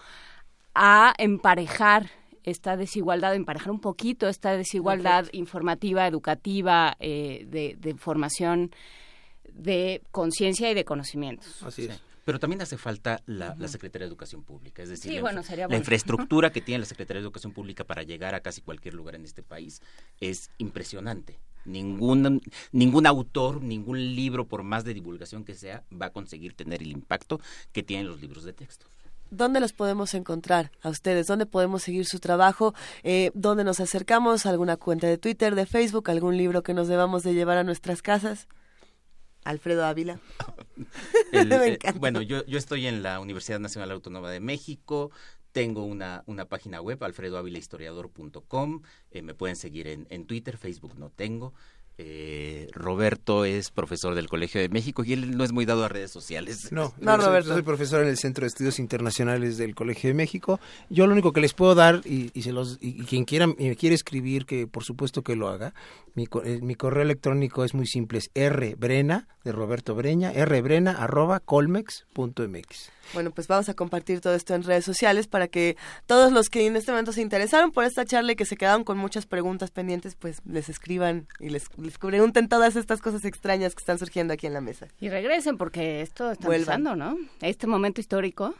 a emparejar esta desigualdad emparejar un poquito esta desigualdad informativa educativa eh, de, de formación de conciencia y de conocimientos Así es. Pero también hace falta la, la Secretaría de Educación Pública, es decir, Sí, la, bueno, infra- sería la bueno. infraestructura que tiene la Secretaría de Educación Pública para llegar a casi cualquier lugar en este país es impresionante. Ningún, ningún autor, ningún libro, por más de divulgación que sea, va a conseguir tener el impacto que tienen los libros de texto. ¿Dónde los podemos encontrar a ustedes? ¿Dónde podemos seguir su trabajo? Eh, ¿Dónde nos acercamos? ¿Alguna cuenta de Twitter, de Facebook? ¿Algún libro que nos debamos de llevar a nuestras casas? Alfredo Ávila. El- Me eh, bueno, yo, yo estoy en la Universidad Nacional Autónoma de México, tengo una, una página web, alfredoavilahistoriador.com, eh, me pueden seguir en, en Twitter, Facebook no tengo. Eh, Roberto es profesor del Colegio de México y él no es muy dado a redes sociales. No, yo soy- yo soy profesor en el Centro de Estudios Internacionales del Colegio de México. Yo lo único que les puedo dar, y, y se los, y, y quien quiera, y me quiere escribir, que por supuesto que lo haga, mi, co- eh, mi correo electrónico es muy simple, es rbrena, de Roberto Breña, rbrena, arroba, colmex.mx. Bueno, pues vamos a compartir todo esto en redes sociales para que todos los que en este momento se interesaron por esta charla y que se quedaron con muchas preguntas pendientes, pues les escriban y les, les pregunten todas estas cosas extrañas que están surgiendo aquí en la mesa. y regresen porque esto está Vuelvan. empezando no este momento histórico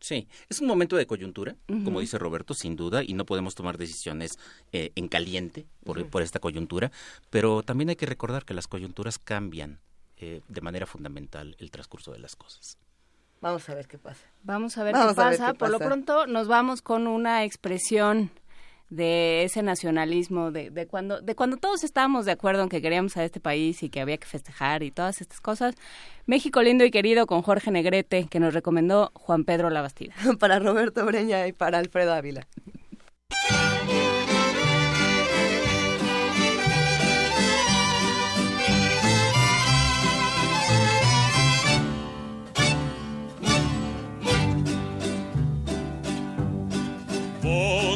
Sí, es un momento de coyuntura, como dice Roberto, sin duda, y no podemos tomar decisiones eh, en caliente por, por esta coyuntura, pero también hay que recordar que las coyunturas cambian eh, de manera fundamental el transcurso de las cosas. Vamos a ver qué pasa. Vamos a ver Vamos qué a ver pasa. Por lo pronto nos vamos con una expresión de ese nacionalismo, de, de, cuando, de cuando todos estábamos de acuerdo en que queríamos a este país y que había que festejar y todas estas cosas. México lindo y querido con Jorge Negrete, que nos recomendó Juan Pedro Labastida. para Roberto Breña y para Alfredo Ávila.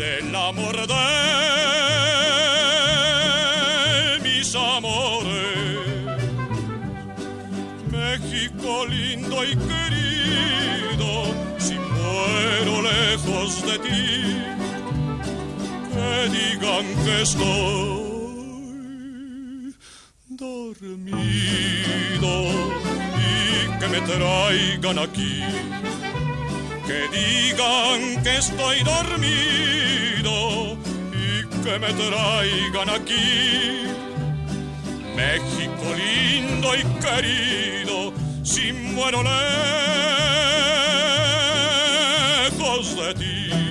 del amor de mis amores. México lindo y querido, si muero lejos de ti, que digan que estoy dormido y que me traigan aquí que digan que estoy dormido y que me traigan aquí. México lindo y querido, si muero lejos de ti.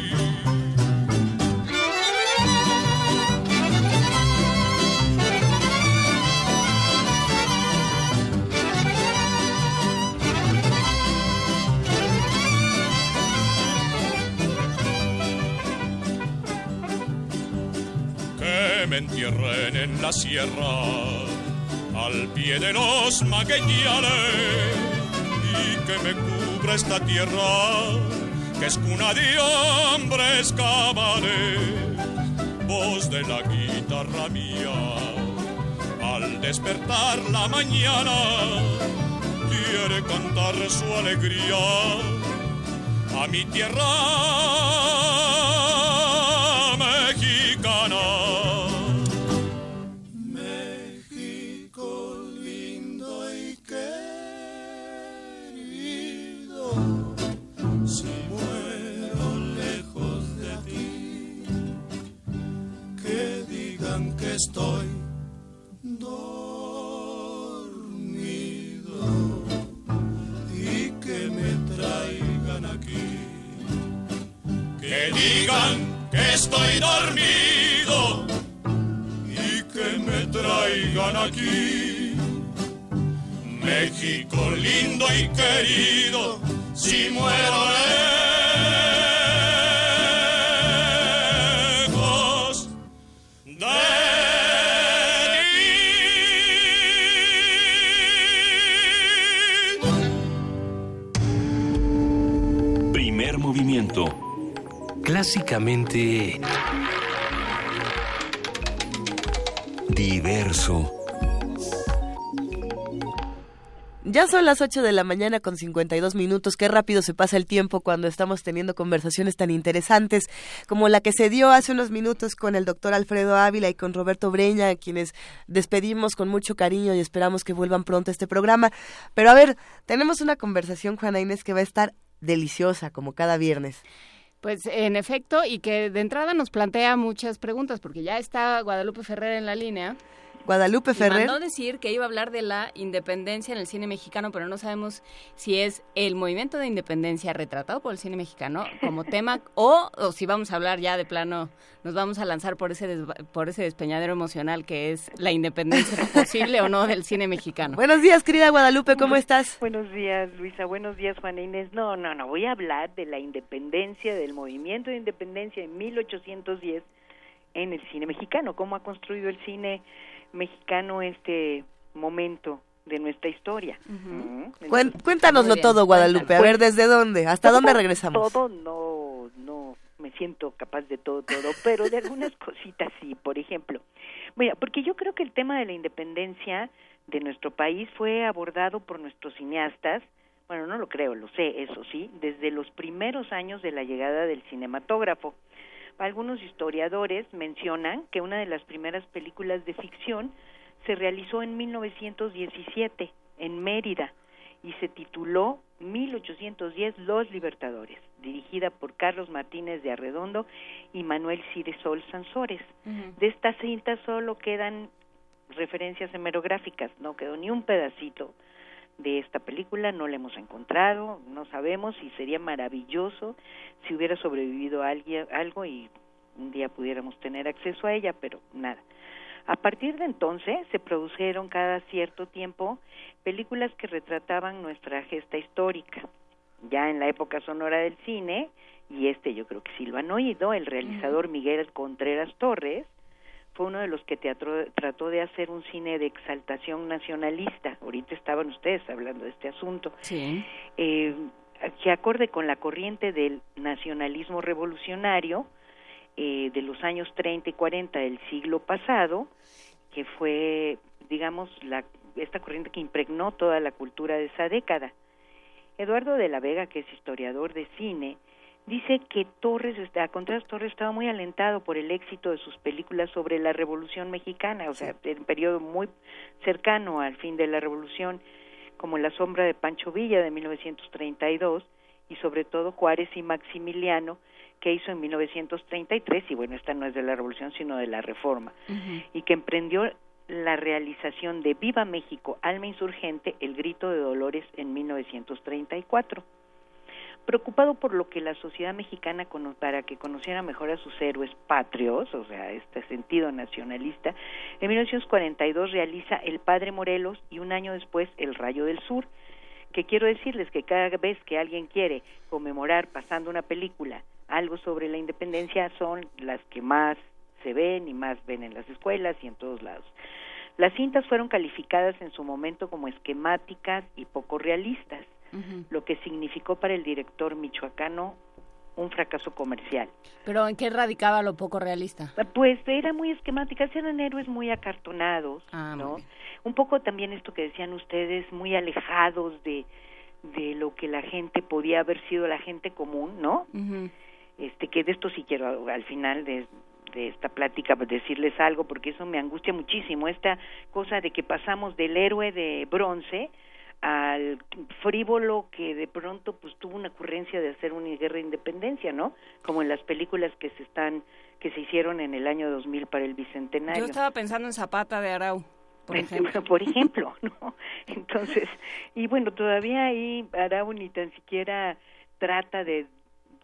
Entierren en la sierra al pie de los magueyales y que me cubra esta tierra que es cuna de hombres cabales. Voz de la guitarra mía al despertar la mañana quiere cantar su alegría a mi tierra estoy dormido y que me traigan aquí. México lindo y querido, si muero Clásicamente diverso. Ya son las 8 de la mañana con 52 minutos. Qué rápido se pasa el tiempo cuando estamos teniendo conversaciones tan interesantes como la que se dio hace unos minutos con el doctor Alfredo Ávila y con Roberto Breña, a quienes despedimos con mucho cariño y esperamos que vuelvan pronto a este programa. Pero a ver, tenemos una conversación, Juana Inés, que va a estar deliciosa como cada viernes. Pues en efecto, y que de entrada nos plantea muchas preguntas, porque ya está Guadalupe Ferrer en la línea. Guadalupe Ferrer. mandó decir que iba a hablar de la independencia en el cine mexicano, pero no sabemos si es el movimiento de independencia retratado por el cine mexicano como tema o, o si vamos a hablar ya de plano, nos vamos a lanzar por ese desva- por ese despeñadero emocional que es la independencia posible o no del cine mexicano. Buenos días, querida Guadalupe, ¿cómo estás? Buenos días, Luisa. Buenos días, Juana Inés. No, no, no. Voy a hablar de la independencia, del movimiento de independencia en 1810 en el cine mexicano. Cómo ha construido el cine mexicano este momento de nuestra historia. ¿Mm? Cuéntanoslo todo, Guadalupe. A ver, ¿desde dónde? ¿Hasta dónde regresamos? Todo no, no me siento capaz de todo, todo, pero de algunas cositas sí. Por ejemplo, mira, porque yo creo que el tema de la independencia de nuestro país fue abordado por nuestros cineastas. Bueno, no lo creo, lo sé, eso sí, desde los primeros años de la llegada del cinematógrafo. Algunos historiadores mencionan que una de las primeras películas de ficción se realizó en 1917 en Mérida y se tituló 1810 Los Libertadores, dirigida por Carlos Martínez de Arredondo y Manuel Ciresol Sansores. De esta cinta solo quedan referencias hemerográficas, no quedó ni un pedacito de esta película, no la hemos encontrado, no sabemos y sería maravilloso si hubiera sobrevivido alguien, algo y un día pudiéramos tener acceso a ella, pero nada. A partir de entonces se produjeron cada cierto tiempo películas que retrataban nuestra gesta histórica. Ya en la época sonora del cine, y este yo creo que sí lo han oído, el realizador Miguel Contreras Torres fue uno de los que teatro, trató de hacer un cine de exaltación nacionalista. Ahorita estaban ustedes hablando de este asunto. Sí. Eh, que acorde con la corriente del nacionalismo revolucionario eh, de los años 30 y 40 del siglo pasado, que fue, digamos, la, esta corriente que impregnó toda la cultura de esa década. Eduardo de la Vega, que es historiador de cine, dice que Torres, a Contreras Torres estaba muy alentado por el éxito de sus películas sobre la Revolución Mexicana, o sea, en un periodo muy cercano al fin de la Revolución, como La sombra de Pancho Villa de 1932 y sobre todo Juárez y Maximiliano que hizo en 1933 y bueno, esta no es de la Revolución sino de la Reforma y que emprendió la realización de Viva México, Alma Insurgente, El Grito de Dolores en 1934 preocupado por lo que la sociedad mexicana para que conociera mejor a sus héroes patrios, o sea, este sentido nacionalista, en 1942 realiza El Padre Morelos y un año después El Rayo del Sur, que quiero decirles que cada vez que alguien quiere conmemorar pasando una película algo sobre la independencia son las que más se ven y más ven en las escuelas y en todos lados. Las cintas fueron calificadas en su momento como esquemáticas y poco realistas lo que significó para el director michoacano un fracaso comercial. ¿Pero en qué radicaba lo poco realista? Pues era muy esquemática, eran héroes muy acartonados, Ah, ¿no? Un poco también esto que decían ustedes, muy alejados de, de lo que la gente podía haber sido la gente común, ¿no? Este, que de esto sí quiero al final de, de esta plática pues, decirles algo, porque eso me angustia muchísimo, esta cosa de que pasamos del héroe de bronce al frívolo que de pronto pues tuvo una ocurrencia de hacer una guerra de independencia, ¿no? Como en las películas que se están que se hicieron en el año 2000 para el bicentenario. Yo estaba pensando en Zapata de Arau, por ejemplo. por ejemplo, ¿no? Entonces, y bueno, todavía ahí Arau ni tan siquiera trata de,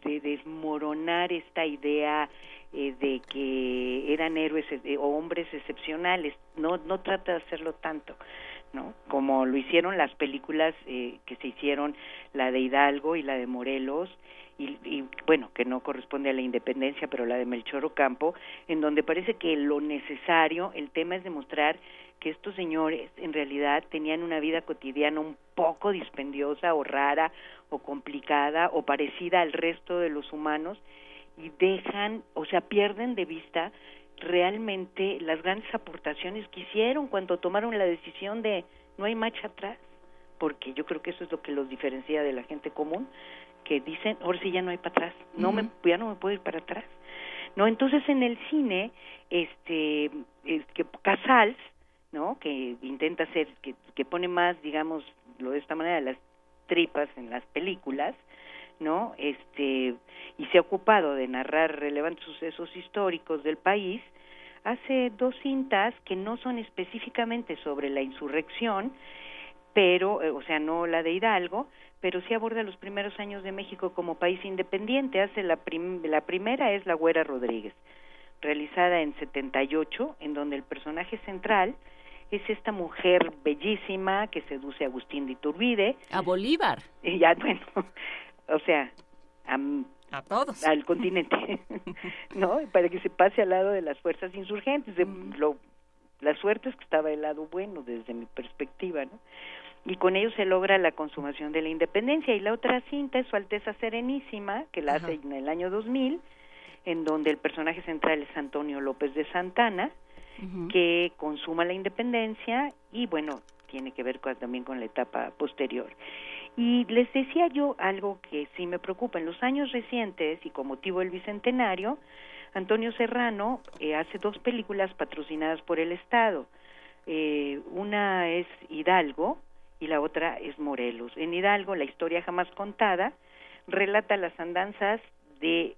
de desmoronar esta idea eh, de que eran héroes eh, o hombres excepcionales, no no trata de hacerlo tanto. ¿No? Como lo hicieron las películas eh, que se hicieron, la de Hidalgo y la de Morelos, y, y, bueno, que no corresponde a la independencia, pero la de Melchor Ocampo, en donde parece que lo necesario, el tema es demostrar que estos señores en realidad tenían una vida cotidiana un poco dispendiosa o rara o complicada o parecida al resto de los humanos y dejan, o sea, pierden de vista realmente las grandes aportaciones que hicieron cuando tomaron la decisión de no hay marcha atrás, porque yo creo que eso es lo que los diferencia de la gente común, que dicen, ahora sí ya no hay para atrás, no me, ya no me puedo ir para atrás. No, entonces en el cine, este, es que Casals, ¿no? Que intenta hacer, que, que pone más, digamos, lo de esta manera, las tripas en las películas, ¿no? Este, y se ha ocupado de narrar relevantes sucesos históricos del país, hace dos cintas que no son específicamente sobre la insurrección, pero, eh, o sea, no la de Hidalgo, pero sí aborda los primeros años de México como país independiente. Hace la, prim la primera es La Güera Rodríguez, realizada en 78, en donde el personaje central es esta mujer bellísima que seduce a Agustín de Iturbide. A Bolívar. Y ya, bueno, o sea, a, a todos. Al continente, ¿no? Para que se pase al lado de las fuerzas insurgentes. De, lo, la suerte es que estaba del lado bueno desde mi perspectiva, ¿no? Y con ello se logra la consumación de la independencia. Y la otra cinta es Su Alteza Serenísima, que la hace en el año 2000, en donde el personaje central es Antonio López de Santana, que consuma la independencia y, bueno, tiene que ver con, también con la etapa posterior. Y les decía yo algo que sí me preocupa. En los años recientes y con motivo del bicentenario, Antonio Serrano eh, hace dos películas patrocinadas por el Estado. Eh, una es Hidalgo y la otra es Morelos. En Hidalgo, la historia jamás contada relata las andanzas de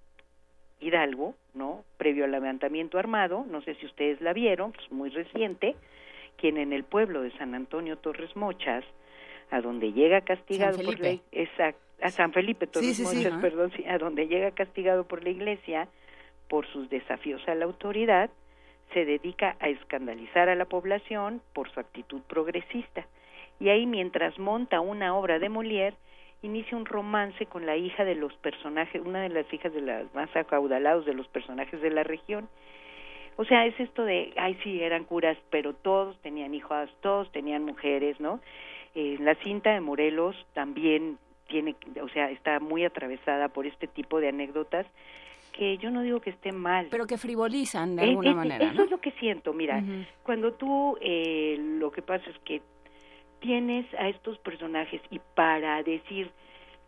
Hidalgo, ¿no? Previo al levantamiento armado, no sé si ustedes la vieron, pues muy reciente, quien en el pueblo de San Antonio Torres Mochas, a donde llega castigado por la exact, a San Felipe Torres Sí, sí, sí. Mochas, perdón, sí, a donde llega castigado por la iglesia por sus desafíos a la autoridad, se dedica a escandalizar a la población por su actitud progresista. Y ahí mientras monta una obra de Molière, inicia un romance con la hija de los personajes, una de las hijas de las más acaudalados de los personajes de la región. O sea, es esto de, ay sí, eran curas, pero todos tenían hijas, todos tenían mujeres, ¿no? Eh, la cinta de Morelos también tiene, o sea, está muy atravesada por este tipo de anécdotas que yo no digo que esté mal. Pero que frivolizan de Eh, alguna eh, manera, Eso ¿no? es lo que siento, mira, Ujú. cuando tú eh, lo que pasa es que tienes a estos personajes y para decir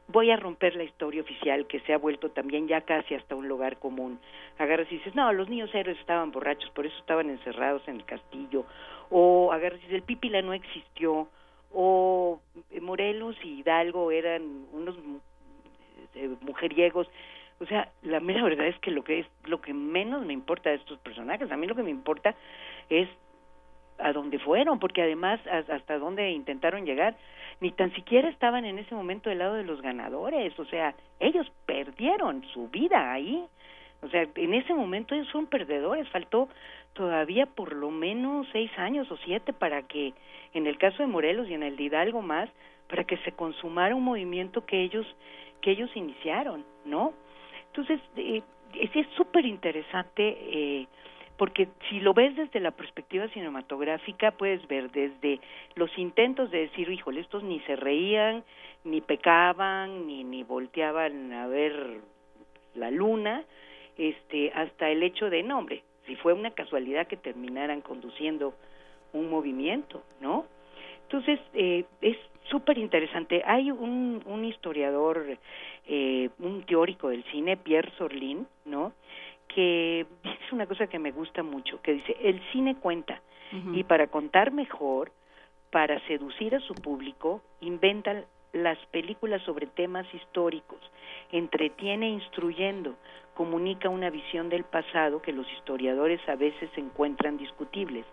voy a romper la historia oficial que se ha vuelto también ya casi hasta un lugar común. Agarras y dices, no, los niños héroes estaban borrachos, por eso estaban encerrados en el castillo. O agarras y dices, el Pípila no existió. O Morelos y Hidalgo eran unos eh, mujeriegos. O sea, la mera verdad es que lo que es lo que menos me importa de estos personajes, a mí lo que me importa es a dónde fueron, porque además as- hasta dónde intentaron llegar, ni tan siquiera estaban en ese momento del lado de los ganadores, o sea, ellos perdieron su vida ahí, o sea, en ese momento ellos son perdedores, faltó todavía por lo menos seis años o siete para que, en el caso de Morelos y en el de Hidalgo más, para que se consumara un movimiento que ellos, que ellos iniciaron, ¿no? Entonces, eh, es súper interesante eh, porque si lo ves desde la perspectiva cinematográfica, puedes ver desde los intentos de decir, híjole, estos ni se reían, ni pecaban, ni, ni volteaban a ver la luna, este, hasta el hecho de, no, hombre, si fue una casualidad que terminaran conduciendo un movimiento, ¿no? Entonces, eh, es súper interesante. Hay un, un historiador, eh, un teórico del cine, Pierre Sorlin, ¿no? Que dice una cosa que me gusta mucho, que dice, el cine cuenta, y para contar mejor, para seducir a su público, inventan las películas sobre temas históricos, entretiene instruyendo, comunica una visión del pasado que los historiadores a veces encuentran discutibles,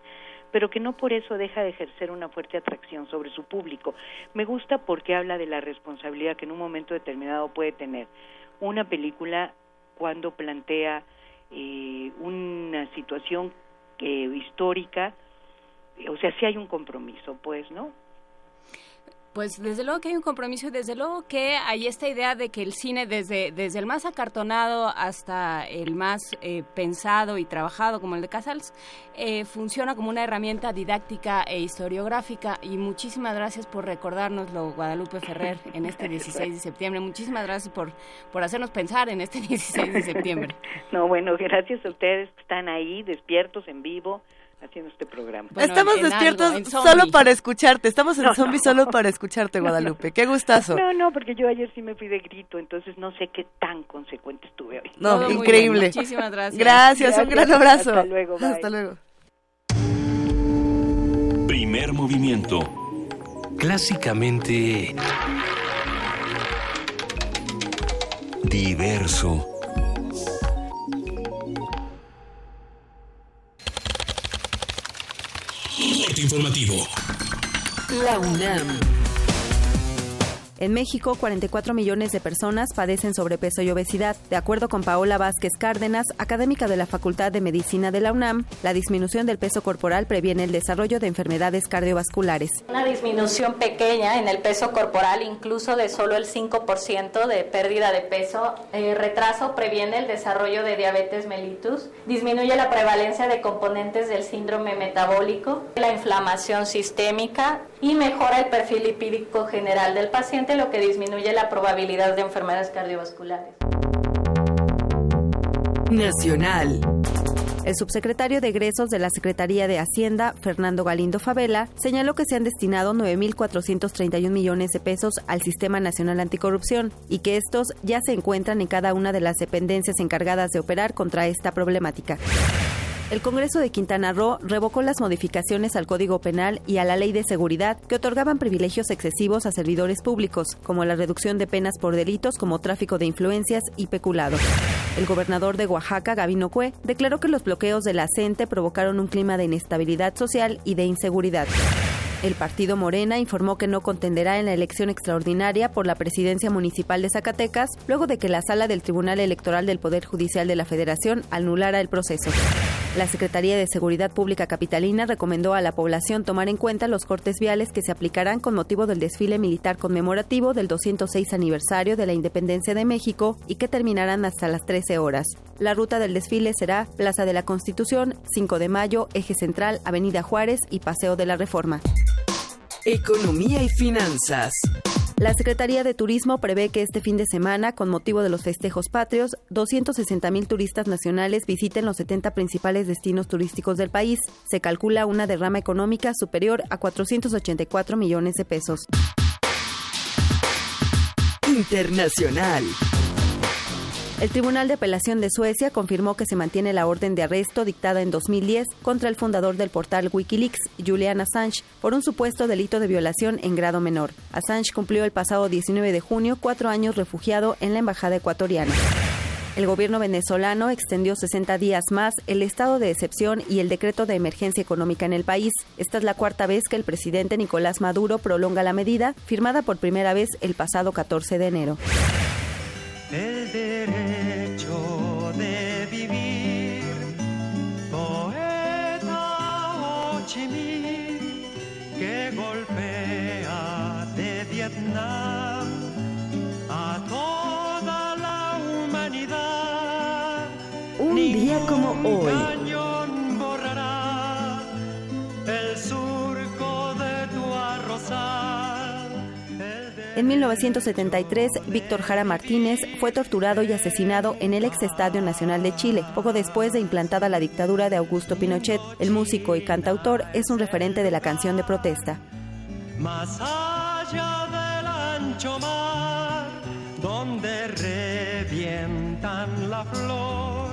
pero que no por eso deja de ejercer una fuerte atracción sobre su público. Me gusta porque habla de la responsabilidad que en un momento determinado puede tener una película cuando plantea eh, una situación eh, histórica, o sea, si hay un compromiso, pues, ¿no? Pues desde luego que hay un compromiso y desde luego que hay esta idea de que el cine desde, desde el más acartonado hasta el más eh, pensado y trabajado como el de Casals eh, funciona como una herramienta didáctica e historiográfica y muchísimas gracias por recordárnoslo Guadalupe Ferrer en este 16 de septiembre. Muchísimas gracias por, por hacernos pensar en este 16 de septiembre. No, bueno, gracias a ustedes que están ahí despiertos en vivo haciendo este programa. Estamos despiertos solo para escucharte. Estamos en No, zombie no. solo para escucharte, Guadalupe. Qué gustazo. No, no, porque yo ayer sí me fui de grito, entonces no sé qué tan consecuente estuve hoy. No, Todo increíble. Muchísimas gracias. Gracias, un gran abrazo. Hasta luego, bye. Hasta luego. Primer movimiento. Clásicamente diverso. Corte informativo. La UNAM. En México, 44 millones de personas padecen sobrepeso y obesidad. De acuerdo con Paola Vázquez Cárdenas, académica de la Facultad de Medicina de la UNAM, la disminución del peso corporal previene el desarrollo de enfermedades cardiovasculares. Una disminución pequeña en el peso corporal, incluso de solo el 5% de pérdida de peso. Eh, retraso previene el desarrollo de diabetes mellitus, disminuye la prevalencia de componentes del síndrome metabólico, la inflamación sistémica y mejora el perfil lipídico general del paciente, lo que disminuye la probabilidad de enfermedades cardiovasculares. Nacional. El subsecretario de egresos de la Secretaría de Hacienda, Fernando Galindo Favela, señaló que se han destinado 9.431 millones de pesos al Sistema Nacional Anticorrupción y que estos ya se encuentran en cada una de las dependencias encargadas de operar contra esta problemática. El Congreso de Quintana Roo revocó las modificaciones al Código Penal y a la Ley de Seguridad que otorgaban privilegios excesivos a servidores públicos, como la reducción de penas por delitos como tráfico de influencias y peculado. El gobernador de Oaxaca, Gabino Cue, declaró que los bloqueos de la CENTE provocaron un clima de inestabilidad social y de inseguridad. El partido Morena informó que no contenderá en la elección extraordinaria por la presidencia municipal de Zacatecas, luego de que la sala del Tribunal Electoral del Poder Judicial de la Federación anulara el proceso. La Secretaría de Seguridad Pública Capitalina recomendó a la población tomar en cuenta los cortes viales que se aplicarán con motivo del desfile militar conmemorativo del 206 aniversario de la Independencia de México y que terminarán hasta las 13 horas. La ruta del desfile será Plaza de la Constitución, 5 de Mayo, Eje Central, Avenida Juárez y Paseo de la Reforma. Economía y finanzas. La Secretaría de Turismo prevé que este fin de semana, con motivo de los festejos patrios, 260 mil turistas nacionales visiten los 70 principales destinos turísticos del país. Se calcula una derrama económica superior a 484 millones de pesos. Internacional. El Tribunal de Apelación de Suecia confirmó que se mantiene la orden de arresto dictada en 2010 contra el fundador del portal Wikileaks, Julian Assange, por un supuesto delito de violación en grado menor. Assange cumplió el pasado 19 de junio cuatro años refugiado en la Embajada ecuatoriana. El gobierno venezolano extendió 60 días más el estado de excepción y el decreto de emergencia económica en el país. Esta es la cuarta vez que el presidente Nicolás Maduro prolonga la medida, firmada por primera vez el pasado 14 de enero. El derecho de vivir, poeta Ho Chi Minh, que golpea de Vietnam a toda la humanidad. Un día como hoy. Cañón borrará el surco de tu arrozal. En 1973, Víctor Jara Martínez fue torturado y asesinado en el ex Estadio Nacional de Chile, poco después de implantada la dictadura de Augusto Pinochet. El músico y cantautor es un referente de la canción de protesta. Más allá del ancho mar, donde revientan la flor,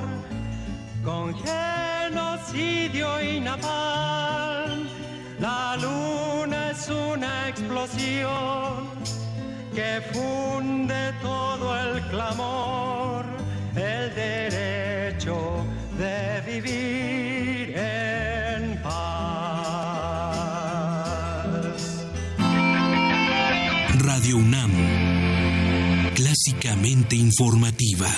con genocidio y la luna es una explosión que funde todo el clamor, el derecho de vivir en paz. Radio UNAM, clásicamente informativa.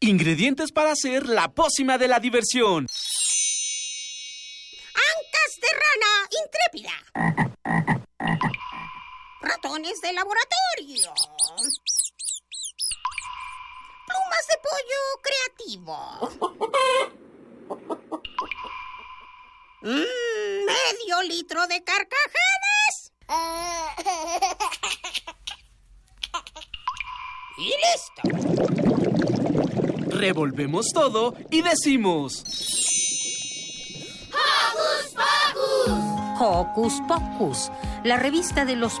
Ingredientes para hacer la pócima de la diversión. Ancas de rana intrépida. Ratones de laboratorio. Plumas de pollo creativo. Mm, medio litro de carcajadas. Y listo. Revolvemos todo y decimos. ¡Hocus Pocus! Hocus Pocus, la revista de los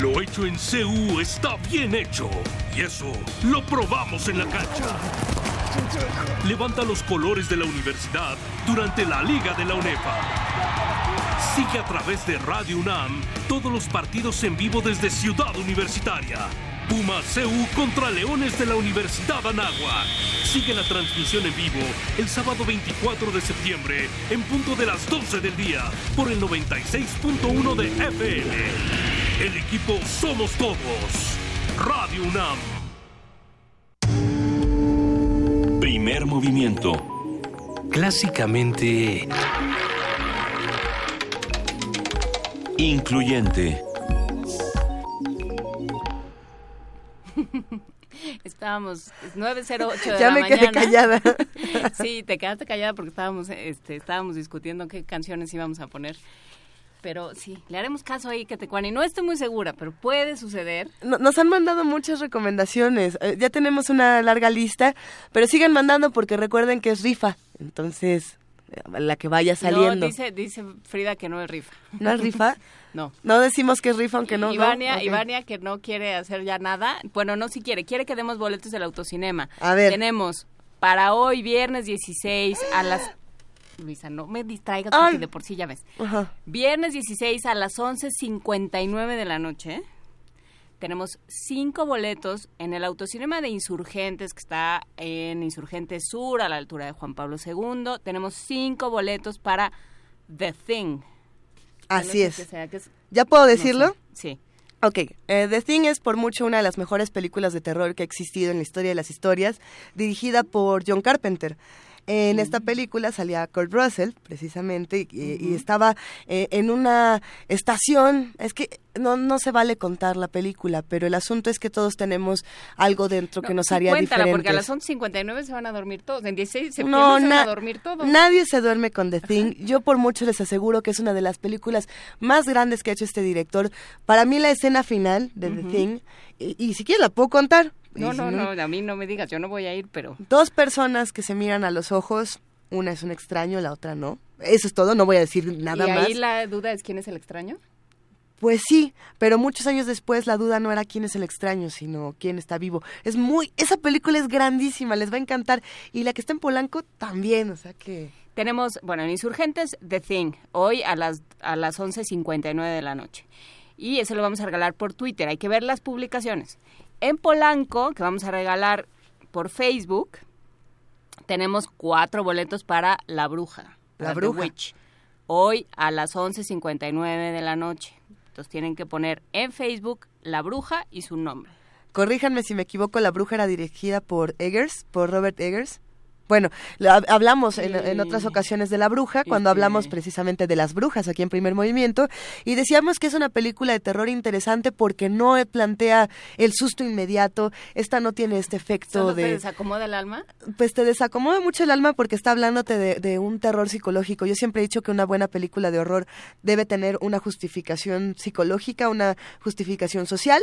Lo hecho en CU está bien hecho. Y eso lo probamos en la cancha. Levanta los colores de la universidad durante la Liga de la UNEFA. Sigue a través de Radio UNAM todos los partidos en vivo desde Ciudad Universitaria. Puma CU contra Leones de la Universidad Anáhuac. Sigue la transmisión en vivo el sábado 24 de septiembre en punto de las 12 del día por el 96.1 de FM. El equipo Somos Todos. Radio UNAM. Primer movimiento. Clásicamente... Incluyente. Estábamos 908 de Ya la me quedé mañana. callada. sí, te quedaste callada porque estábamos este estábamos discutiendo qué canciones íbamos a poner. Pero sí, le haremos caso ahí que te y no estoy muy segura, pero puede suceder. No- Nos han mandado muchas recomendaciones. Eh, Ya tenemos una larga lista, pero sigan mandando porque recuerden que es rifa. Entonces, eh, la que vaya saliendo. No, dice dice Frida que no es rifa. ¿No es rifa? No. No decimos que es rifa aunque no. no. Ivania, Ok. Ivania que no quiere hacer ya nada. Bueno, no si quiere, quiere que demos boletos del autocinema. A ver. Tenemos para hoy viernes 16 a las Luisa, no me distraigas porque Ay. de por sí ya ves. Ajá. Viernes 16 a las 11.59 de la noche. Tenemos cinco boletos en el autocinema de Insurgentes, que está en Insurgentes Sur, a la altura de Juan Pablo II. Tenemos cinco boletos para The Thing. Así es. qué sea, que es- ¿Ya puedo no decirlo? sé. Sí. Ok, eh, The Thing es por mucho una de las mejores películas de terror que ha existido en la historia de las historias, dirigida por John Carpenter. En esta película salía Kurt Russell, precisamente, y, y estaba eh, en una estación. Es que no, no se vale contar la película, pero el asunto es que todos tenemos algo dentro que nos haría cuéntala, diferentes. porque a las 11.59 se van a dormir todos. En 16 de septiembre No, se van a dormir todos. nadie se duerme con The Thing. Yo por mucho les aseguro que es una de las películas más grandes que ha hecho este director. Para mí la escena final de The. Thing, y, y si quieres la puedo contar. No, no, no, a mí no me digas, yo no voy a ir, pero... Dos personas que se miran a los ojos, una es un extraño, la otra no. Eso es todo, no voy a decir nada ¿Y más. ahí la duda es quién es el extraño? Pues sí, pero muchos años después la duda no era quién es el extraño, sino quién está vivo. Es muy, esa película es grandísima, les va a encantar. Y la que está en Polanco también, o sea que... Tenemos, bueno, en Insurgentes, The Thing, hoy a las, a las 11.59 de la noche. Y eso lo vamos a regalar por Twitter, hay que ver las publicaciones. En Polanco, que vamos a regalar por Facebook, tenemos cuatro boletos para La Bruja. La Bruja. Witch, hoy a las 11.59 de la noche. Entonces tienen que poner en Facebook La Bruja y su nombre. Corríjanme si me equivoco, La Bruja era dirigida por Eggers, por Robert Eggers. Bueno, la- hablamos en, en otras ocasiones de La Bruja, cuando hablamos precisamente de las brujas aquí en Primer Movimiento, y decíamos que es una película de terror interesante porque no plantea el susto inmediato, esta no tiene este efecto ¿Solo te de... desacomoda el alma? Pues te desacomoda mucho el alma porque está hablándote de, de un terror psicológico. Yo siempre he dicho que una buena película de horror debe tener una justificación psicológica, una justificación social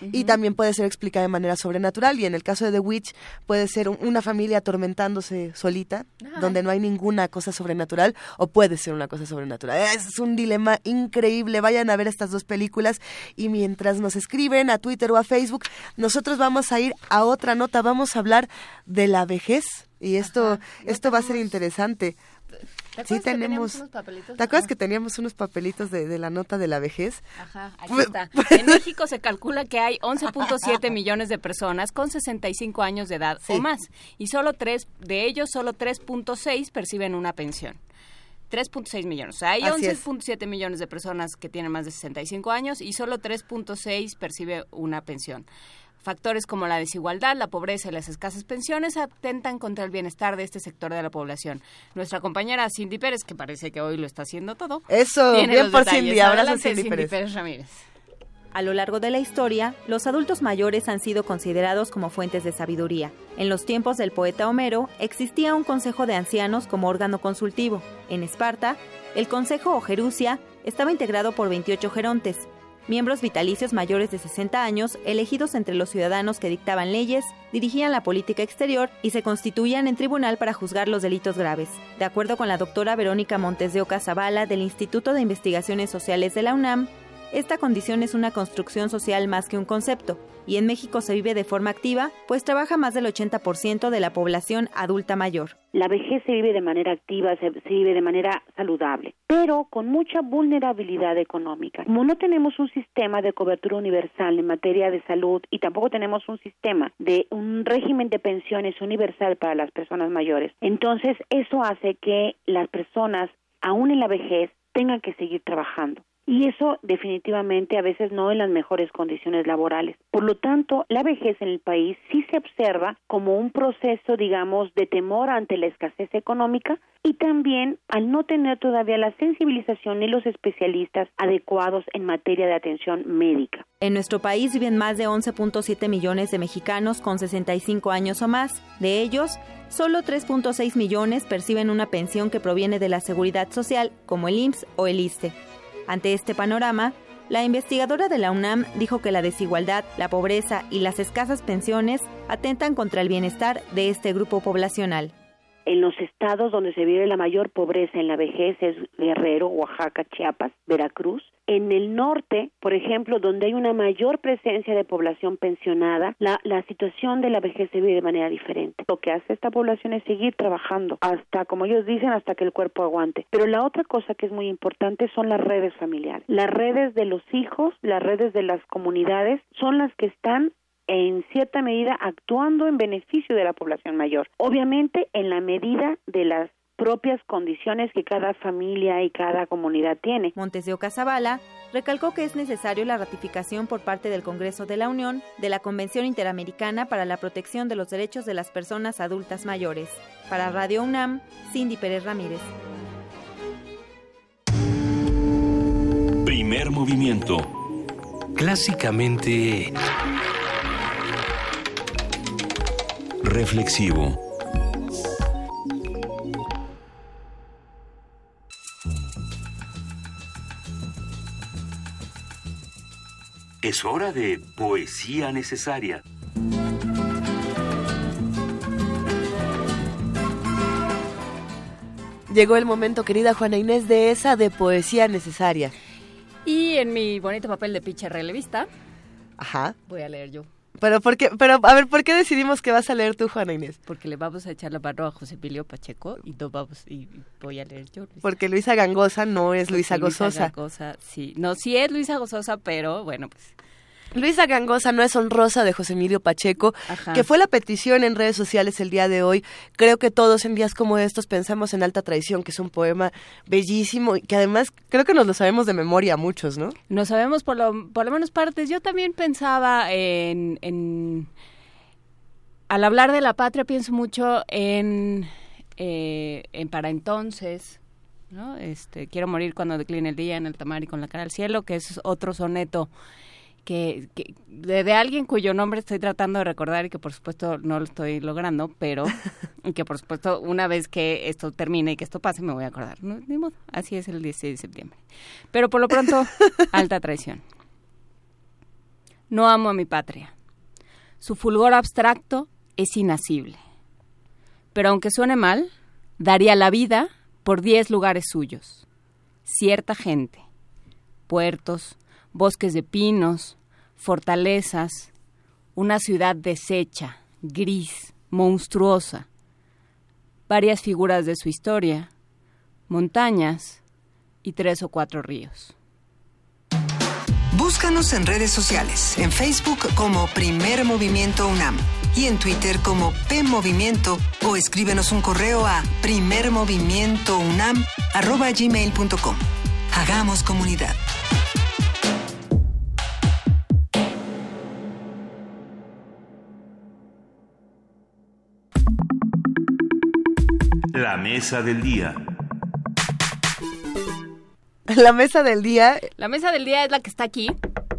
y también puede ser explicada de manera sobrenatural. Y en el caso de The Witch puede ser un- una familia atormentándose solita, donde no hay ninguna cosa sobrenatural o puede ser una cosa sobrenatural. Es un dilema increíble. Vayan a ver estas dos películas y mientras nos escriben a Twitter o a Facebook, nosotros vamos a ir a otra nota. Vamos a hablar de la vejez y esto esto va a ser interesante. ¿Te Sí acuerdas que tenemos. unos papelitos? ¿Te acuerdas Ah. que teníamos unos papelitos de, de la nota de la vejez? Ajá, aquí Pues- está. En México se calcula que hay 11.7 millones de personas con 65 años de edad Sí. o más. Y solo tres, de ellos, solo 3.6 perciben una pensión. 3.6 millones. O sea, hay Así es. 11.7 millones de personas que tienen más de 65 años y solo 3.6 percibe una pensión. Factores como la desigualdad, la pobreza y las escasas pensiones atentan contra el bienestar de este sector de la población. Nuestra compañera Cindy Pérez, que parece que hoy lo está haciendo todo. Eso, tiene bien los por detalles. Cindy. Abrazo, Adelante, Cindy Pérez. Ramírez. A lo largo de la historia, los adultos mayores han sido considerados como fuentes de sabiduría. En los tiempos del poeta Homero, existía un consejo de ancianos como órgano consultivo. En Esparta, el consejo o Jerusia estaba integrado por 28 gerontes, miembros vitalicios mayores de 60 años, elegidos entre los ciudadanos que dictaban leyes, dirigían la política exterior y se constituían en tribunal para juzgar los delitos graves. De acuerdo con la doctora Verónica Montes de Oca Zavala del Instituto de Investigaciones Sociales de la UNAM, esta condición es una construcción social más que un concepto, y en México se vive de forma activa, pues trabaja más del 80% de la población adulta mayor. La vejez se vive de manera activa, se, se, vive de manera saludable, pero con mucha vulnerabilidad económica. Como no tenemos un sistema de cobertura universal en materia de salud y tampoco tenemos un sistema de un régimen de pensiones universal para las personas mayores, entonces eso hace que las personas, aún en la vejez, tengan que seguir trabajando y eso definitivamente a veces no en las mejores condiciones laborales. Por lo tanto, la vejez en el país sí se observa como un proceso, digamos, de temor ante la escasez económica y también al no tener todavía la sensibilización ni los especialistas adecuados en materia de atención médica. En nuestro país viven más de 11.7 millones de mexicanos con 65 años o más. De ellos, solo 3.6 millones perciben una pensión que proviene de la seguridad social, como el IMSS o el ISTE. Ante este panorama, la investigadora de la UNAM dijo que la desigualdad, la pobreza y las escasas pensiones atentan contra el bienestar de este grupo poblacional. En los estados donde se vive la mayor pobreza en la vejez es Guerrero, Oaxaca, Chiapas, Veracruz. En el norte, por ejemplo, donde hay una mayor presencia de población pensionada, la, la situación de la vejez se vive de manera diferente. Lo que hace esta población es seguir trabajando hasta, como ellos dicen, hasta que el cuerpo aguante. Pero la otra cosa que es muy importante son las redes familiares. Las redes de los hijos, las redes de las comunidades son las que están en cierta medida actuando en beneficio de la población mayor. Obviamente en la medida de las propias condiciones que cada familia y cada comunidad tiene. Montes de Oca Zavala recalcó que es necesario la ratificación por parte del Congreso de la Unión de la Convención Interamericana para la Protección de los Derechos de las Personas Adultas Mayores. Para Radio UNAM, Cindy Pérez Ramírez. Primer movimiento. Clásicamente... Reflexivo. Es hora de poesía necesaria. Llegó el momento, querida Juana Inés, de esa de poesía necesaria. Y en mi bonito papel de pitcher relevista, Ajá. voy a leer yo. Pero, ¿por qué? Pero, a ver, ¿por qué decidimos que vas a leer tú, Juana Inés? Porque le vamos a echar la mano a José Emilio Pacheco y no vamos y voy a leer yo. Luisa. Porque Luisa Gangosa no es Luisa Gozosa. Gangosa, sí. No, sí es Luisa Gozosa, pero bueno, pues Luisa Gangosa no es honrosa de José Emilio Pacheco, Ajá. que fue la petición en redes sociales el día de hoy. Creo que todos en días como estos pensamos en Alta Traición, que es un poema bellísimo y que además creo que nos lo sabemos de memoria muchos, ¿no? no sabemos por lo, por lo menos partes. Yo también pensaba en, en... Al hablar de la patria pienso mucho en, eh, en Para Entonces, ¿no? Este, Quiero morir cuando decline el día en el tamar y con la cara al cielo, que es otro soneto que, que de, de alguien cuyo nombre estoy tratando de recordar y que por supuesto no lo estoy logrando, pero que por supuesto una vez que esto termine y que esto pase me voy a acordar. No, ni modo, así es el 16 de septiembre. Pero por lo pronto, alta traición. No amo a mi patria. Su fulgor abstracto es inasible. Pero aunque suene mal, daría la vida por diez lugares suyos. Cierta gente, puertos, bosques de pinos, fortalezas, una ciudad deshecha, gris, monstruosa, varias figuras de su historia, montañas y tres o cuatro ríos. Búscanos en redes sociales, en Facebook como Primer Movimiento UNAM y en Twitter como P Movimiento o escríbenos un correo a primermovimientounam@gmail.com. Hagamos comunidad. La mesa del día. La mesa del día, La mesa del día es la que está aquí.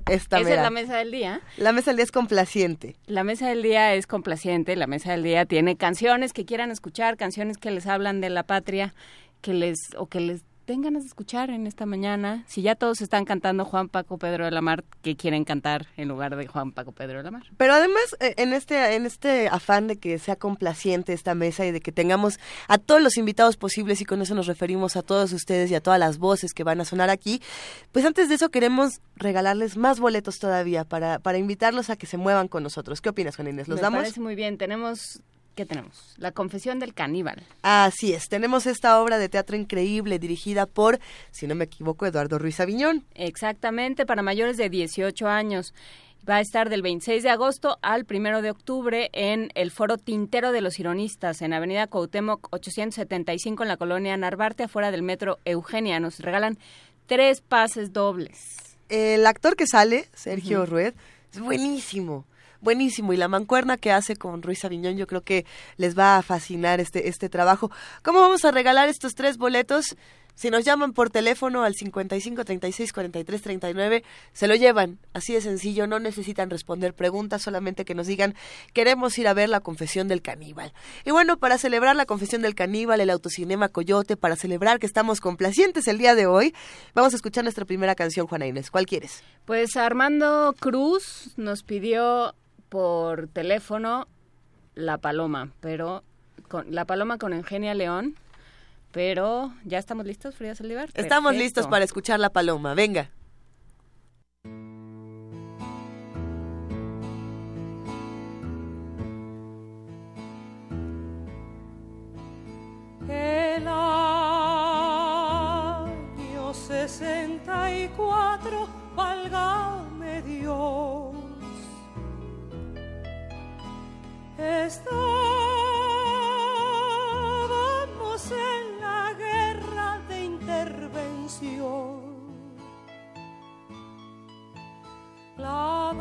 esta Esa mera. es la mesa del día. La mesa del día es complaciente. La mesa del día es complaciente, la mesa del día tiene canciones que quieran escuchar, canciones que les hablan de la patria, que les o que les den ganas de escuchar en esta mañana. Si ya todos están cantando Juan Paco Pedro de la Mar, ¿qué quieren cantar en lugar de Juan Paco Pedro de la Mar? Pero además, eh, en este, en este afán de que sea complaciente esta mesa y de que tengamos a todos los invitados posibles, y con eso nos referimos a todos ustedes y a todas las voces que van a sonar aquí, pues antes de eso queremos regalarles más boletos todavía para, para invitarlos a que se muevan con nosotros. ¿Qué opinas, Juan Inés? ¿Los Me damos? parece muy bien. Tenemos, ¿qué tenemos? La confesión del caníbal. Así es, tenemos esta obra de teatro increíble dirigida por, si no me equivoco, Eduardo Ruiz Aviñón. Exactamente, para mayores de 18 años. Va a estar del 26 de agosto al 1 de octubre en el Foro Tintero de los Ironistas, en Avenida Cuauhtémoc 875, en la colonia Narvarte, afuera del metro Eugenia. Nos regalan tres pases dobles. El actor que sale, Sergio Ujú. Rued, es buenísimo. Buenísimo, y la mancuerna que hace con Ruiz Aviñón, yo creo que les va a fascinar este, este trabajo. ¿Cómo vamos a regalar estos tres boletos? Si nos llaman por teléfono al 55 36 43 39, se lo llevan. Así de sencillo, no necesitan responder preguntas, solamente que nos digan, queremos ir a ver la confesión del caníbal. Y bueno, para celebrar la confesión del caníbal, el autocinema Coyote, para celebrar que estamos complacientes el día de hoy, vamos a escuchar nuestra primera canción, Juana Inés. ¿Cuál quieres? Pues Armando Cruz nos pidió por teléfono La Paloma, pero con La Paloma con Eugenia León, pero ¿ya estamos listos, Frida Saldívar? Estamos Perfecto. listos para escuchar la paloma. Venga. El año 64, válgame Dios. Estábamos en la guerra de intervención. La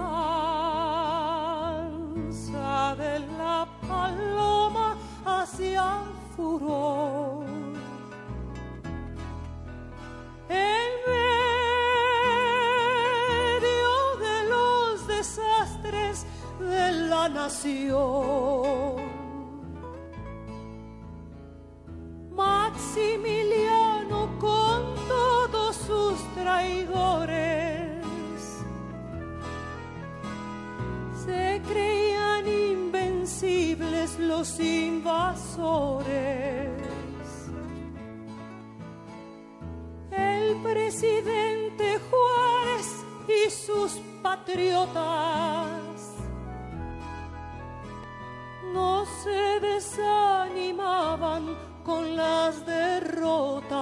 danza de la paloma hacia furor. En de la nación. Maximiliano con todos sus traidores se creían invencibles los invasores. El presidente Juárez y sus patriotas no se desanimaban con las derrotas.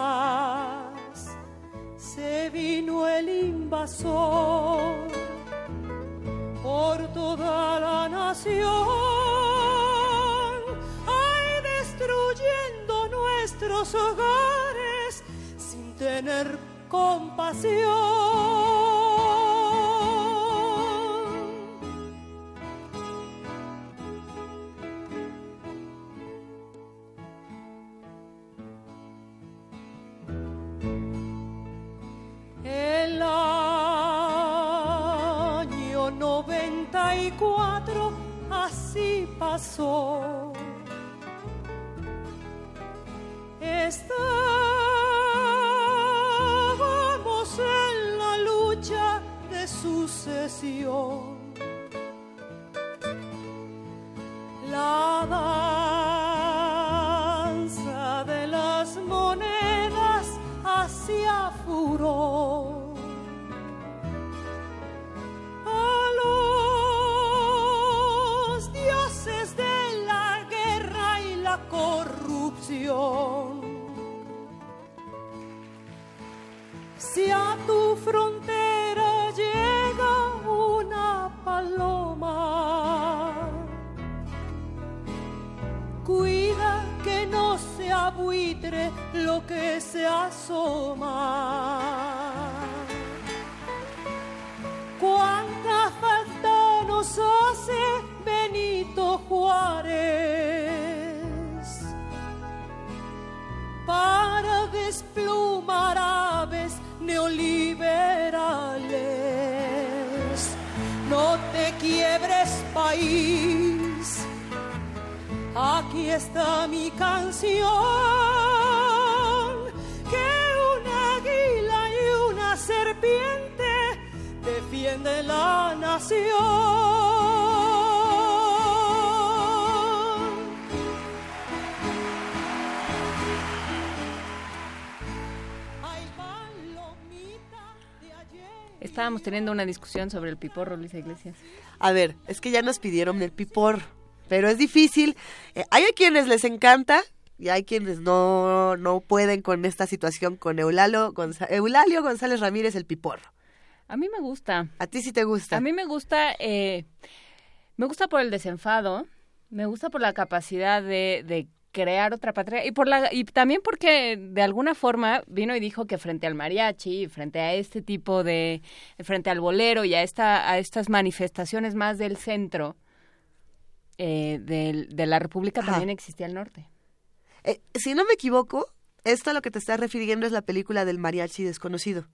Se vino el invasor por toda la nación, ay, destruyendo nuestros hogares sin tener compasión. 94 así pasó. Estábamos en la lucha de sucesión. La Si a tu frontera llega una paloma, cuida que no se abuitre lo que se asoma. Cuánta falta nos hace Benito Juárez para desplumar aves neoliberales. No te quiebres, país. Aquí está mi canción que serpiente defiende la nación. Estábamos teniendo una discusión sobre el piporro, Luisa Iglesias. A ver, es que ya nos pidieron el pipor, pero es difícil. Eh, hay a quienes les encanta y hay quienes no, no pueden con esta situación con Eulalio González Ramírez el piporro. A mí me gusta. ¿A ti sí te gusta? A mí me gusta, eh, me gusta por el desenfado, me gusta por la capacidad de, de crear otra patria y por la y también porque de alguna forma vino y dijo que frente al mariachi, frente a este tipo de, frente al bolero y a esta a estas manifestaciones más del centro eh, de la República Ajá. también existía el norte. Eh, si no me equivoco, esto a lo que te estás refiriendo es la película del mariachi desconocido.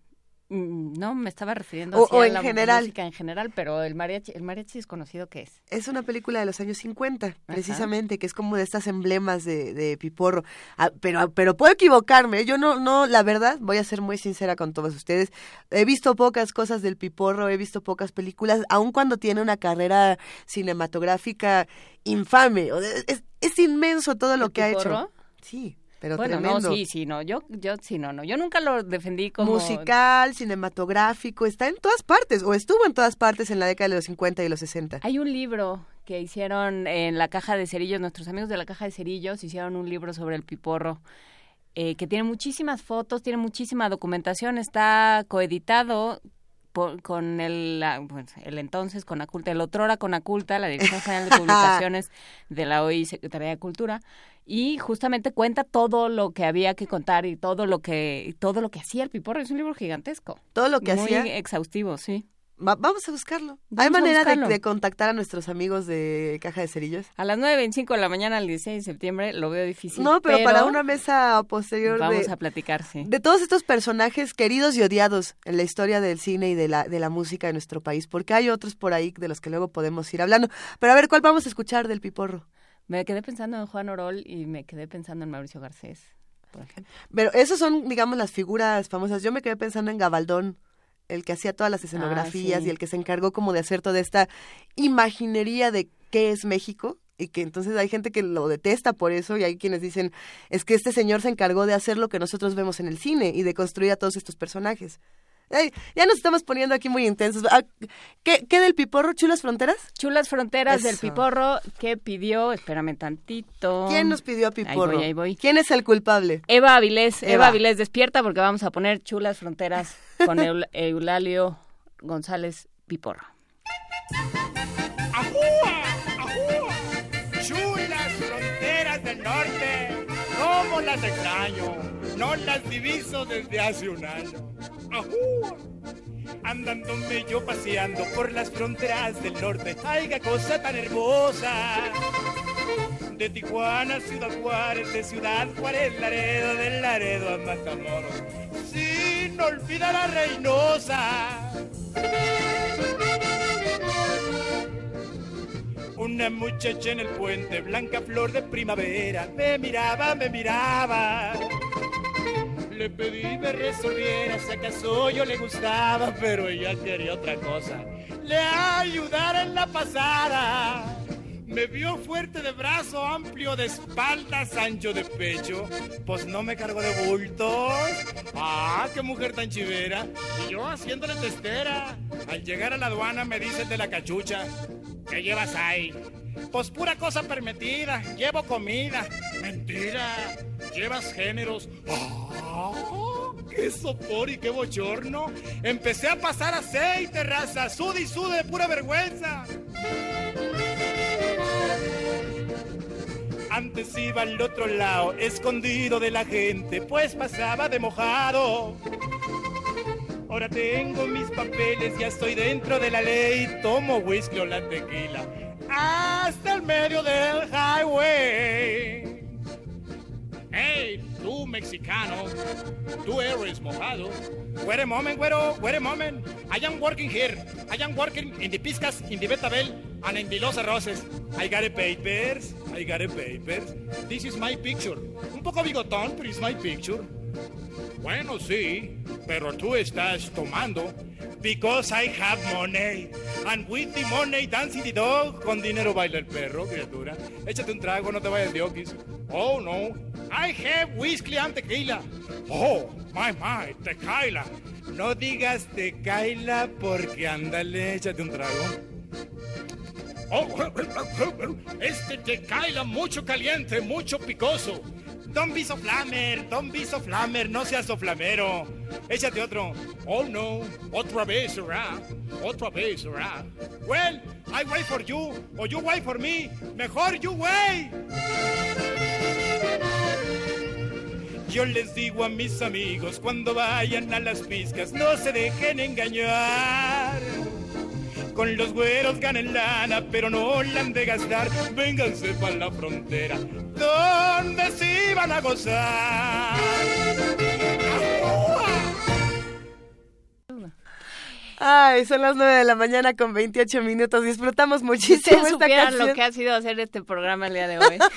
Mm, No, me estaba refiriendo O- así o a en la general. música en general, pero el mariachi, el mariachi desconocido qué es. Es una película de los años 50, precisamente, que es como de estas emblemas de, de Piporro. Ah, pero, pero puedo equivocarme, ¿eh? yo no, no, la verdad, voy a ser muy sincera con todos ustedes. He visto pocas cosas del Piporro, he visto pocas películas, aun cuando tiene una carrera cinematográfica infame. Es, es inmenso todo lo que ha hecho. Sí, pero bueno, tremendo. no, sí, sí, no, yo, yo sí, no, no, yo nunca lo defendí como Musical, cinematográfico, está en todas partes, o estuvo en todas partes en la década de los 50 y los 60. Hay un libro que hicieron en la caja de cerillos, nuestros amigos de la caja de cerillos hicieron un libro sobre el piporro eh, que tiene muchísimas fotos, tiene muchísima documentación, está coeditado por- con el, la- pues, el entonces con Aculta, el otrora con Aculta, la Dirección General de Publicaciones de la OI Secretaría de Cultura y justamente cuenta todo lo que había que contar y todo lo que todo lo que hacía el piporro, es un libro gigantesco. Todo lo que Muy hacía. exhaustivo, sí. Va- vamos a buscarlo. Vamos ¿Hay manera de, buscarlo. de contactar a nuestros amigos de Caja de Cerillos? A las 9.25 de la mañana, el 16 de septiembre, lo veo difícil. no, pero, para una mesa posterior Vamos de, a platicar, sí. de todos estos personajes queridos y odiados en la historia del cine y de la, de la música de nuestro país, porque hay otros por ahí de los que luego podemos ir hablando. Pero a ver, ¿cuál vamos a escuchar del Piporro? Me quedé pensando en Juan Orol y me quedé pensando en Mauricio Garcés, por ejemplo. Pero esos son, digamos, las figuras famosas. Yo me quedé pensando en Gabaldón, el que hacía todas las escenografías Ah, sí. y el que se encargó como de hacer toda esta imaginería de qué es México. Y que entonces hay gente que lo detesta por eso y hay quienes dicen, es que este señor se encargó de hacer lo que nosotros vemos en el cine y de construir a todos estos personajes. Ay, ya nos estamos poniendo aquí muy intensos. Ah, ¿Qué, qué del Piporro? ¿Chulas Fronteras? Chulas Fronteras del. Piporro que pidió, espérame tantito. ¿Quién nos pidió a Piporro? Ahí voy, ahí voy. ¿Quién es el culpable? Eva Avilés, Eva. Eva. Avilés despierta porque vamos a poner Chulas Fronteras con Eul- Eulalio González Piporro. Chulas fronteras del norte, cómo las extraño, no las diviso desde hace un año. ¡Ajúa! Andándome yo paseando por las fronteras del norte, ¡ay, qué cosa tan hermosa! De Tijuana a Ciudad Juárez, de Ciudad Juárez, Laredo, del Laredo a Matamoros, sin olvidar a Reynosa. Una muchacha en el puente, blanca flor de primavera, me miraba, me miraba. Le pedí me resolviera si acaso yo le gustaba, pero ella quería otra cosa. Le ayudara en la pasada. Me vio fuerte de brazo, amplio de espaldas, ancho de pecho. Pues no me cargo de bultos. Ah, qué mujer tan chivera. Y yo haciéndole testera. Al llegar a la aduana me dicen de la cachucha. ¿Qué llevas ahí? Pues pura cosa permitida. Llevo comida. Mentira. Llevas géneros. ¡Ah! ¡Qué sopor y qué bochorno! Empecé a pasar aceite, raza. Sude y sude de pura vergüenza. Antes iba al otro lado, escondido de la gente, pues pasaba de mojado. Ahora tengo mis papeles, ya estoy dentro de la ley, tomo whisky o la tequila. Hasta el medio del highway. Hey, tú mexicano, tú eres mojado. Wait a moment, güero, wait a moment. I am working here. I am working in the Piscas, in the Betabel, and in the Los Arroces. I got a papers, I got a papers. This is my picture. Un poco bigotón, pero it's my picture. Bueno, sí, pero tú estás tomando. Because I have money. And with the money dancing the dog. Con dinero baila el perro, criatura. Échate un trago, no te vayas de okis. Oh, no. I have whiskey and tequila. Oh, my, my, tequila. No digas tequila porque ándale, échate un trago. Oh, este tequila mucho caliente, mucho picoso. Don't be so flamer, don't be so flamer, no seas so flamero. Échate otro. Oh no, otra vez, ¿verdad? Otra vez, ¿verdad? Well, I wait for you, or you wait for me. Mejor you wait. Yo les digo a mis amigos cuando vayan a las piscas, no se dejen engañar. Con los güeros ganen lana, pero no la de gastar. Vénganse para la frontera, donde sí van a gozar. Ay, son las 9 de la mañana con 28 minutos. Disfrutamos muchísimo esta canción. lo que ha sido hacer este programa el día de hoy.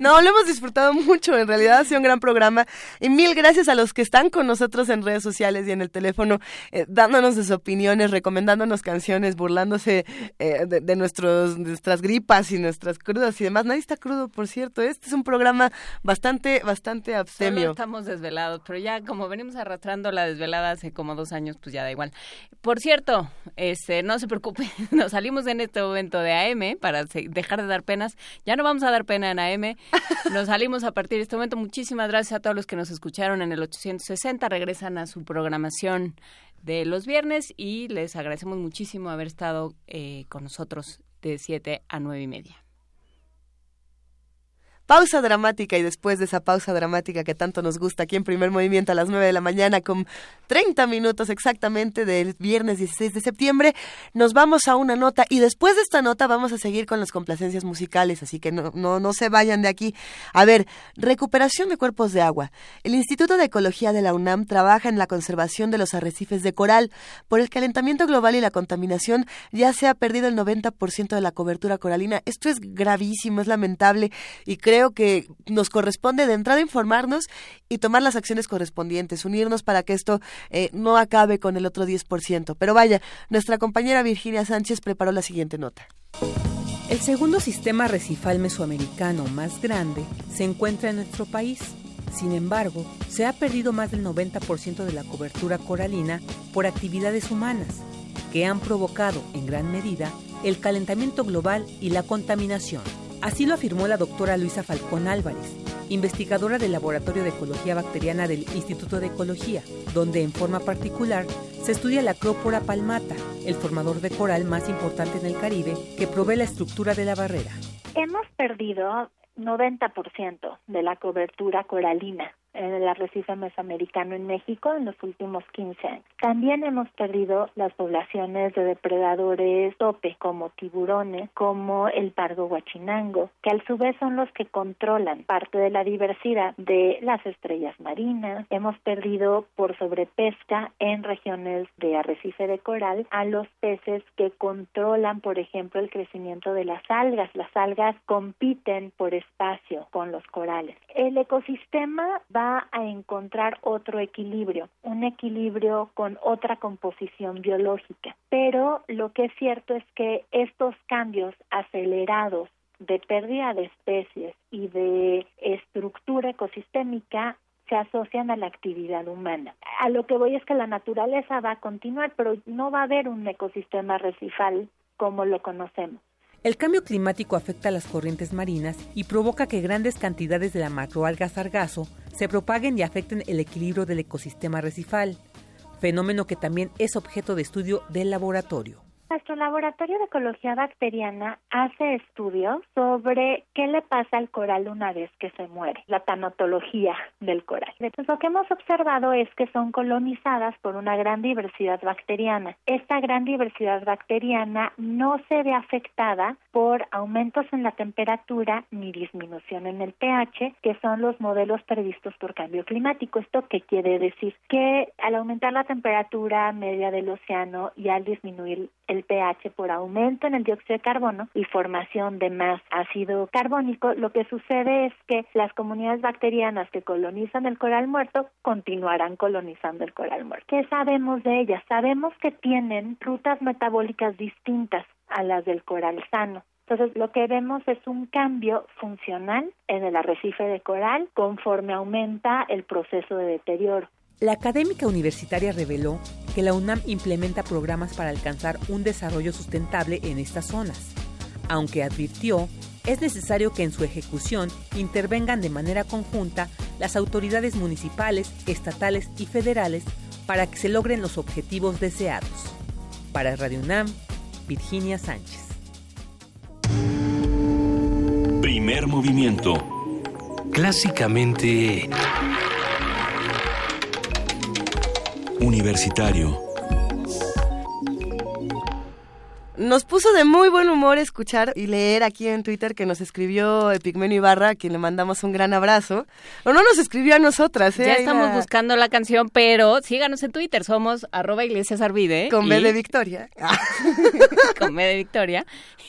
No, lo hemos disfrutado mucho. En realidad ha sido un gran programa. Y mil gracias a los que están con nosotros en redes sociales y en el teléfono, eh, dándonos sus opiniones, recomendándonos canciones, burlándose eh, de, de nuestros, nuestras gripas y nuestras crudas y demás. Nadie está crudo, por cierto. Este es un programa bastante, bastante Solo abstemio. estamos desvelados, pero ya como venimos arrastrando la desvelada hace como dos años, pues ya da igual. Por cierto, este, no se preocupe, nos salimos en este momento de AM para dejar de dar penas. Ya no vamos a dar pena en AM. Nos salimos a partir de este momento. Muchísimas gracias a todos los que nos escucharon en el 860. Regresan a su programación de los viernes y les agradecemos muchísimo haber estado eh, con nosotros de 7 a 9 y media. Pausa dramática y después de esa pausa dramática que tanto nos gusta aquí en primer movimiento a las 9 de la mañana con 30 minutos exactamente del viernes 16 de septiembre, nos vamos a una nota y después de esta nota vamos a seguir con las complacencias musicales, así que no, no, no se vayan de aquí. A ver, recuperación de cuerpos de agua. El Instituto de Ecología de la UNAM trabaja en la conservación de los arrecifes de coral. Por el calentamiento global y la contaminación ya se ha perdido el 90% de la cobertura coralina. Esto es gravísimo, es lamentable y creo que nos corresponde de entrada informarnos y tomar las acciones correspondientes, unirnos para que esto eh, no acabe con el otro 10%. Pero vaya, nuestra compañera Virginia Sánchez preparó la siguiente nota. El segundo sistema arrecifal mesoamericano más grande se encuentra en nuestro país. Sin embargo, se ha perdido más del 90% de la cobertura coralina por actividades humanas, que han provocado en gran medida el calentamiento global y la contaminación. Así lo afirmó la doctora Luisa Falcón Álvarez, investigadora del Laboratorio de Ecología Bacteriana del Instituto de Ecología, donde en forma particular se estudia la Acrópora palmata, el formador de coral más importante en el Caribe que provee la estructura de la barrera. Hemos perdido 90% de la cobertura coralina en el arrecife mesoamericano en México en los últimos 15 años. También hemos perdido las poblaciones de depredadores tope como tiburones, como el pardo huachinango, que a su vez son los que controlan parte de la diversidad de las estrellas marinas. Hemos perdido por sobrepesca en regiones de arrecife de coral a los peces que controlan, por ejemplo, el crecimiento de las algas. Las algas compiten por espacio con los corales. El ecosistema va a encontrar otro equilibrio, un equilibrio con otra composición biológica. Pero lo que es cierto es que estos cambios acelerados de pérdida de especies y de estructura ecosistémica se asocian a la actividad humana. A lo que voy es que la naturaleza va a continuar, pero no va a haber un ecosistema arrecifal como lo conocemos. El cambio climático afecta a las corrientes marinas y provoca que grandes cantidades de la macroalga sargazo se propaguen y afecten el equilibrio del ecosistema arrecifal, fenómeno que también es objeto de estudio del laboratorio. Nuestro laboratorio de ecología bacteriana hace estudios sobre qué le pasa al coral una vez que se muere, la tanatología del coral. Entonces, lo que hemos observado es que son colonizadas por una gran diversidad bacteriana. Esta gran diversidad bacteriana no se ve afectada por aumentos en la temperatura ni disminución en el pH, que son los modelos previstos por cambio climático. ¿Esto qué quiere decir? Que al aumentar la temperatura media del océano y al disminuir el pH pH por aumento en el dióxido de carbono y formación de más ácido carbónico, lo que sucede es que las comunidades bacterianas que colonizan el coral muerto continuarán colonizando el coral muerto. ¿Qué sabemos de ellas? Sabemos que tienen rutas metabólicas distintas a las del coral sano. Entonces, lo que vemos es un cambio funcional en el arrecife de coral conforme aumenta el proceso de deterioro. La académica universitaria reveló que la UNAM implementa programas para alcanzar un desarrollo sustentable en estas zonas, aunque advirtió es necesario que en su ejecución intervengan de manera conjunta las autoridades municipales, estatales y federales para que se logren los objetivos deseados. Para Radio UNAM, Virginia Sánchez. Primer movimiento. Clásicamente... Universitario. Nos puso de muy buen humor escuchar y leer aquí en Twitter que nos escribió Epigmenio Ibarra, a quien le mandamos un gran abrazo. O no nos escribió a nosotras, ¿eh? Ya estamos la- buscando la canción, pero síganos en Twitter, somos arroba iglesias arvide. Con B y- de Victoria. con B de Victoria.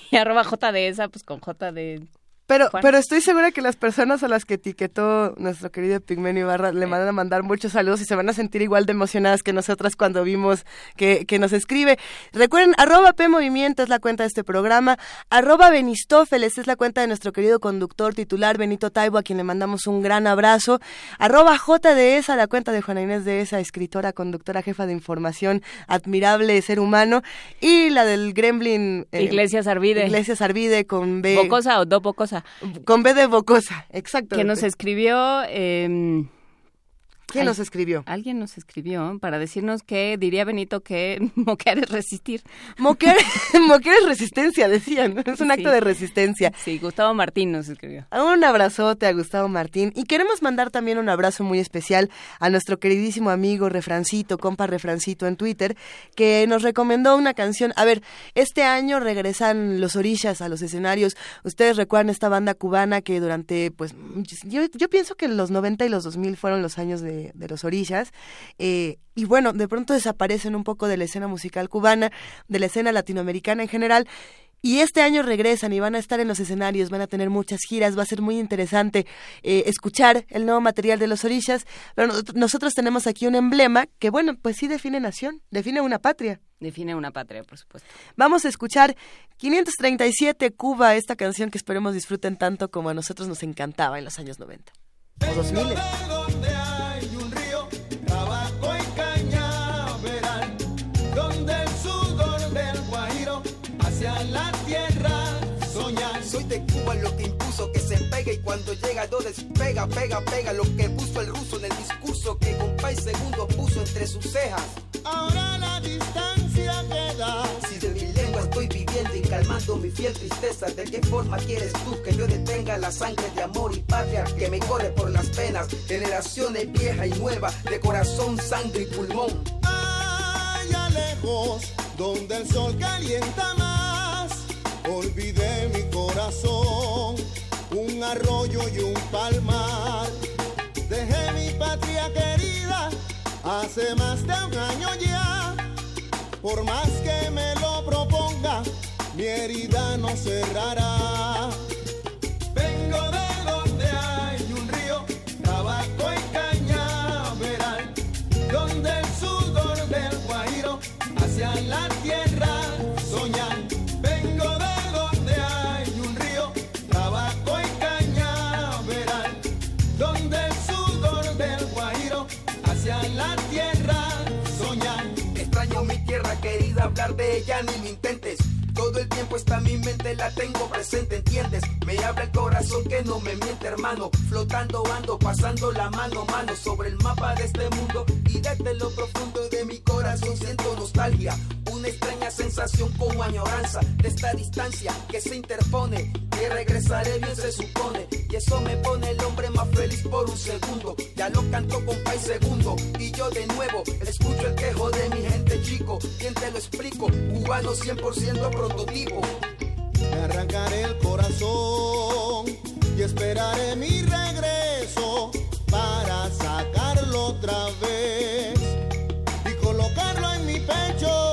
Y arroba J de esa, pues con J de... Pero, pero estoy segura que las personas a las que etiquetó nuestro querido Pigmenio Ibarra le van a mandar muchos saludos y se van a sentir igual de emocionadas que nosotras cuando vimos que, que nos escribe. Recuerden, arroba P Movimiento es la cuenta de este programa, arroba Benistófeles es la cuenta de nuestro querido conductor titular Benito Taibo, a quien le mandamos un gran abrazo, arroba J de esa, la cuenta de Juana Inés de esa, escritora, conductora, jefa de información, admirable ser humano, y la del Gremlin... eh, Iglesias Arvide. Iglesias Arvide con B. Bocosa o Do Bocosa. Con B de Bocosa, exacto. Que nos escribió... eh, ¿Quién nos escribió? Alguien nos escribió para decirnos que diría Benito que moquear es resistir. Moquear, moquear es resistencia, decían. Es un acto de resistencia. Sí, Gustavo Martín nos escribió. Un abrazote a Gustavo Martín y queremos mandar también un abrazo muy especial a nuestro queridísimo amigo Refrancito, compa Refrancito en Twitter, que nos recomendó una canción. A ver, este año regresan los orillas a los escenarios. Ustedes recuerdan esta banda cubana que durante, pues, yo, yo pienso que los 90 y los 2000 fueron los años de, de los orillas. Eh, y bueno, de pronto desaparecen un poco de la escena musical cubana, de la escena latinoamericana en general. Y este año regresan y van a estar en los escenarios, van a tener muchas giras, va a ser muy interesante eh, escuchar el nuevo material de los orillas. Pero nos- nosotros tenemos aquí un emblema que, bueno, pues sí define nación, define una patria. Define una patria, por supuesto. Vamos a escuchar 537 Cuba, esta canción que esperemos disfruten tanto como a nosotros nos encantaba en los años 90. O 2000. Cuando llega no despega, pega, pega lo que puso el ruso en el discurso que con y segundo puso entre sus cejas. Ahora la distancia queda. Si de mi lengua estoy viviendo y calmando mi fiel tristeza, ¿de qué forma quieres tú que yo detenga la sangre de amor y patria que me corre por las penas? Generaciones vieja y nueva, de corazón, sangre y pulmón. Allá lejos, donde el sol calienta más, olvidé mi corazón, un arroyo y un palmar. Dejé mi patria querida hace más de un año ya. Por más que me lo proponga, mi herida no cerrará. Vengo de donde hay un río, tabaco y cañaveral, donde el sudor del guajiro hacia la tierra hablar de ella ni me intentes. Todo el tiempo está mi mente, la tengo presente, ¿entiendes? Me habla el corazón que no me miente, hermano. Flotando ando, pasando la mano, mano sobre el mapa de este mundo. Y desde lo profundo de mi corazón siento nostalgia. Una extraña sensación como añoranza de esta distancia que se interpone. Que regresaré bien se supone. Y eso me pone el hombre más feliz por un segundo. Ya lo canto con país segundo. Y yo de nuevo escucho el quejo de mi gente chico. Bien te lo explico, cubano 100% prototipo. Me arrancaré el corazón y esperaré mi regreso para sacarlo otra vez y colocarlo en mi pecho.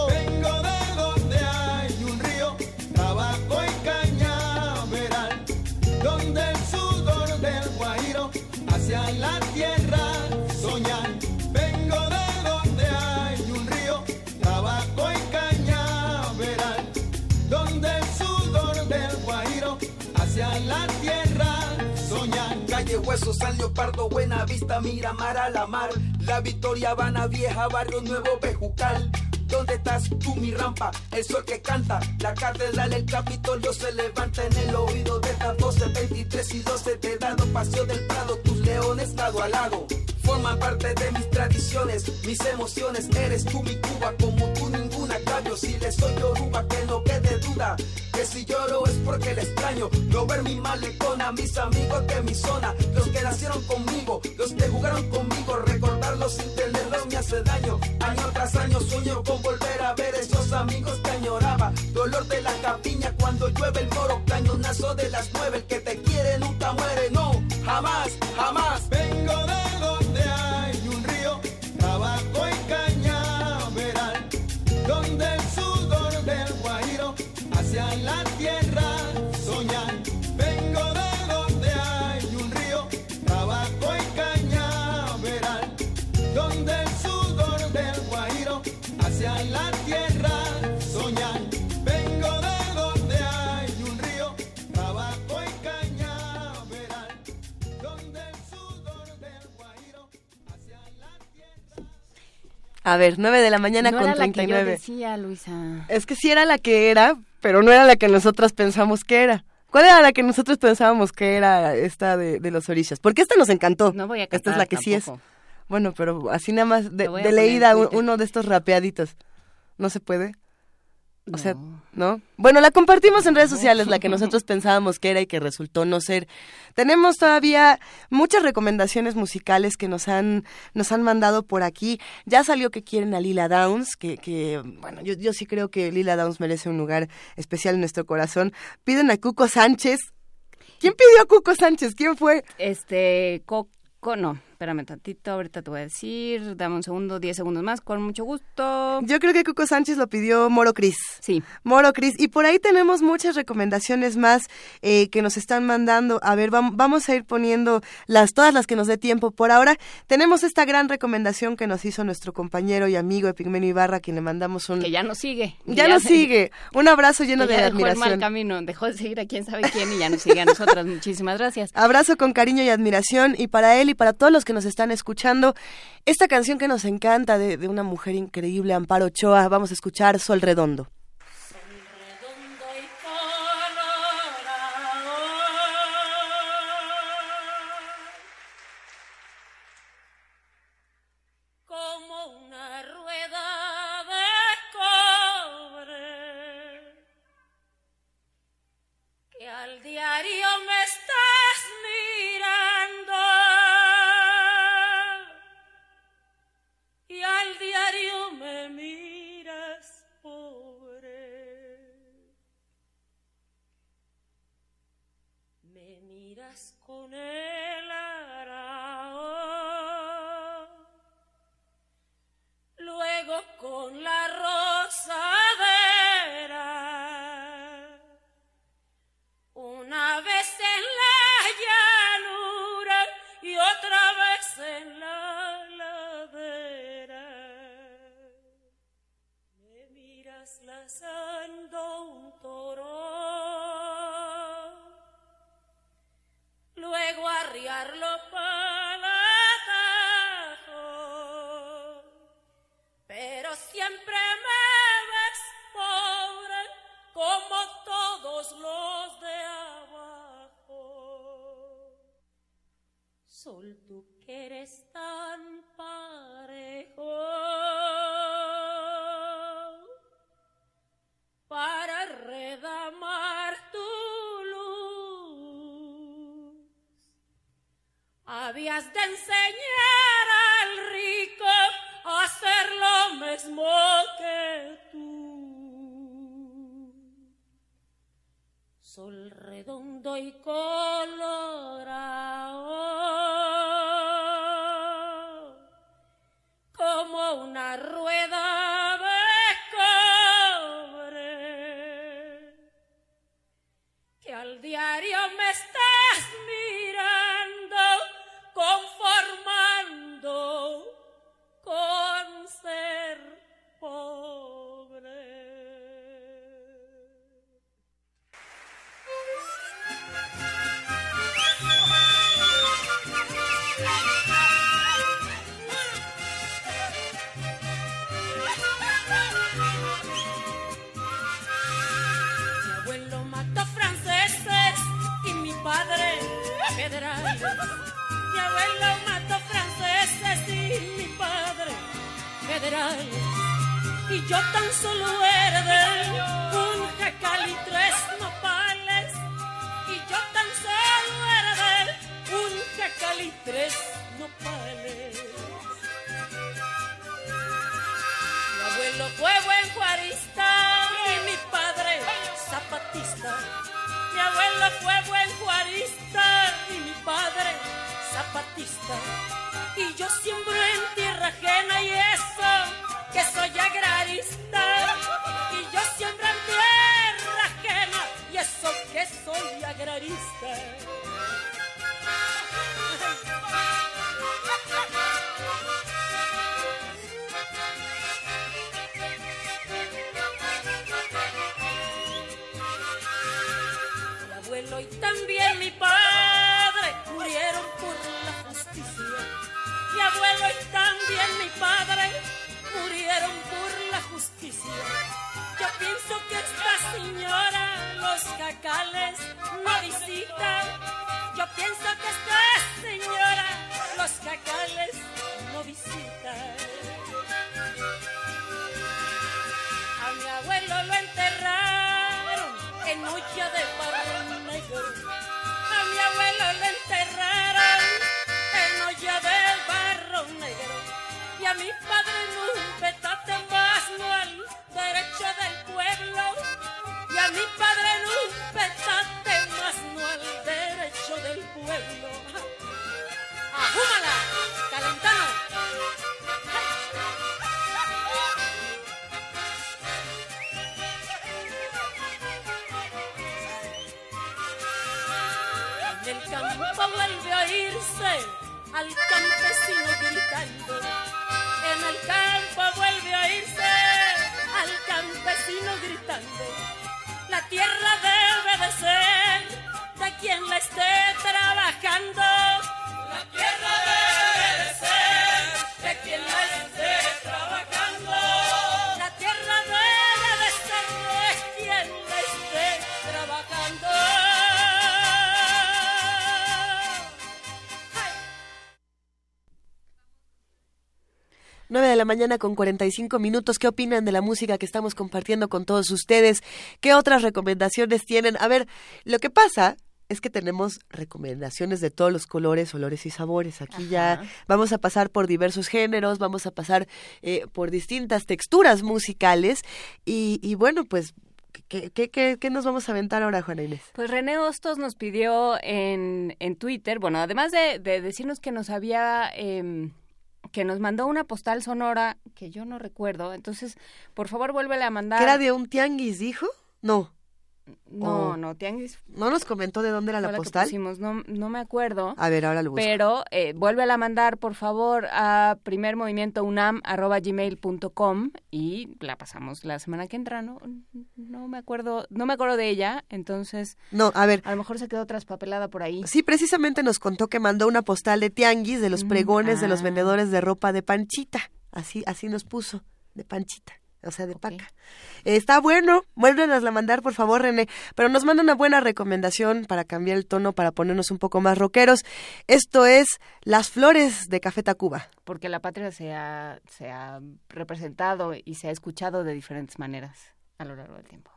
San Leopardo, Buena Vista, Miramar a la mar. La Victoria, Habana Vieja, Barrio Nuevo, Bejucal. ¿Dónde estás tú, mi rampa? El sol que canta, la catedral, el Capitolio se levanta en el oído de estas 12, 23 y 12 te he dado paseo del Prado, tus leones lado a lado. Forman parte de mis tradiciones, mis emociones, eres tú mi Cuba, como tú ninguna cambio. Si le soy Yoruba, que no quede que si lloro es porque le extraño. No ver mi malecón a mis amigos de mi zona, los que nacieron conmigo, los que jugaron conmigo, recordarlos sin tenerlos me hace daño. Año tras año sueño con volver a ver esos amigos que añoraba. Dolor de la capiña cuando llueve el moro, cañonazo de las nueve, el que te quiere nunca muere, no, jamás, jamás. Vengo de A ver, 9 de la mañana no con era la que yo 39. decía, Luisa. Es que sí era la que era, pero no era la que nosotras pensamos que era. ¿Cuál era la que nosotros pensábamos que era esta de, de los orillas? Porque esta nos encantó. No voy a Esta es cantar la que sí es. Bueno, pero así nada más de, leída un- uno de estos rapeaditos. ¿No se puede? O sea, ¿no? Bueno, la compartimos en redes sociales, la que nosotros pensábamos que era y que resultó no ser. Tenemos todavía muchas recomendaciones musicales que nos han, nos han mandado por aquí. Ya salió que quieren a Lila Downs, que, que bueno, yo, yo sí creo que Lila Downs merece un lugar especial en nuestro corazón. Piden a Cuco Sánchez. ¿Quién pidió a Cuco Sánchez? ¿Quién fue? Este, Coco, no, espérame tantito, ahorita te voy a decir, dame un segundo, diez segundos más, con mucho gusto. Yo creo que Cuco Sánchez lo pidió Moro Cris. Sí. Moro Cris. Y por ahí tenemos muchas recomendaciones más eh, que nos están mandando. A ver, vam- vamos a ir poniendo las todas las que nos dé tiempo. Por ahora tenemos esta gran recomendación que nos hizo nuestro compañero y amigo Epigmenio Ibarra, a quien le mandamos un... Que ya nos sigue. Ya nos sigue. Un abrazo lleno Que de ya dejó el mal admiración. camino, dejó de seguir a quién sabe quién y ya nos sigue a nosotras. Muchísimas gracias. Abrazo con cariño y admiración y para él y para todos los que nos están escuchando, esta canción que nos encanta de, de una mujer increíble, Amparo Ochoa, vamos a escuchar Sol Redondo. Mañana con 45 minutos. ¿Qué opinan de la música que estamos compartiendo con todos ustedes? ¿Qué otras recomendaciones tienen? A ver, lo que pasa es que tenemos recomendaciones de todos los colores, olores y sabores. Aquí ya vamos a pasar por diversos géneros, vamos a pasar eh, por distintas texturas musicales y, y bueno, pues ¿Qué, qué, qué, qué nos vamos a aventar ahora, Juana Inés? Pues René Hostos nos pidió en, en Twitter, bueno, además de, de decirnos que nos había... Eh, que nos mandó una postal sonora que yo no recuerdo, entonces, por favor, vuélvele a mandar. ¿Que era de un tianguis, dijo? No. No, Oh. no, tianguis. ¿No nos comentó de dónde era la que postal? pusimos, no, no me acuerdo. A ver, ahora lo busco. Pero eh, vuélvela a mandar, por favor, a primermovimientounam.gmail.com y la pasamos la semana que entra, ¿no? No me acuerdo, no me acuerdo de ella, entonces... No, a ver. A lo mejor se quedó traspapelada por ahí. Sí, precisamente nos contó que mandó una postal de tianguis de los Mm, pregones de los ah. vendedores de ropa de Panchita. Así, así nos puso, de Panchita. O sea, de paca. Está bueno, vuélvenos a mandar, por favor, René. Pero nos manda una buena recomendación para cambiar el tono, para ponernos un poco más rockeros. Esto es Las Flores de Café Tacuba. Porque la patria se ha, se ha representado y se ha escuchado de diferentes maneras a lo largo del tiempo.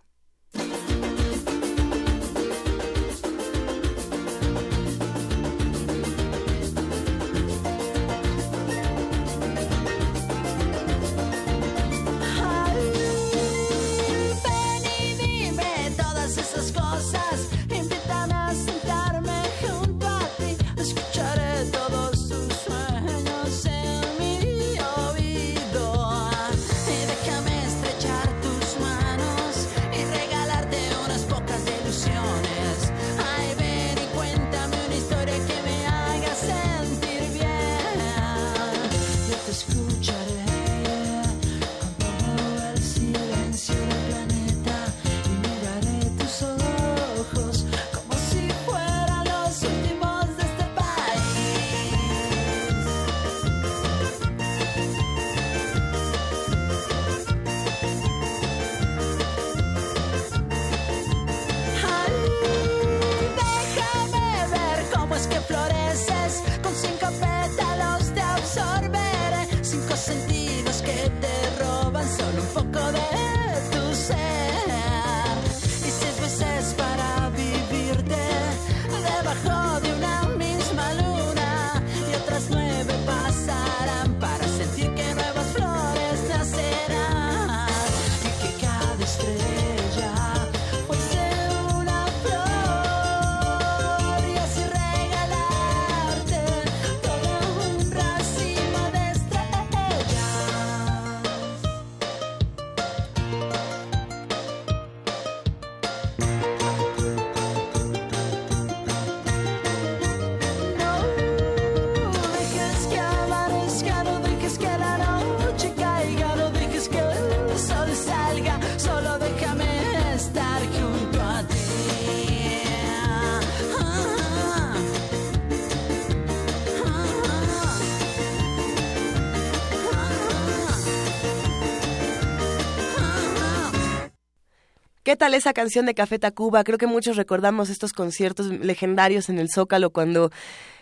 Tal esa canción de Café Tacuba? Creo que muchos recordamos estos conciertos legendarios en el Zócalo cuando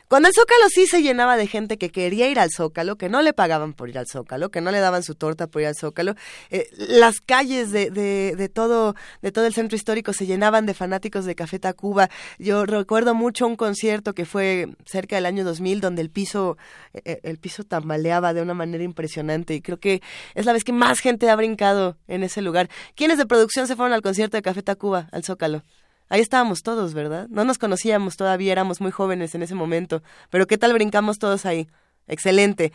cuando el Zócalo sí se llenaba de gente que quería ir al Zócalo, que no le pagaban por ir al Zócalo, que no le daban su torta por ir al Zócalo, eh, las calles de, de, de, todo de todo el centro histórico se llenaban de fanáticos de Café Tacuba. Yo recuerdo mucho un concierto que fue cerca del año 2000 donde el piso eh, eh, el piso tambaleaba de una manera impresionante y creo que es la vez que más gente ha brincado en ese lugar. ¿Quiénes de producción se fueron al concierto de Café Tacuba al Zócalo? Ahí estábamos todos, ¿verdad? No nos conocíamos todavía, éramos muy jóvenes en ese momento. Pero ¿qué tal brincamos todos ahí? Excelente.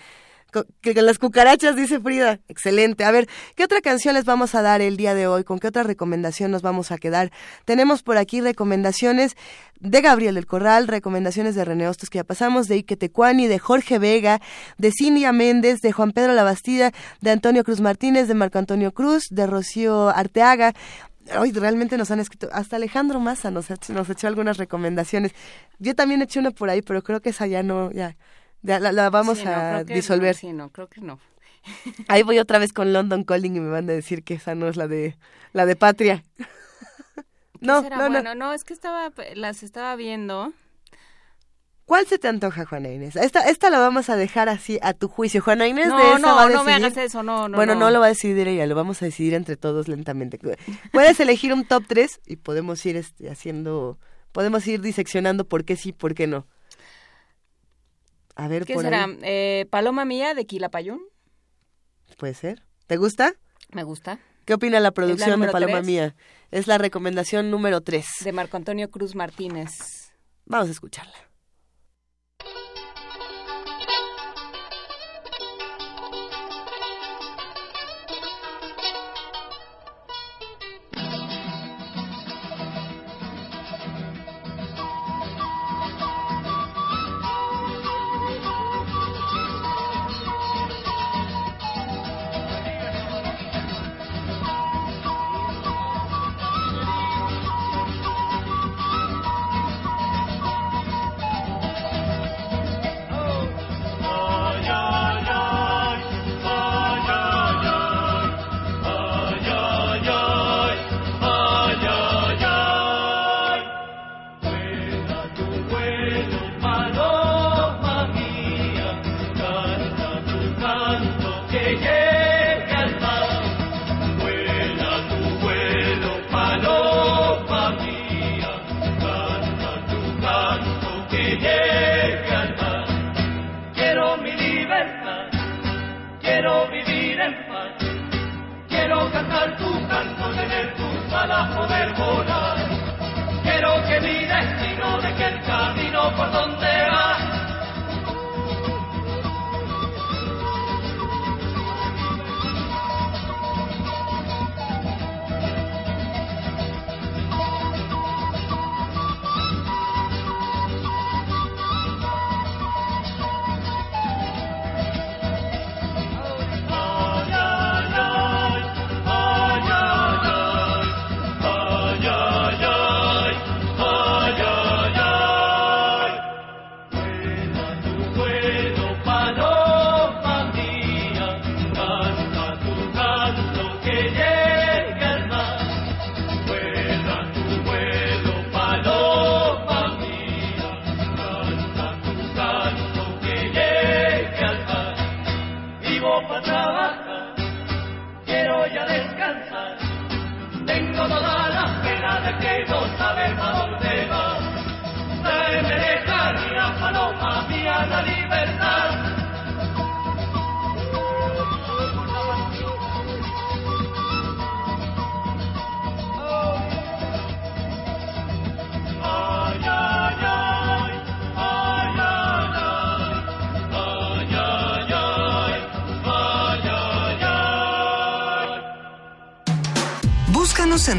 Las cucarachas, dice Frida. Excelente. A ver, ¿qué otra canción les vamos a dar el día de hoy? ¿Con qué otra recomendación nos vamos a quedar? Tenemos por aquí recomendaciones de Gabriel del Corral, recomendaciones de René Hostos que ya pasamos, de Ike Tecuani, de Jorge Vega, de Cindia Méndez, de Juan Pedro Labastida, de Antonio Cruz Martínez, de Marco Antonio Cruz, de Rocío Arteaga, Hoy realmente nos han escrito, hasta Alejandro Massa nos, nos echó algunas recomendaciones. Yo también eché una por ahí, pero creo que esa ya no, ya, ya la, la, vamos Sí, no, a disolver. no, sí, no, creo que no. Ahí voy otra vez con London Calling y me van a decir que esa no es la de la de Patria. no, será? no, no. bueno, no, es que estaba, las estaba viendo. ¿Cuál se te antoja, Juana Inés? Esta, esta la vamos a dejar así a tu juicio. Juana Inés No, de esa no, va a no me hagas eso, no, no, Bueno, no. no lo va a decidir ella, lo vamos a decidir entre todos lentamente. Puedes elegir un top 3 y podemos ir este, haciendo, podemos ir diseccionando por qué sí, por qué no. A ver, ¿Qué por será? ahí. Eh, Paloma Mía de Quilapayún. Puede ser. ¿Te gusta? Me gusta. ¿Qué opina la producción de Paloma? Mía? Es la recomendación número 3. De Marco Antonio Cruz Martínez. Vamos a escucharla.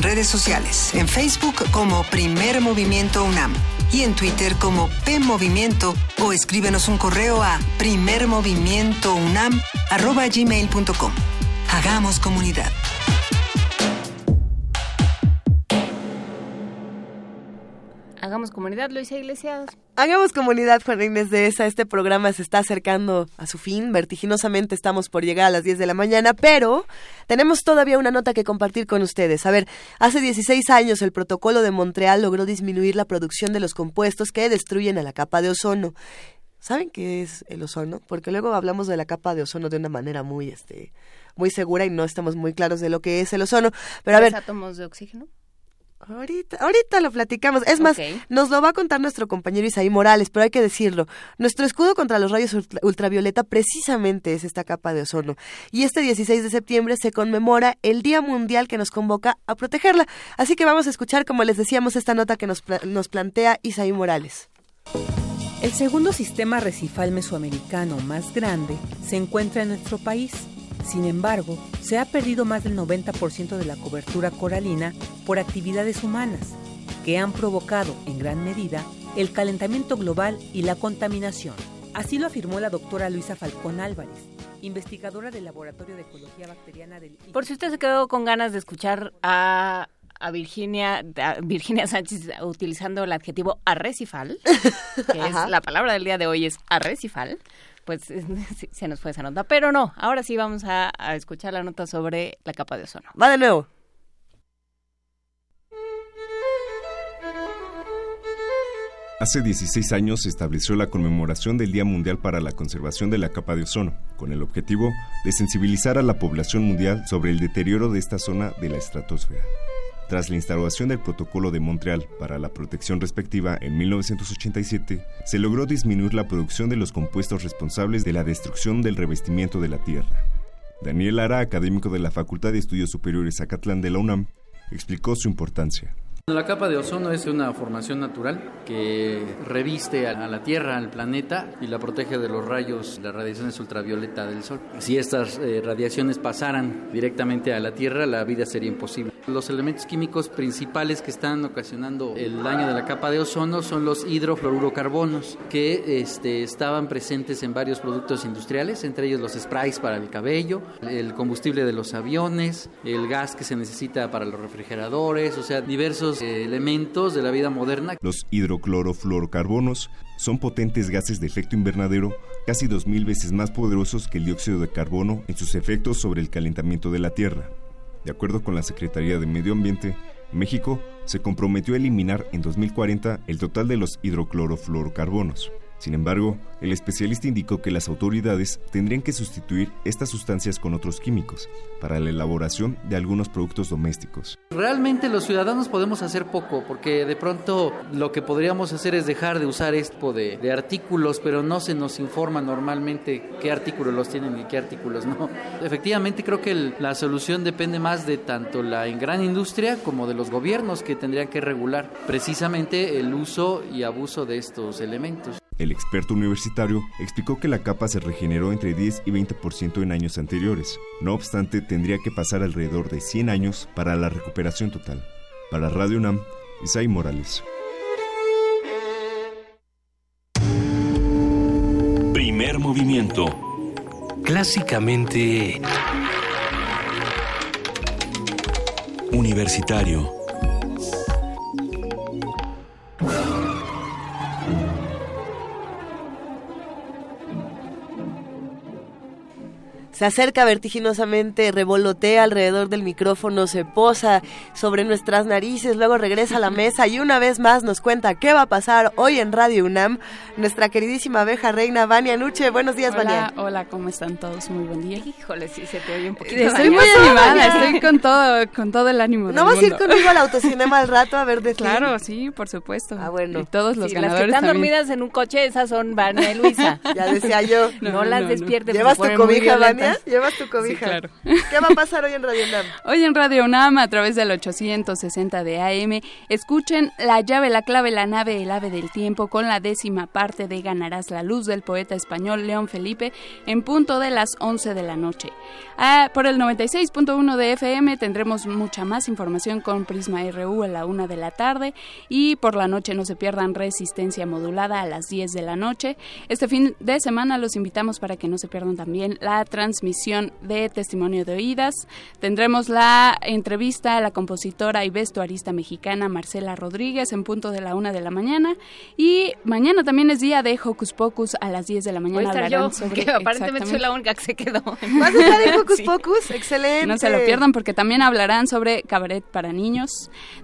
Redes sociales, en Facebook como Primer Movimiento UNAM y en Twitter como P Movimiento o escríbenos un correo a primermovimientounam@gmail.com. Hagamos comunidad. Hagamos comunidad, Luisa Iglesias. Hagamos comunidad, Juan Inés de esa. Este programa se está acercando a su fin. Vertiginosamente estamos por llegar a las 10 de la mañana, pero tenemos todavía una nota que compartir con ustedes. A ver, hace 16 años el protocolo de Montreal logró disminuir la producción de los compuestos que destruyen a la capa de ozono. ¿Saben qué es el ozono? Porque luego hablamos de la capa de ozono de una manera muy, este, muy segura y no estamos muy claros de lo que es el ozono. Pero a ¿Tres ver, átomos de oxígeno? Ahorita, ahorita lo platicamos. Es más, nos lo va a contar nuestro compañero Isaí Morales, pero hay que decirlo. Nuestro escudo contra los rayos ultra- ultravioleta precisamente es esta capa de ozono. Y este 16 de septiembre se conmemora el Día Mundial que nos convoca a protegerla. Así que vamos a escuchar, como les decíamos, esta nota que nos, nos plantea Isaí Morales. El segundo sistema recifal mesoamericano más grande se encuentra en nuestro país. Sin embargo, se ha perdido más del 90% de la cobertura coralina por actividades humanas, que han provocado en gran medida el calentamiento global y la contaminación. Así lo afirmó la doctora Luisa Falcón Álvarez, investigadora del Laboratorio de Ecología Bacteriana del Por si usted se quedó con ganas de escuchar a, a Virginia, a Virginia Sánchez utilizando el adjetivo arrecifal, que es la palabra del día de hoy es arrecifal, pues se nos fue esa nota. Pero no, ahora sí vamos a, a escuchar la nota sobre la capa de ozono. Va de nuevo. Hace 16 años se estableció la conmemoración del Día Mundial para la Conservación de la Capa de Ozono, con el objetivo de sensibilizar a la población mundial sobre el deterioro de esta zona de la estratosfera. Tras la instauración del Protocolo de Montreal para la protección respectiva en 1987, se logró disminuir la producción de los compuestos responsables de la destrucción del revestimiento de la Tierra. Daniel Lara, académico de la Facultad de Estudios Superiores Acatlán de la UNAM, explicó su importancia. La capa de ozono es una formación natural que reviste a la Tierra, al planeta, y la protege de los rayos, las radiaciones ultravioleta del Sol. Si estas eh, radiaciones pasaran directamente a la Tierra, la vida sería imposible. Los elementos químicos principales que están ocasionando el daño de la capa de ozono son los hidrofluorocarbonos, que este, estaban presentes en varios productos industriales, entre ellos los sprays para el cabello, el combustible de los aviones, el gas que se necesita para los refrigeradores, o sea, diversos elementos de la vida moderna. Los hidroclorofluorocarbonos son potentes gases de efecto invernadero, casi 2.000 veces más poderosos que el dióxido de carbono en sus efectos sobre el calentamiento de la Tierra. De acuerdo con la Secretaría de Medio Ambiente, México se comprometió a eliminar en 2040 el total de los hidroclorofluorocarbonos. Sin embargo, el especialista indicó que las autoridades tendrían que sustituir estas sustancias con otros químicos para la elaboración de algunos productos domésticos. Realmente los ciudadanos podemos hacer poco, porque de pronto lo que podríamos hacer es dejar de usar este tipo de, artículos, pero no se nos informa normalmente qué artículos los tienen y qué artículos no. Efectivamente creo que la solución depende más de tanto la gran industria como de los gobiernos que tendrían que regular precisamente el uso y abuso de estos elementos. El experto universitario explicó que la capa se regeneró entre 10 y 20% en años anteriores. No obstante, tendría que pasar alrededor de 100 años para la recuperación total. Para Radio UNAM, Isai Morales. Primer movimiento. Clásicamente... Universitario. Se acerca vertiginosamente, revolotea alrededor del micrófono, se posa sobre nuestras narices, luego regresa a la mesa y una vez más nos cuenta qué va a pasar hoy en Radio UNAM. Nuestra queridísima abeja reina Vania Nuche. Buenos días, Hola, Vania. hola, ¿cómo están todos? Muy buen día. Híjole, sí se te oye un poquito. Estoy muy animada, Vania. estoy con todo, con todo el ánimo. ¿No del vas a ir conmigo al autocinema al rato a ver de ti? Claro, sí, por supuesto. Ah, bueno. Y todos los Sí, las que están también. dormidas en un coche, esas son Vania y Luisa. Ya decía yo. No, No, las no, despierten. ¿Llevas tu cobija, Vania? Violentas. ¿Llevas tu cobija? claro. ¿Qué va a pasar hoy en Radio UNAM? Hoy en Radio UNAM, a través del 860 de AM, escuchen La llave, la clave, la nave, el ave del tiempo con la décima parte de Ganarás la luz del poeta español León Felipe en punto de las 11 de la noche. Ah, por el 96.1 de FM tendremos mucha más información con Prisma RU a la 1 de la tarde y por la noche no se pierdan Resistencia Modulada a las 10 de la noche. Este fin de semana los invitamos para que no se pierdan también la transmisión transmisión de Testimonio de Oídas. Tendremos la entrevista a la compositora y vestuarista mexicana Marcela Rodríguez en punto de la una de la mañana. Y mañana también es día de Hocus Pocus a las 10 de la mañana. Voy a estar yo, sobre- que aparentemente soy la única que se quedó. ¿Vas a estar en Hocus Pocus? Excelente. No se lo pierdan porque también hablarán sobre cabaret para niños.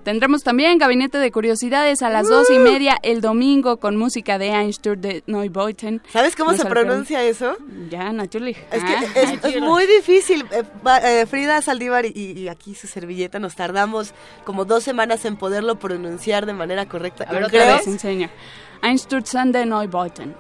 Tendremos también Gabinete de Curiosidades a las Uh. dos y media el domingo con música de Einsturm de Neubeuten. ¿Sabes cómo No se pronuncia eso? Ya, natürlich. Es que Ah, es, muy difícil. Eh, eh, Frida Saldívar y, y aquí su servilleta nos tardamos como dos semanas en poderlo pronunciar de manera correcta. A ver, otra vez enseña. Einsturzen de Neubeuten.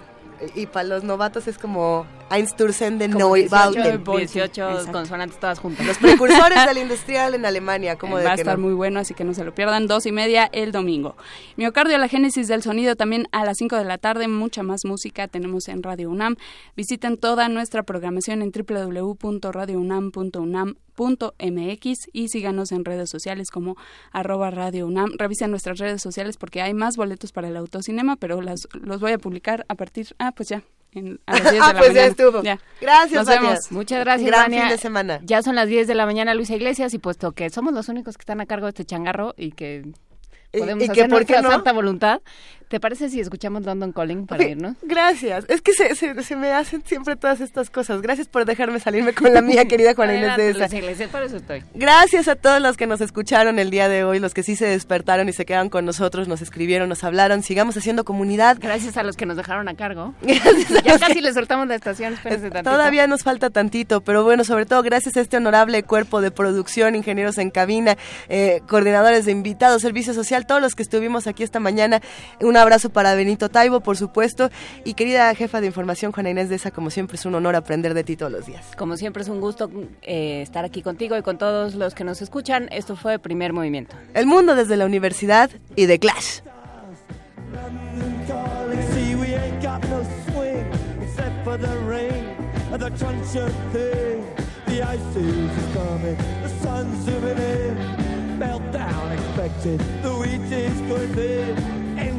Y para los novatos es como Einsturzen de 18, Neubauten. 18 Exacto. consonantes todas juntas. Los precursores del industrial en Alemania. como Eh, de Va a estar no? muy bueno, así que no se lo pierdan. Dos y media el domingo. Miocardio, la génesis del sonido también a las 5 de la tarde. Mucha más música tenemos en Radio UNAM. Visiten toda nuestra programación en www.radiounam.unam.mx y síganos en redes sociales como arroba Radio UNAM. Revisen nuestras redes sociales porque hay más boletos para el autocinema, pero las, los voy a publicar a partir... Ah, pues ya. en- a las 10 de Ah, la pues mañana. Estuvo. Ya. Gracias, Nos Vania. vemos. Muchas gracias, Gran Vania. fin de semana. Ya son las 10 de la mañana, Luisa Iglesias, y puesto que somos los únicos que están a cargo de este changarro y que podemos y que hacer por qué nuestra no. santa voluntad, ¿te parece si escuchamos London Calling para Ok, irnos? Gracias. Es que se, se, se me hacen siempre todas estas cosas. Gracias por dejarme salirme con la mía, querida Juana Inés de esa. Luisa Iglesias, por eso estoy. Gracias a todos los que nos escucharon el día de hoy, los que sí se despertaron y se quedaron con nosotros, nos escribieron, nos hablaron. Sigamos haciendo comunidad. Gracias a los que nos dejaron a cargo. Gracias Ya casi que- le soltamos la estación, espérense tantito. Todavía nos falta tantito, pero bueno, sobre todo gracias a este honorable cuerpo de producción, ingenieros en cabina, eh, coordinadores de invitados, servicio social, todos los que estuvimos aquí esta mañana. Abrazo para Benito Taibo, por supuesto, y querida jefa de información, Juana Inés de esa, como siempre es un honor aprender de ti todos los días. Como siempre es un gusto eh, estar aquí contigo y con todos los que nos escuchan. Esto fue Primer Movimiento. El mundo desde la universidad y de Clash. the ice is coming, the sun's zooming in. Meltdown expected, the wheat is thin.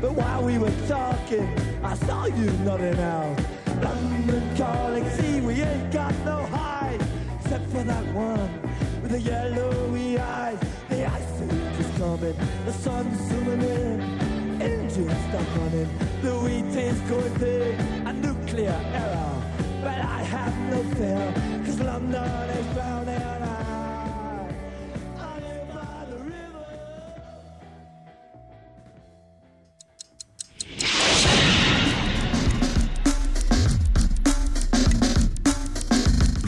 But while we were talking, I saw you nodding out. London calling, see, we ain't got no hide. Except for that one with the yellowy eyes. The ice age is coming, the sun's zooming in. Engines stop running, the wheat is going big. A nuclear error, but I have no fear, cause London is drowning.